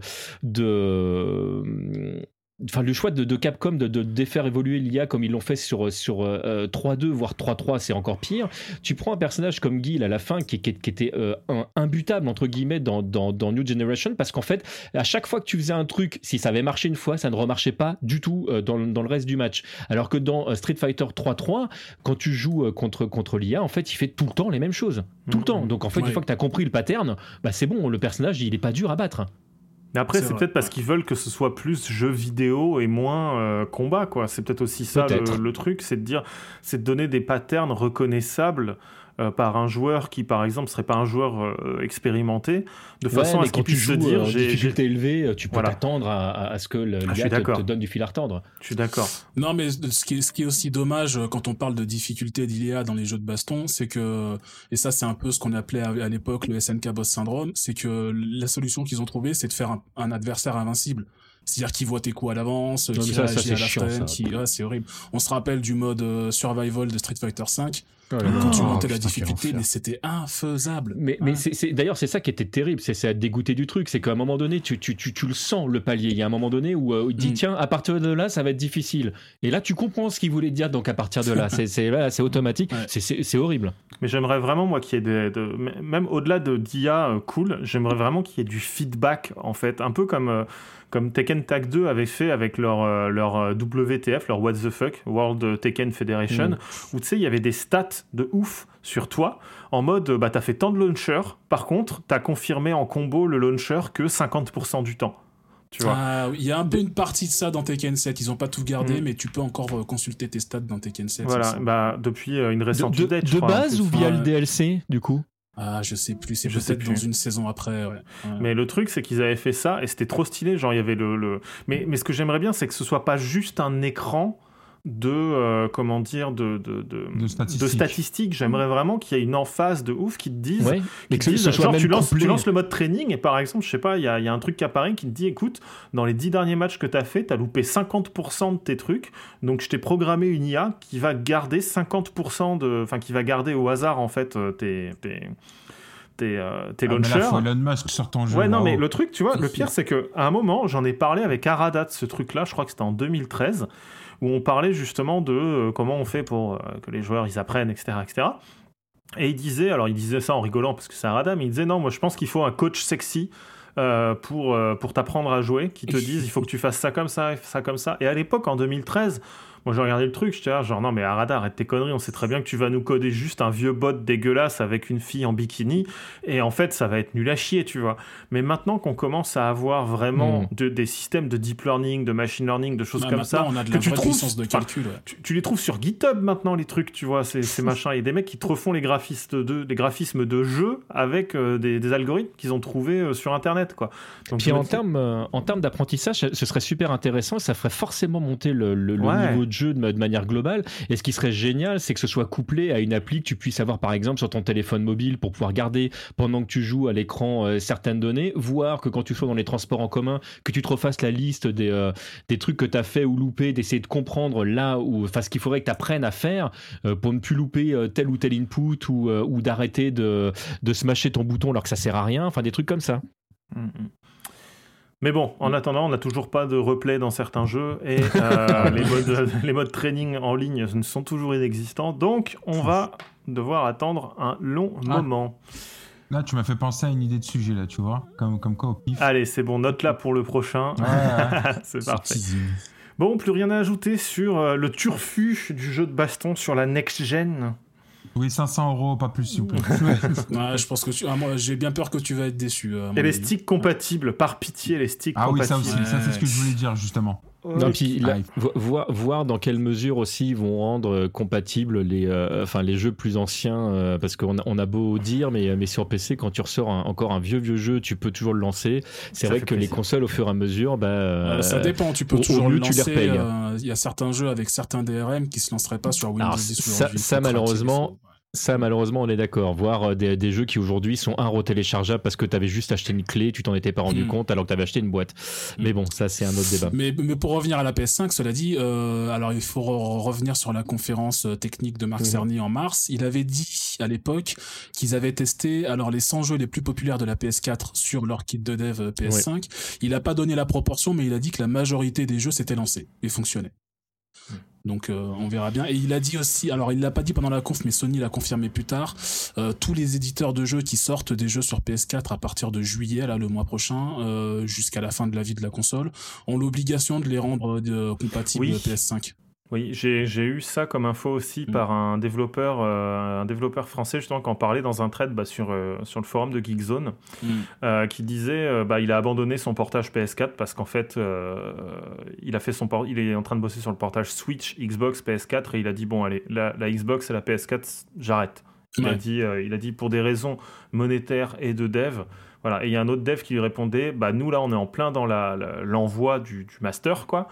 [SPEAKER 5] Enfin, le choix de, de Capcom de, de défaire évoluer l'IA comme ils l'ont fait sur, sur euh, 3.2, voire 3.3, c'est encore pire. Tu prends un personnage comme Guile à la fin qui, qui- qui était euh, un- imbutable, entre guillemets, dans, dans, dans New Generation, parce qu'en fait, à chaque fois que tu faisais un truc, si ça avait marché une fois, ça ne remarchait pas du tout euh, dans, le- dans le reste du match. Alors que dans euh, Street Fighter 3.3, quand tu joues contre, contre l'IA, en fait, il fait tout le temps les mêmes choses. Tout le
[SPEAKER 1] Mhm.
[SPEAKER 5] temps. Donc, en fait,
[SPEAKER 3] Ouais.
[SPEAKER 5] une fois que tu as compris le pattern, bah, c'est bon, le personnage, il est pas dur à battre.
[SPEAKER 1] Après,
[SPEAKER 3] C'est
[SPEAKER 1] peut-être parce qu'ils veulent que ce soit plus jeu vidéo et moins euh, combat, quoi. C'est peut-être aussi ça le, le truc, c'est de dire, c'est de donner des patterns reconnaissables euh, par un joueur qui, par exemple, serait pas un joueur euh, expérimenté, de façon à
[SPEAKER 5] mais
[SPEAKER 1] ce
[SPEAKER 5] quand
[SPEAKER 1] qu'il
[SPEAKER 5] tu
[SPEAKER 1] puisse se
[SPEAKER 5] joues
[SPEAKER 1] dire,
[SPEAKER 5] euh, en
[SPEAKER 1] j'ai,
[SPEAKER 5] difficulté élevée, tu peux
[SPEAKER 1] Voilà.
[SPEAKER 5] t'attendre à, à- à ce que le
[SPEAKER 1] Ah,
[SPEAKER 5] l'IA te, donne du fil à retordre.
[SPEAKER 1] je suis d'accord.
[SPEAKER 3] Non, mais ce qui est, ce qui est aussi dommage quand on parle de difficulté d'IA dans les jeux de baston, c'est que, et ça c'est un peu ce qu'on appelait à, à l'époque le SNK Boss Syndrome, c'est que la solution qu'ils ont trouvée, c'est de faire un, un adversaire invincible. C'est-à-dire qu'il voit tes coups à l'avance,
[SPEAKER 5] ça,
[SPEAKER 3] réagit
[SPEAKER 5] c'est
[SPEAKER 3] à la qui- ouais, c'est horrible. On se rappelle du mode euh, survival de Street Fighter V,
[SPEAKER 5] Oh
[SPEAKER 3] quand tu
[SPEAKER 2] Oh,
[SPEAKER 3] montais la difficulté, mais c'était infaisable.
[SPEAKER 5] Mais, mais
[SPEAKER 3] Ouais.
[SPEAKER 5] c'est, c'est- d'ailleurs, c'est ça qui était terrible, c'est, à te dégoûter du truc. C'est qu'à un moment donné, tu, tu, tu, tu le sens, le palier. Il y a un moment donné où euh, il dit
[SPEAKER 3] Mm.
[SPEAKER 5] tiens, à partir de là, ça va être difficile. Et là, tu comprends ce qu'il voulait dire, donc à partir de là, c'est, c'est, là, c'est automatique.
[SPEAKER 3] Ouais.
[SPEAKER 5] C'est, horrible.
[SPEAKER 1] Mais j'aimerais vraiment, moi, qu'il y ait des, de- même au-delà de d'IA euh, cool, j'aimerais vraiment qu'il y ait du feedback, en fait, un peu comme, euh, comme Tekken Tag 2 avait fait avec leur, euh, leur euh, WTF, leur What the Fuck, World Tekken Federation,
[SPEAKER 5] Mm.
[SPEAKER 1] où tu sais, il y avait des stats de ouf sur toi, en mode, bah, t'as fait tant de launchers, par contre, t'as confirmé en combo le launcher que 50% du temps. Tu vois
[SPEAKER 3] Ah, il y a un peu une partie de ça dans Tekken 7. Ils ont pas tout gardé,
[SPEAKER 1] Mm.
[SPEAKER 3] mais tu peux encore euh, consulter tes stats dans Tekken 7.
[SPEAKER 1] Voilà, bah, depuis euh, une récente
[SPEAKER 5] de-
[SPEAKER 1] update, je
[SPEAKER 5] de base ou via le DLC, du coup?
[SPEAKER 3] Ah, je sais plus. C'est peut-être dans une saison après. Ouais. Ouais.
[SPEAKER 1] Mais le truc, c'est qu'ils avaient fait ça et c'était trop stylé. Genre, il y avait le. le... Mais, mais ce que j'aimerais bien, c'est que ce soit pas juste un écran de. euh, comment dire De, de, de,
[SPEAKER 4] De statistiques.
[SPEAKER 1] statistiques. J'aimerais vraiment qu'il y ait une emphase de ouf qui te dise.
[SPEAKER 5] Ouais. Mais
[SPEAKER 1] qui
[SPEAKER 5] que
[SPEAKER 1] te
[SPEAKER 5] ce
[SPEAKER 1] dise,
[SPEAKER 5] soit
[SPEAKER 1] genre, tu, lances,
[SPEAKER 5] couplé.
[SPEAKER 1] tu lances le mode training et par exemple, je sais pas, il y a, il y a un truc qui apparaît qui te dit écoute, dans les 10 derniers matchs que tu as fait, tu as loupé 50% de tes trucs. Donc, je t'ai programmé une IA qui va garder 50% de. Enfin, qui va garder au hasard en fait euh, tes. tes tes, euh, tes
[SPEAKER 4] Ah, mais là,
[SPEAKER 1] launchers.
[SPEAKER 4] Elon Musk sur ton jeu.
[SPEAKER 1] Ouais, non, mais le truc, tu vois, le pire, c'est que à un moment, j'en ai parlé avec Arada de ce truc-là, je crois que c'était en 2013, où on parlait justement de euh, comment on fait pour euh, que les joueurs ils apprennent, etc., etc. Et il disait, alors il disait ça en rigolant parce que c'est Arada, mais il disait non, moi je pense qu'il faut un coach sexy. euh, pour, euh, pour t'apprendre à jouer, qui te disent il faut que tu fasses ça comme ça, ça comme ça. Et à l'époque, en 2013, moi j'ai regardé le truc, j'étais là, genre non mais Arada, arrête tes conneries, on sait très bien que tu vas nous coder juste un vieux bot dégueulasse avec une fille en bikini, et en fait ça va être nul à chier, tu vois. Mais maintenant qu'on commence à avoir vraiment
[SPEAKER 5] Mm.
[SPEAKER 1] de- des systèmes de deep learning, de machine learning, de choses
[SPEAKER 3] Bah,
[SPEAKER 1] comme ça,
[SPEAKER 3] on a de
[SPEAKER 1] que
[SPEAKER 3] la
[SPEAKER 1] tu trouves,
[SPEAKER 3] puissance de calcul. ouais.
[SPEAKER 1] tu, tu les trouves sur GitHub maintenant les trucs, tu vois, ces, ces machins. Il y a des mecs qui te refont les graphistes de, des graphismes de jeux avec euh, des, des algorithmes qu'ils ont trouvés euh, sur Internet, quoi. Donc,
[SPEAKER 5] Puis en termes, euh, en termes d'apprentissage, ce serait super intéressant. Ça ferait forcément monter le, le- le
[SPEAKER 1] Ouais.
[SPEAKER 5] niveau de de, ma- de manière globale. Et ce qui serait génial, c'est que ce soit couplé à une appli que tu puisses avoir par exemple sur ton téléphone mobile pour pouvoir garder pendant que tu joues à l'écran euh, certaines données, voire que quand tu sois dans les transports en commun, que tu te refasses la liste des, euh, des trucs que tu as fait ou loupé, d'essayer de comprendre là où, enfin ce qu'il faudrait que tu apprennes à faire euh, pour ne plus louper tel ou tel input ou, ou d'arrêter de, de smasher ton bouton alors que ça sert à rien, enfin des trucs comme ça.
[SPEAKER 1] Mm, mm. Mais bon, en attendant, on n'a toujours pas de replay dans certains jeux et euh, les, modes, les modes training en ligne sont toujours inexistants. Donc, on va devoir attendre un long
[SPEAKER 4] Ah.
[SPEAKER 1] moment.
[SPEAKER 4] Là, tu m'as fait penser à une idée de sujet, là, tu vois. Comme, comme quoi, au pif.
[SPEAKER 1] Allez, c'est bon, note là pour le prochain.
[SPEAKER 4] Ouais, ouais.
[SPEAKER 1] c'est
[SPEAKER 2] Ce
[SPEAKER 1] parfait.
[SPEAKER 2] teasing.
[SPEAKER 1] Bon, plus rien à ajouter sur euh, le turfu du jeu de baston sur la next-gen.
[SPEAKER 4] Oui, 500 euros, pas plus, s'il vous plaît.
[SPEAKER 3] Ouais, je pense que tu... ah, moi, j'ai bien peur que tu vas être déçu. euh,
[SPEAKER 1] Et les sticks compatibles, par pitié, les sticks
[SPEAKER 4] Ah oui, ça
[SPEAKER 1] compatibles.
[SPEAKER 4] aussi, ça c'est ce que je voulais dire, justement.
[SPEAKER 5] Non, puis là,
[SPEAKER 4] Ah, il
[SPEAKER 5] vo- voir, dans quelle mesure aussi ils vont rendre euh, compatibles les, euh, enfin, les jeux plus anciens, euh, parce qu'on a, on a beau dire, mais, mais sur PC, quand tu ressors un- encore un vieux vieux jeu, tu peux toujours le lancer. C'est
[SPEAKER 1] Ça
[SPEAKER 5] vrai que les consoles, au fur et à mesure, bah,
[SPEAKER 3] Euh, ça
[SPEAKER 5] euh,
[SPEAKER 3] dépend, tu peux
[SPEAKER 5] au- au
[SPEAKER 3] toujours
[SPEAKER 5] mieux,
[SPEAKER 3] le lancer. euh, Il y a certains jeux avec certains DRM qui se lanceraient pas sur Windows
[SPEAKER 5] Alors,
[SPEAKER 3] 10
[SPEAKER 5] ça- ça, malheureusement, Ça, malheureusement, on est d'accord. Voir euh, des, des jeux qui aujourd'hui sont un retéléchargeables parce que tu avais juste acheté une clé, tu t'en étais pas rendu
[SPEAKER 3] Mm.
[SPEAKER 5] compte alors que tu avais acheté une boîte. Mais bon, ça, c'est un autre débat.
[SPEAKER 3] Mais, mais pour revenir à la PS5, cela dit, euh, alors il faut re- revenir sur la conférence euh, technique de Marc
[SPEAKER 5] Mhm.
[SPEAKER 3] Cerny en mars. Il avait dit à l'époque qu'ils avaient testé alors les 100 jeux les plus populaires de la PS4 sur leur kit de dev euh, PS5. Il n'a pas donné la proportion, mais il a dit que la majorité des jeux s'étaient lancés et fonctionnaient. Donc euh, on verra bien. Et il a dit aussi, alors il l'a pas dit pendant la conf, mais Sony l'a confirmé plus tard, euh, tous les éditeurs de jeux qui sortent des jeux sur PS4 à partir de juillet, là le mois prochain, euh, jusqu'à la fin de la vie de la console, ont l'obligation de les rendre euh, compatibles
[SPEAKER 1] Oui.
[SPEAKER 3] PS5.
[SPEAKER 1] Oui, j'ai eu ça comme info aussi
[SPEAKER 3] Mm.
[SPEAKER 1] par un développeur, euh, un développeur français justement qui en parlait dans un thread bah, sur, euh, sur le forum de Geekzone,
[SPEAKER 3] Mm.
[SPEAKER 1] euh, qui disait bah, il a abandonné son portage PS4 parce qu'en fait il a fait son il est en train de bosser sur le portage Switch, Xbox, PS4 et il a dit bon allez la, la Xbox et la PS4 j'arrête. Il, a dit, il a dit pour des raisons monétaires et de dev. Voilà. Et il y a un autre dev qui lui répondait bah, Nous, là, on est en plein dans la- la- l'envoi du, du master, quoi.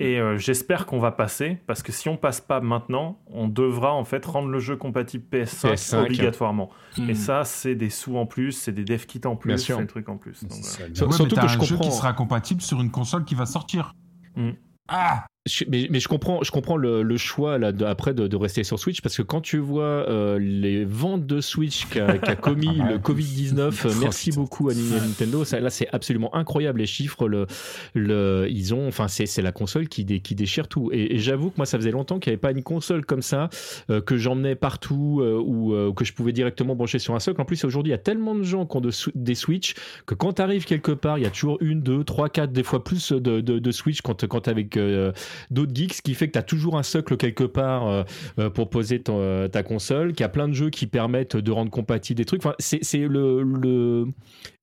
[SPEAKER 1] Et euh, j'espère qu'on va passer, parce que si on passe pas maintenant, on devra en fait rendre le jeu compatible PS5,
[SPEAKER 5] PS5.
[SPEAKER 1] obligatoirement. Et ça, c'est des sous en plus, c'est des dev kits en plus, c'est des trucs en plus. Donc.
[SPEAKER 5] Sur-
[SPEAKER 4] Ouais,
[SPEAKER 5] surtout que je
[SPEAKER 4] un jeu
[SPEAKER 5] comprends.
[SPEAKER 4] qui sera compatible sur une console qui va sortir.
[SPEAKER 1] Mm.
[SPEAKER 4] Ah
[SPEAKER 5] Je- mais, mais je comprends, je comprends le, le choix là, de- après de, de rester sur Switch parce que quand tu vois euh, les ventes de Switch qu'a qu'a commis
[SPEAKER 4] Ah
[SPEAKER 5] le Covid-19, euh,
[SPEAKER 2] Oh,
[SPEAKER 5] merci beaucoup à Nintendo. Ça, là, c'est absolument incroyable les chiffres. Le, le, ils ont, enfin, c'est c'est la console qui, dé- qui déchire tout. Et, et j'avoue que moi, ça faisait longtemps qu'il n'y avait pas une console comme ça euh, que j'emmenais partout euh, ou euh, que je pouvais directement brancher sur un socle. En plus, aujourd'hui, il y a tellement de gens qui ont de des Switch que quand tu arrives quelque part, il y a toujours une, deux, trois, quatre, des fois plus de, de, de Switch quand, quand avec euh, d'autres geeks, ce qui fait que tu as toujours un socle quelque part euh, euh, pour poser euh, ta console, qu'il y a plein de jeux qui permettent de rendre compatible des trucs. Enfin, c'est c'est le le-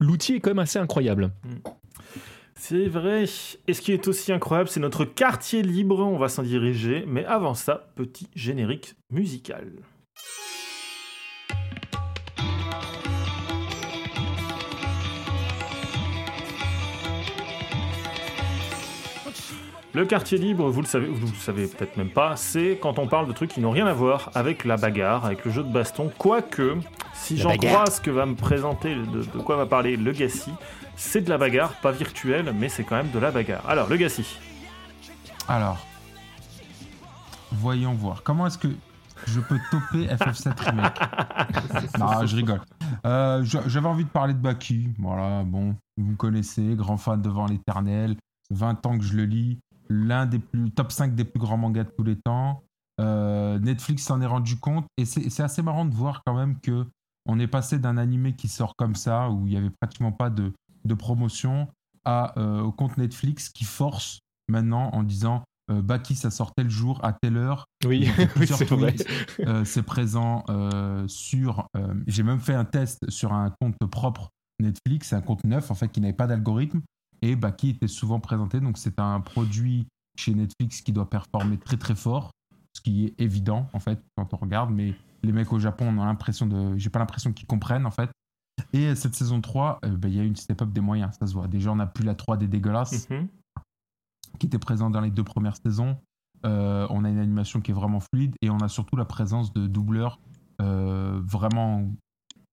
[SPEAKER 5] l'outil est quand même assez incroyable.
[SPEAKER 1] C'est vrai. Et ce qui est aussi incroyable, c'est notre quartier libre. On va s'en diriger. Mais avant ça, petit générique musical. Le quartier libre, vous le savez, vous le savez peut-être même pas, c'est quand on parle de trucs qui n'ont rien à voir avec la bagarre, avec le jeu de baston. Quoique, si j'en crois ce que va me présenter, de, de quoi va parler le Gassi, c'est de la bagarre, pas virtuelle, mais c'est quand même de la bagarre. Alors, le Gassi.
[SPEAKER 4] Alors, voyons voir. Comment est-ce que je peux toper FF7 Remake Non, je rigole. Euh, J'avais envie de parler de Baki. Voilà, bon, vous me connaissez, grand fan devant l'éternel. 20 ans que je le lis. L'un des plus top 5 des plus grands mangas de tous les temps. Euh, Netflix s'en est rendu compte. Et c'est assez marrant de voir quand même que on est passé d'un animé qui sort comme ça, où il n'y avait pratiquement pas de, de promotion, à, euh, au compte Netflix qui force maintenant en disant euh, Baki, ça sortait le jour à telle heure.
[SPEAKER 5] Oui, c'est vrai.
[SPEAKER 4] c'est présent sur. J'ai même fait un test sur un compte propre Netflix, un compte neuf en fait qui n'avait pas d'algorithme. Et Baki était souvent présenté. Donc c'est un produit chez Netflix qui doit performer très très fort, ce qui est évident en fait quand on regarde. Mais les mecs au Japon, on a l'impression de. J'ai pas l'impression qu'ils comprennent en fait. Et cette saison 3, euh, ben, il y a eu une step-up des moyens, ça se voit. Déjà, on n'a plus la 3D dégueulasse
[SPEAKER 1] Mhm.
[SPEAKER 4] qui était présent dans les deux premières saisons. Euh, on a une animation qui est vraiment fluide et on a surtout la présence de doubleurs euh, vraiment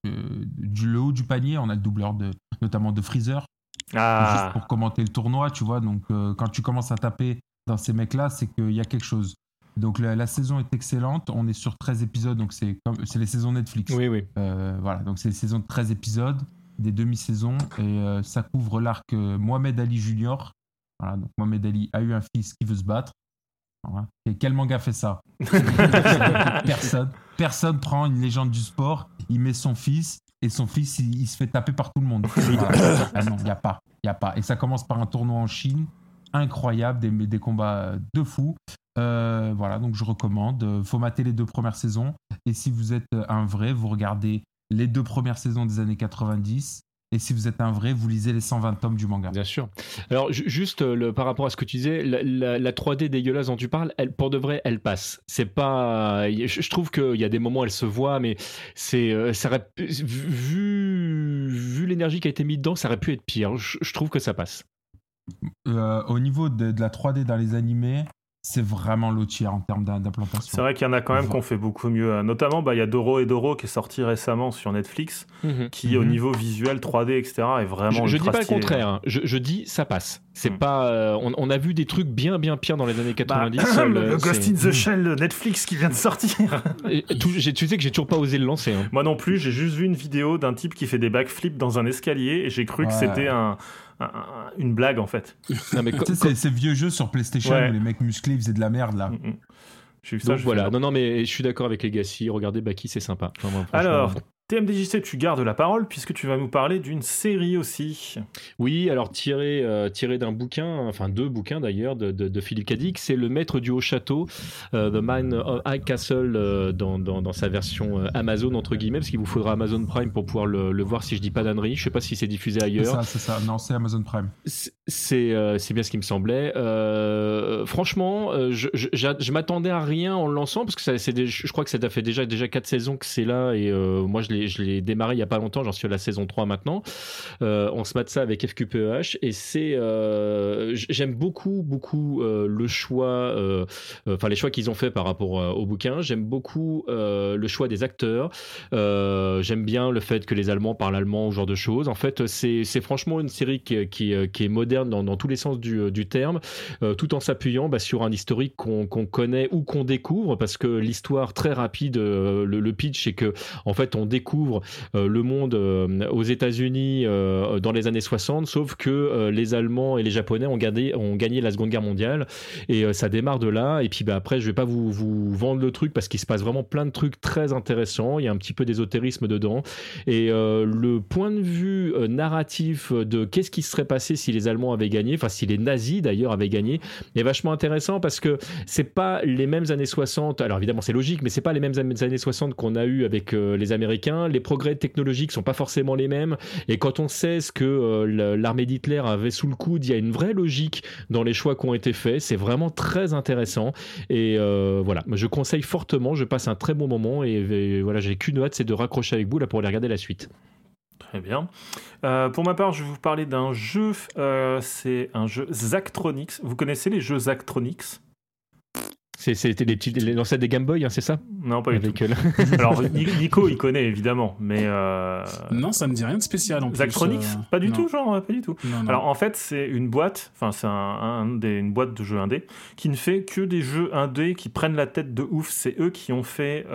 [SPEAKER 4] euh, du le haut du panier. On a le doubleur de, notamment de Freezer, juste
[SPEAKER 1] Ah,
[SPEAKER 4] pour commenter le tournoi, tu vois. Donc euh, quand tu commences à taper dans ces mecs-là, c'est qu'il y a quelque chose. Donc la, la saison est excellente. On est sur 13 épisodes, donc c'est comme c'est les saisons Netflix.
[SPEAKER 5] Oui, oui.
[SPEAKER 4] Euh, voilà, donc c'est une saison de 13 épisodes. des demi-saisons et ça couvre l'arc Mohamed Ali Junior. Voilà, donc Mohamed Ali a eu un fils qui veut se battre. Et quel manga fait ça? Personne. Personne prend une légende du sport, il met son fils et son fils il, se fait taper par tout le monde. ah non, il n'y a pas. Il a pas. Et ça commence par un tournoi en Chine incroyable, des, des combats de fou. Euh, voilà, donc je recommande. Faut mater les deux premières saisons. Et si vous êtes un vrai, vous regardez les deux premières saisons des années 90 et si vous êtes un vrai, vous lisez les 120 tomes du manga.
[SPEAKER 5] Bien sûr. Alors, juste euh, le, par rapport à ce que tu disais, la, 3D dégueulasse dont tu parles, elle, pour de vrai, elle passe. C'est pas. Je, trouve qu'il y a des moments où elle se voit, mais c'est. Euh, vu vu l'énergie qui a été mise dedans, ça aurait pu être pire. Je, trouve que ça passe.
[SPEAKER 4] Euh, au niveau de, de, la 3D dans les animés, c'est vraiment l'autre en termes d'implantation.
[SPEAKER 1] C'est vrai qu'il y en a quand même qu'on fait beaucoup mieux. Notamment, bah, il y a Doro et Doro qui est sorti récemment sur Netflix, mhm. qui au mhm. niveau visuel, 3D, etc., est vraiment.
[SPEAKER 5] Je, je dis pas le contraire. Hein. Je, dis ça passe. C'est mhm. pas. Euh, on, a vu des trucs bien bien pires dans les années 90.
[SPEAKER 1] Bah, le, Ghost in the Shell Netflix qui vient de sortir.
[SPEAKER 5] tu sais que j'ai toujours pas osé le lancer. Hein.
[SPEAKER 1] Moi non plus. J'ai juste vu une vidéo d'un type qui fait des backflips dans un escalier et j'ai cru que c'était un une blague en fait.
[SPEAKER 4] Non, mais c'est ces vieux jeux sur PlayStation où les mecs musclés faisaient de la merde là. Mm,
[SPEAKER 5] mm. Donc voilà, non, non, mais je suis d'accord avec Legacy. Regardez Baki, c'est sympa.
[SPEAKER 1] Alors, TMDJC, tu gardes la parole puisque tu vas nous parler d'une série aussi.
[SPEAKER 5] Oui, alors tiré, euh, tiré d'un bouquin, enfin deux bouquins d'ailleurs, de, de, Philippe Cadic, c'est Le Maître du Haut Château, euh, The Man of High Castle euh, dans, dans, sa version Amazon, entre guillemets, parce qu'il vous faudra Amazon Prime pour pouvoir le, voir si je dis pas d'annerie. Je sais pas si c'est diffusé ailleurs. C'est
[SPEAKER 4] ça, c'est ça. Non, c'est Amazon Prime.
[SPEAKER 5] C'est bien ce qui me semblait. franchement, je, je, m'attendais à rien en le lançant, parce que ça, je crois que ça fait déjà, déjà quatre saisons que c'est là, et moi je je l'ai démarré il y a pas longtemps, j'en suis à la saison 3 maintenant. Euh, on se mate ça avec FQPEH et c'est euh, j'aime beaucoup beaucoup euh, le choix enfin les choix qu'ils ont fait par rapport au bouquin, j'aime beaucoup le choix des acteurs. j'aime bien le fait que les Allemands parlent allemand, ce genre de choses. En fait, c'est franchement une série qui, qui, est moderne dans, tous les sens du, du terme, tout en s'appuyant bah, sur un historique qu'on connaît ou qu'on découvre, parce que l'histoire très rapide, le, le, pitch, c'est que en fait on découvre découvre euh, le monde euh, aux États-Unis euh, dans les années 60, sauf que les Allemands et les Japonais ont, ont gagné la Seconde Guerre mondiale. Et ça démarre de là. Et puis bah, après, je vais pas vous, vous vendre le truc parce qu'il se passe vraiment plein de trucs très intéressants. Il y a un petit peu d'ésotérisme dedans. Et le point de vue narratif de qu'est-ce qui serait passé si les Allemands avaient gagné, enfin si les nazis d'ailleurs avaient gagné, est vachement intéressant parce que c'est pas les mêmes années 60. Alors évidemment, c'est logique, mais c'est pas les mêmes années 60 qu'on a eu avec les Américains les progrès technologiques sont pas forcément les mêmes. Et quand on sait ce que euh, l'armée d'Hitler avait sous le coude, il y a une vraie logique dans les choix qui ont été faits. C'est vraiment très intéressant. Et euh, voilà, je conseille fortement. Je passe un très bon moment et, voilà, j'ai qu'une hâte, c'est de raccrocher avec vous là pour aller regarder la suite.
[SPEAKER 1] Très bien. Euh, pour ma part, je vais vous parler d'un jeu. c'est un jeu Zachtronics. Vous connaissez les jeux Zachtronics
[SPEAKER 5] c'était les l'ancêtre des Game Boy, hein, c'est ça?
[SPEAKER 1] Non, pas du tout. Alors Nico, il connaît évidemment, mais euh...
[SPEAKER 3] non, ça me dit rien de spécial. En
[SPEAKER 1] Zachtronics, euh, pas du tout, genre pas du tout. Alors en fait, c'est une boîte, enfin c'est un, des, une boîte de jeux indé qui ne fait que des jeux indés qui prennent la tête de ouf. C'est eux qui ont fait.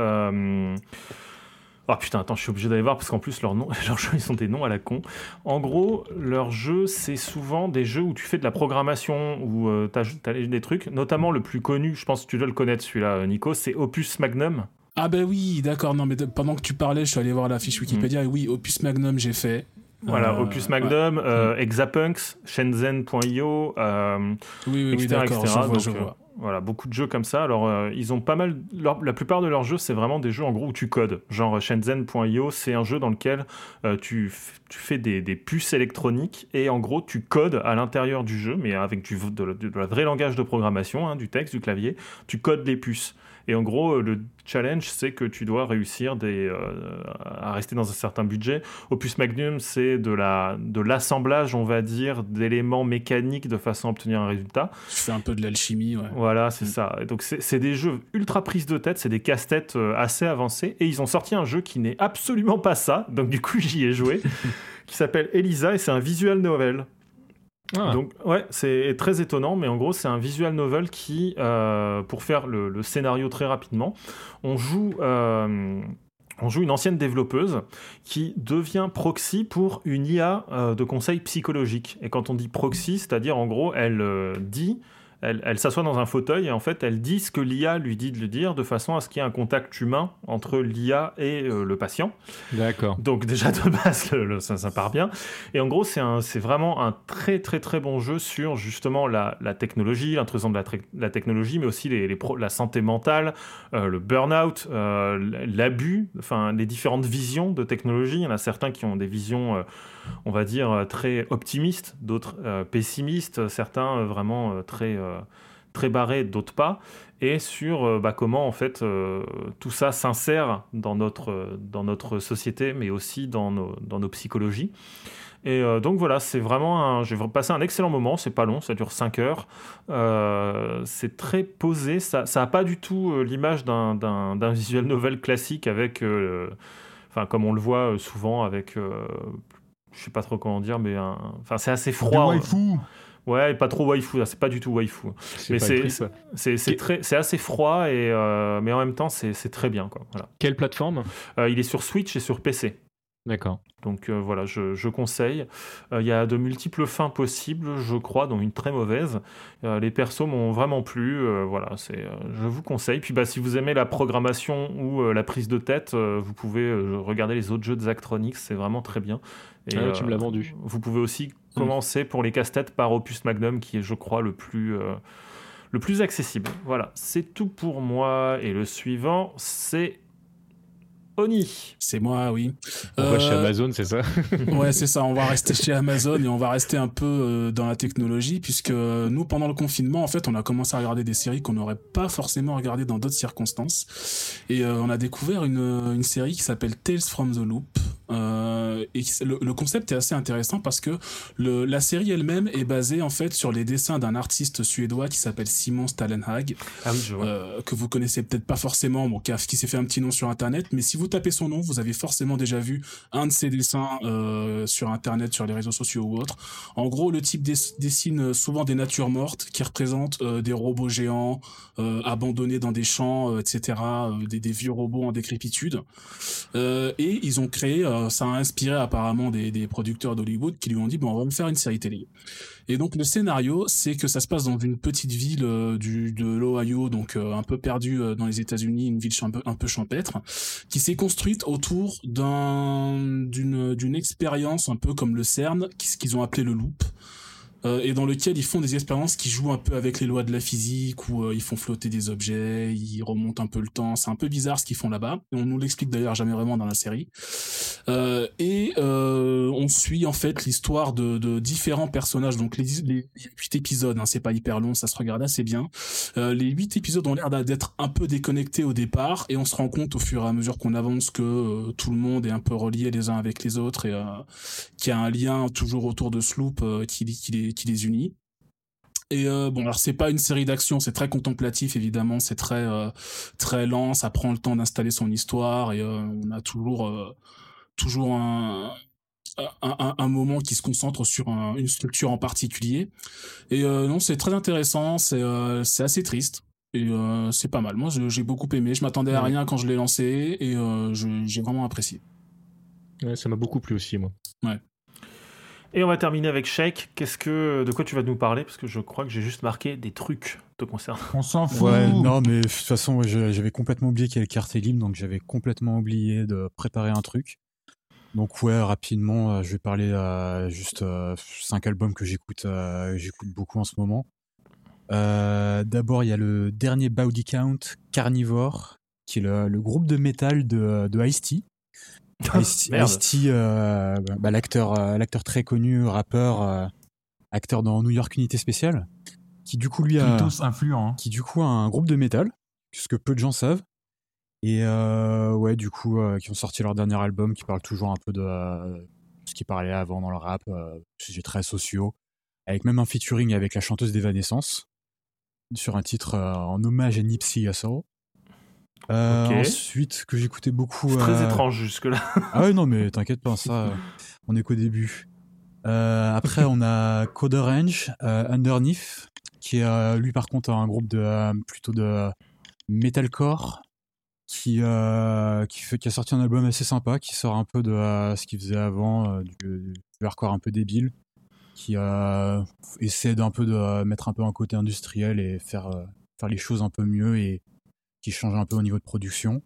[SPEAKER 1] Euh... Oh putain, attends, je suis obligé d'aller voir parce qu'en plus, leurs, noms, leurs jeux, ils sont des noms à la con. En gros, leurs jeux, c'est souvent des jeux où tu fais de la programmation, où euh, tu as des trucs. Notamment, le plus connu, je pense que tu dois le connaître celui-là, Nico, c'est Opus Magnum.
[SPEAKER 3] Ah ben oui, d'accord, non, mais pendant que tu parlais, je suis allé voir la fiche Wikipédia, et oui, Opus Magnum, j'ai fait.
[SPEAKER 1] Voilà, euh, Opus Magnum, euh, Exapunks, Shenzhen.io,
[SPEAKER 3] oui, oui, oui, je vois, je vois.
[SPEAKER 1] Voilà, beaucoup de jeux comme ça. Alors, euh, ils ont pas mal. la plupart de leurs jeux, c'est vraiment des jeux en gros où tu codes. Genre Shenzhen.io, c'est un jeu dans lequel euh, tu, fais des, puces électroniques et en gros, tu codes à l'intérieur du jeu, mais avec du de, de, vrai langage de programmation, hein, du texte, du clavier. Tu codes les puces. Et en gros, le challenge, c'est que tu dois réussir des, euh, à rester dans un certain budget. Opus Magnum, c'est de l'assemblage, on va dire, d'éléments mécaniques de façon à obtenir un résultat.
[SPEAKER 3] Fais un peu de l'alchimie, ouais.
[SPEAKER 1] Voilà, c'est mm. ça. Donc c'est des jeux ultra prises de tête, c'est des casse-têtes euh, assez avancés. Et ils ont sorti un jeu qui n'est absolument pas ça. Donc du coup, j'y ai joué. qui s'appelle Elisa et c'est un visual novel. Ah. Donc ouais, c'est très étonnant, mais en gros c'est un visual novel qui, euh, pour faire le, scénario très rapidement, on joue, euh, on joue une ancienne développeuse qui devient proxy pour une IA euh, de conseil psychologique. Et quand on dit proxy, c'est-à-dire en gros, elle dit elle, s'assoit dans un fauteuil et en fait elle dit ce que l'IA lui dit de le dire de façon à ce qu'il y ait un contact humain entre l'IA et euh, le patient.
[SPEAKER 5] D'accord.
[SPEAKER 1] Donc déjà de base ça, ça, part bien. Et en gros c'est vraiment un très très très bon jeu sur justement la, technologie, l'intrusion de la, technologie, mais aussi les, la santé mentale, euh, le burn-out, euh, l'abus, enfin les différentes visions de technologie. Il y en a certains qui ont des visions on va dire, très optimistes, d'autres pessimistes, certains vraiment très, très barrés, d'autres pas, et sur bah, comment en fait tout ça s'insère dans notre, dans notre société, mais aussi dans nos, dans nos psychologies. Et donc voilà, c'est vraiment un. J'ai passé un excellent moment, c'est pas long, ça dure 5 heures. c'est très posé, ça n'a pas du tout l'image d'un visual novel classique avec. Enfin, comme on le voit souvent avec je sais pas trop comment dire, mais enfin c'est assez froid.
[SPEAKER 4] Du waifu.
[SPEAKER 1] Ouais, pas trop waifu, c'est pas du tout waifu. Mais c'est très, c'est assez froid et euh, mais en même temps c'est très bien quoi. Voilà.
[SPEAKER 5] Quelle plateforme?
[SPEAKER 1] Euh, Il est sur Switch et sur PC.
[SPEAKER 5] D'accord.
[SPEAKER 1] Donc euh, voilà, je, conseille. Il y a de multiples fins possibles, je crois, dont une très mauvaise. les persos m'ont vraiment plu. voilà, c'est, je vous conseille. Puis bah, si vous aimez la programmation ou la prise de tête, vous pouvez regarder les autres jeux de Zachtronics, c'est vraiment très bien.
[SPEAKER 5] Ah tu me l'as vendu.
[SPEAKER 1] Vous pouvez aussi commencer pour les casse-têtes par Opus Magnum, qui est, je crois, le plus, euh, le plus accessible. Voilà, c'est tout pour moi. Et le suivant, c'est Oni.
[SPEAKER 3] C'est moi, oui.
[SPEAKER 5] On va chez euh, Amazon, c'est ça?
[SPEAKER 3] Ouais, c'est ça. On va rester chez Amazon et on va rester un peu dans la technologie, puisque nous, pendant le confinement, en fait, on a commencé à regarder des séries qu'on n'aurait pas forcément regardées dans d'autres circonstances. Et on a découvert une, une série qui s'appelle Tales from the Loop, euh, et le, concept est assez intéressant parce que le, la série elle-même est basée en fait sur les dessins d'un artiste suédois qui s'appelle Simon Stalenhag,
[SPEAKER 1] ah oui.
[SPEAKER 3] Euh, que vous connaissez peut-être pas forcément, bon, qui, qui s'est fait un petit nom sur internet, mais si vous tapez son nom, vous avez forcément déjà vu un de ses dessins euh, sur internet, sur les réseaux sociaux ou autres. En gros, le type dessine souvent des natures mortes qui représentent des robots géants abandonnés dans des champs, etc., des, des, vieux robots en décrépitude. et ils ont créé euh, ça a inspiré apparemment des, des producteurs d'Hollywood qui lui ont dit bon on va me faire une série télé. Et donc le scénario c'est que ça se passe dans une petite ville euh, du de l'Ohio donc euh, un peu perdue dans les États-Unis, une ville un peu, un peu champêtre qui s'est construite autour d'un d'une d'une expérience un peu comme le CERN qu'ils ont appelé le loop. Euh, et dans lequel ils font des expériences qui jouent un peu avec les lois de la physique, où euh, ils font flotter des objets, ils remontent un peu le temps. C'est un peu bizarre ce qu'ils font là-bas. On nous l'explique d'ailleurs jamais vraiment dans la série. Euh, et on suit en fait l'histoire de, différents personnages. Donc les, les huit épisodes, hein, c'est pas hyper long, ça se regarde assez bien. les huit épisodes ont l'air d'être un peu déconnectés au départ, et on se rend compte au fur et à mesure qu'on avance que tout le monde est un peu relié les uns avec les autres et qu'il y a un lien toujours autour de Sloop qui, qui qui les unit. Et euh, bon, alors c'est pas une série d'action, c'est très contemplatif évidemment, c'est très euh, très lent, ça prend le temps d'installer son histoire et euh, on a toujours toujours un, un, moment qui se concentre sur une structure en particulier. Et non, c'est très intéressant, c'est c'est assez triste. Et c'est pas mal. Moi, j'ai beaucoup aimé. Je m'attendais à rien quand je l'ai lancé et j'ai vraiment apprécié.
[SPEAKER 5] ça m'a beaucoup plu aussi, moi.
[SPEAKER 3] Ouais.
[SPEAKER 1] Et on va terminer avec Shake. Qu'est-ce que, de quoi tu vas nous parler? Parce que je crois que j'ai juste marqué des trucs te concernant.
[SPEAKER 4] On s'en fout.
[SPEAKER 2] Ouais, non, mais de toute façon, j'avais complètement oublié qu'il y avait le quartier libre, donc j'avais complètement oublié de préparer un truc. Donc ouais, rapidement, euh, je vais parler à juste euh, cinq albums que j'écoute, euh, j'écoute beaucoup en ce moment. D'abord, il y a le dernier Body Count, Carnivore, qui est le, groupe de métal de, de Ice-T. Ice-T, euh, bah, l'acteur, euh, l'acteur très connu, rappeur, euh, acteur dans New York Unité Spéciale, qui du coup lui a,
[SPEAKER 4] hein.
[SPEAKER 2] qui du coup a un groupe de métal, ce que peu de gens savent, et ouais du coup qui ont sorti leur dernier album, qui parle toujours un peu de ce qui parlait avant dans le rap, sujets très sociaux, avec même un featuring avec la chanteuse d'Evanescence sur un titre en hommage à Nipsey Hussle. Euh, ensuite, que j'écoutais beaucoup.
[SPEAKER 1] C'est très euh, étrange jusque-là.
[SPEAKER 2] ah ouais, non, mais t'inquiète pas, ça, on est qu'au début. Euh, après, on a Code Orange, Underneath, qui est lui par contre un groupe de plutôt de metalcore. qui, euh, qui, fait, qui a sorti un album assez sympa, qui sort un peu de euh, ce qu'il faisait avant, euh, du, du hardcore un peu débile, qui euh, essaie d'un peu de mettre un peu un côté industriel et faire, euh, faire les choses un peu mieux et qui change un peu au niveau de production.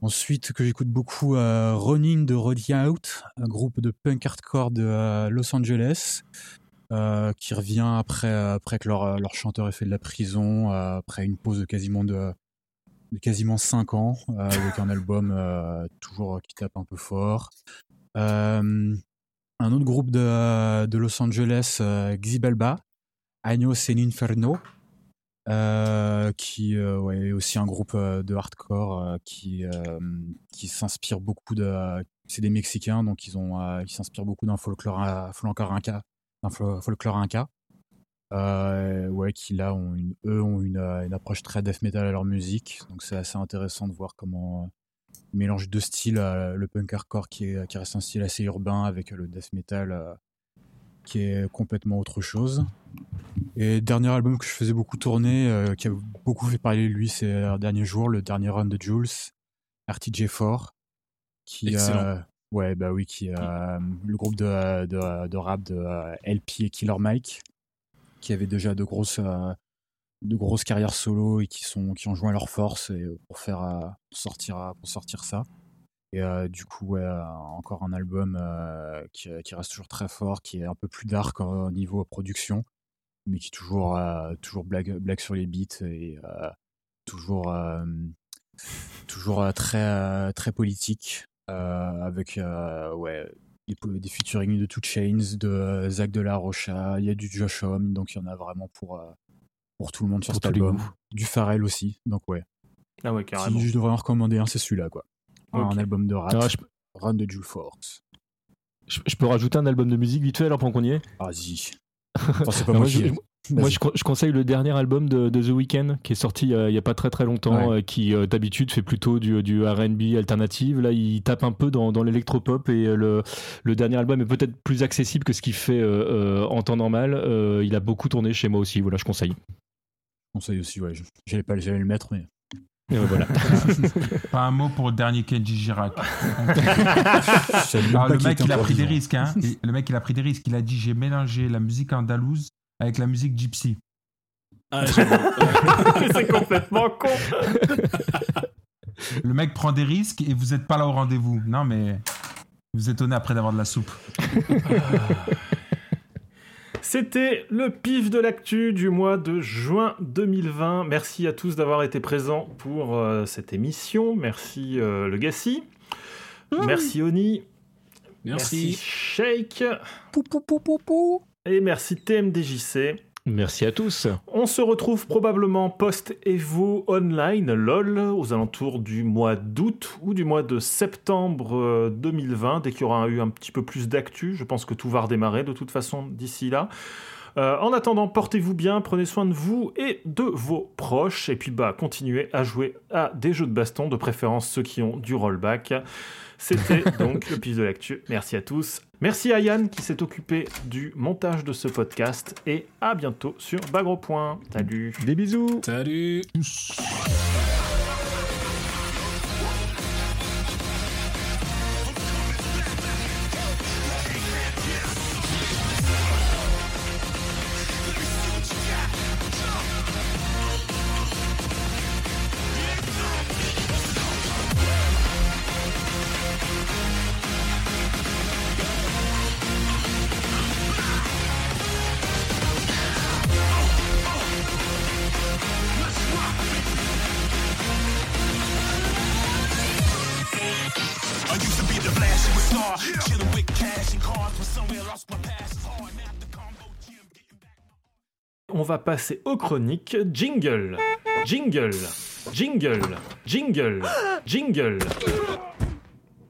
[SPEAKER 2] Ensuite, que j'écoute beaucoup, euh, Running de Roddy Out, un groupe de punk hardcore de euh, Los Angeles, euh, qui revient après, après que leur, leur chanteur ait fait de la prison, euh, après une pause de quasiment de, quasiment 5 ans, euh, avec un album euh, toujours qui tape un peu fort. Euh, un autre groupe de, de Los Angeles, euh, Xibalba, Agnos en Inferno, euh, qui euh, ouais, est aussi un groupe euh, de hardcore qui, qui s'inspire beaucoup de. C'est des Mexicains, donc ils ont ils s'inspirent beaucoup d'un folklore, inca, fol- folklore ouais, qui là ont une, eux ont une, une approche très death metal à leur musique, donc c'est assez intéressant de voir comment ils mélangent deux styles, le punk hardcore qui, est, qui reste un style assez urbain avec le death metal qui est complètement autre chose. Et dernier album que je faisais beaucoup tourner, euh, qui a beaucoup fait parler de lui ces derniers jours, le dernier run de Jules, RTJ4, qui
[SPEAKER 3] Excellent.
[SPEAKER 2] euh, ouais bah oui, qui euh, le groupe de, de, de rap de euh, LP et Killer Mike, qui avait déjà de grosses de grosses carrières solo et qui sont qui ont joint leurs forces et, pour faire pour sortir pour sortir ça. Et euh, du coup, ouais, encore un album euh, qui, qui reste toujours très fort, qui est un peu plus dark au niveau production, mais qui est toujours, euh, toujours blague, blague sur les beats et euh, toujours, euh, toujours euh, très, euh, très politique, euh, avec euh, ouais, des, des featuring de Two Chains, de euh, Zach de la Rocha, il y a du Josh Homme, donc il y en a vraiment pour, euh, pour tout le monde sur
[SPEAKER 5] Pour
[SPEAKER 2] cet album. Du Pharrell aussi, donc ouais.
[SPEAKER 1] Ah ouais, carrément.
[SPEAKER 2] Si je devrais en recommander un, c'est celui-là, quoi. Un album de rap,
[SPEAKER 5] je,
[SPEAKER 2] Run de Jules Force.
[SPEAKER 5] je- je peux rajouter un album de musique vite fait alors pendant qu'on y est
[SPEAKER 2] Vas-y. Enfin, c'est pas moi
[SPEAKER 5] moi,
[SPEAKER 2] qui.
[SPEAKER 5] je- Moi, je, je conseille le dernier album de, de The Weeknd qui est sorti euh, il y a pas très très longtemps,
[SPEAKER 2] Ouais.
[SPEAKER 5] euh, qui euh, d'habitude fait plutôt du, du R&B alternative. Là, il tape un peu dans, dans l'électropop et le, le dernier album est peut-être plus accessible que ce qu'il fait en temps normal. Il a beaucoup tourné chez moi aussi. Voilà, je conseille.
[SPEAKER 2] conseille aussi, ouais. je- J'allais pas le mettre, mais.
[SPEAKER 5] Et voilà.
[SPEAKER 4] Pas un mot pour le dernier Kenji Girac. Alors, le
[SPEAKER 2] qu'il
[SPEAKER 4] mec, il a pris des risques. Hein. Et le mec, il a pris des risques. Il a dit j'ai mélangé la musique andalouse avec la musique gypsy.
[SPEAKER 3] Ah,
[SPEAKER 1] c'est complètement con.
[SPEAKER 4] Le mec prend des risques et vous n'êtes pas là au rendez-vous. Non, mais vous étonnez après d'avoir de la soupe.
[SPEAKER 1] C'était le pif de l'actu du mois de juin 2020. Merci à tous d'avoir été présents pour euh, cette émission. Merci euh, le Gassi. Merci Oni.
[SPEAKER 3] Merci.
[SPEAKER 1] Shake.
[SPEAKER 2] Pou, pou, pou, pou, pou.
[SPEAKER 1] Et merci TMDJC.
[SPEAKER 5] Merci à tous.
[SPEAKER 1] On se retrouve probablement post-Evo Online, LOL, aux alentours du mois d'août ou du mois de septembre euh, 2020, dès qu'il y aura eu un petit peu plus d'actu. Je pense que tout va redémarrer de toute façon d'ici là. Euh, en attendant, portez-vous bien, prenez soin de vous et de vos proches, et puis bah continuez à jouer à des jeux de baston, de préférence ceux qui ont du rollback. C'était donc le pif de l'actu. Merci à tous. Merci à Yann qui s'est occupé du montage de ce podcast et à bientôt sur Bagro Point. Salut.
[SPEAKER 5] Des bisous.
[SPEAKER 3] Salut.
[SPEAKER 1] Va passer aux chroniques. Jingle. Jingle. Jingle. Jingle. Jingle.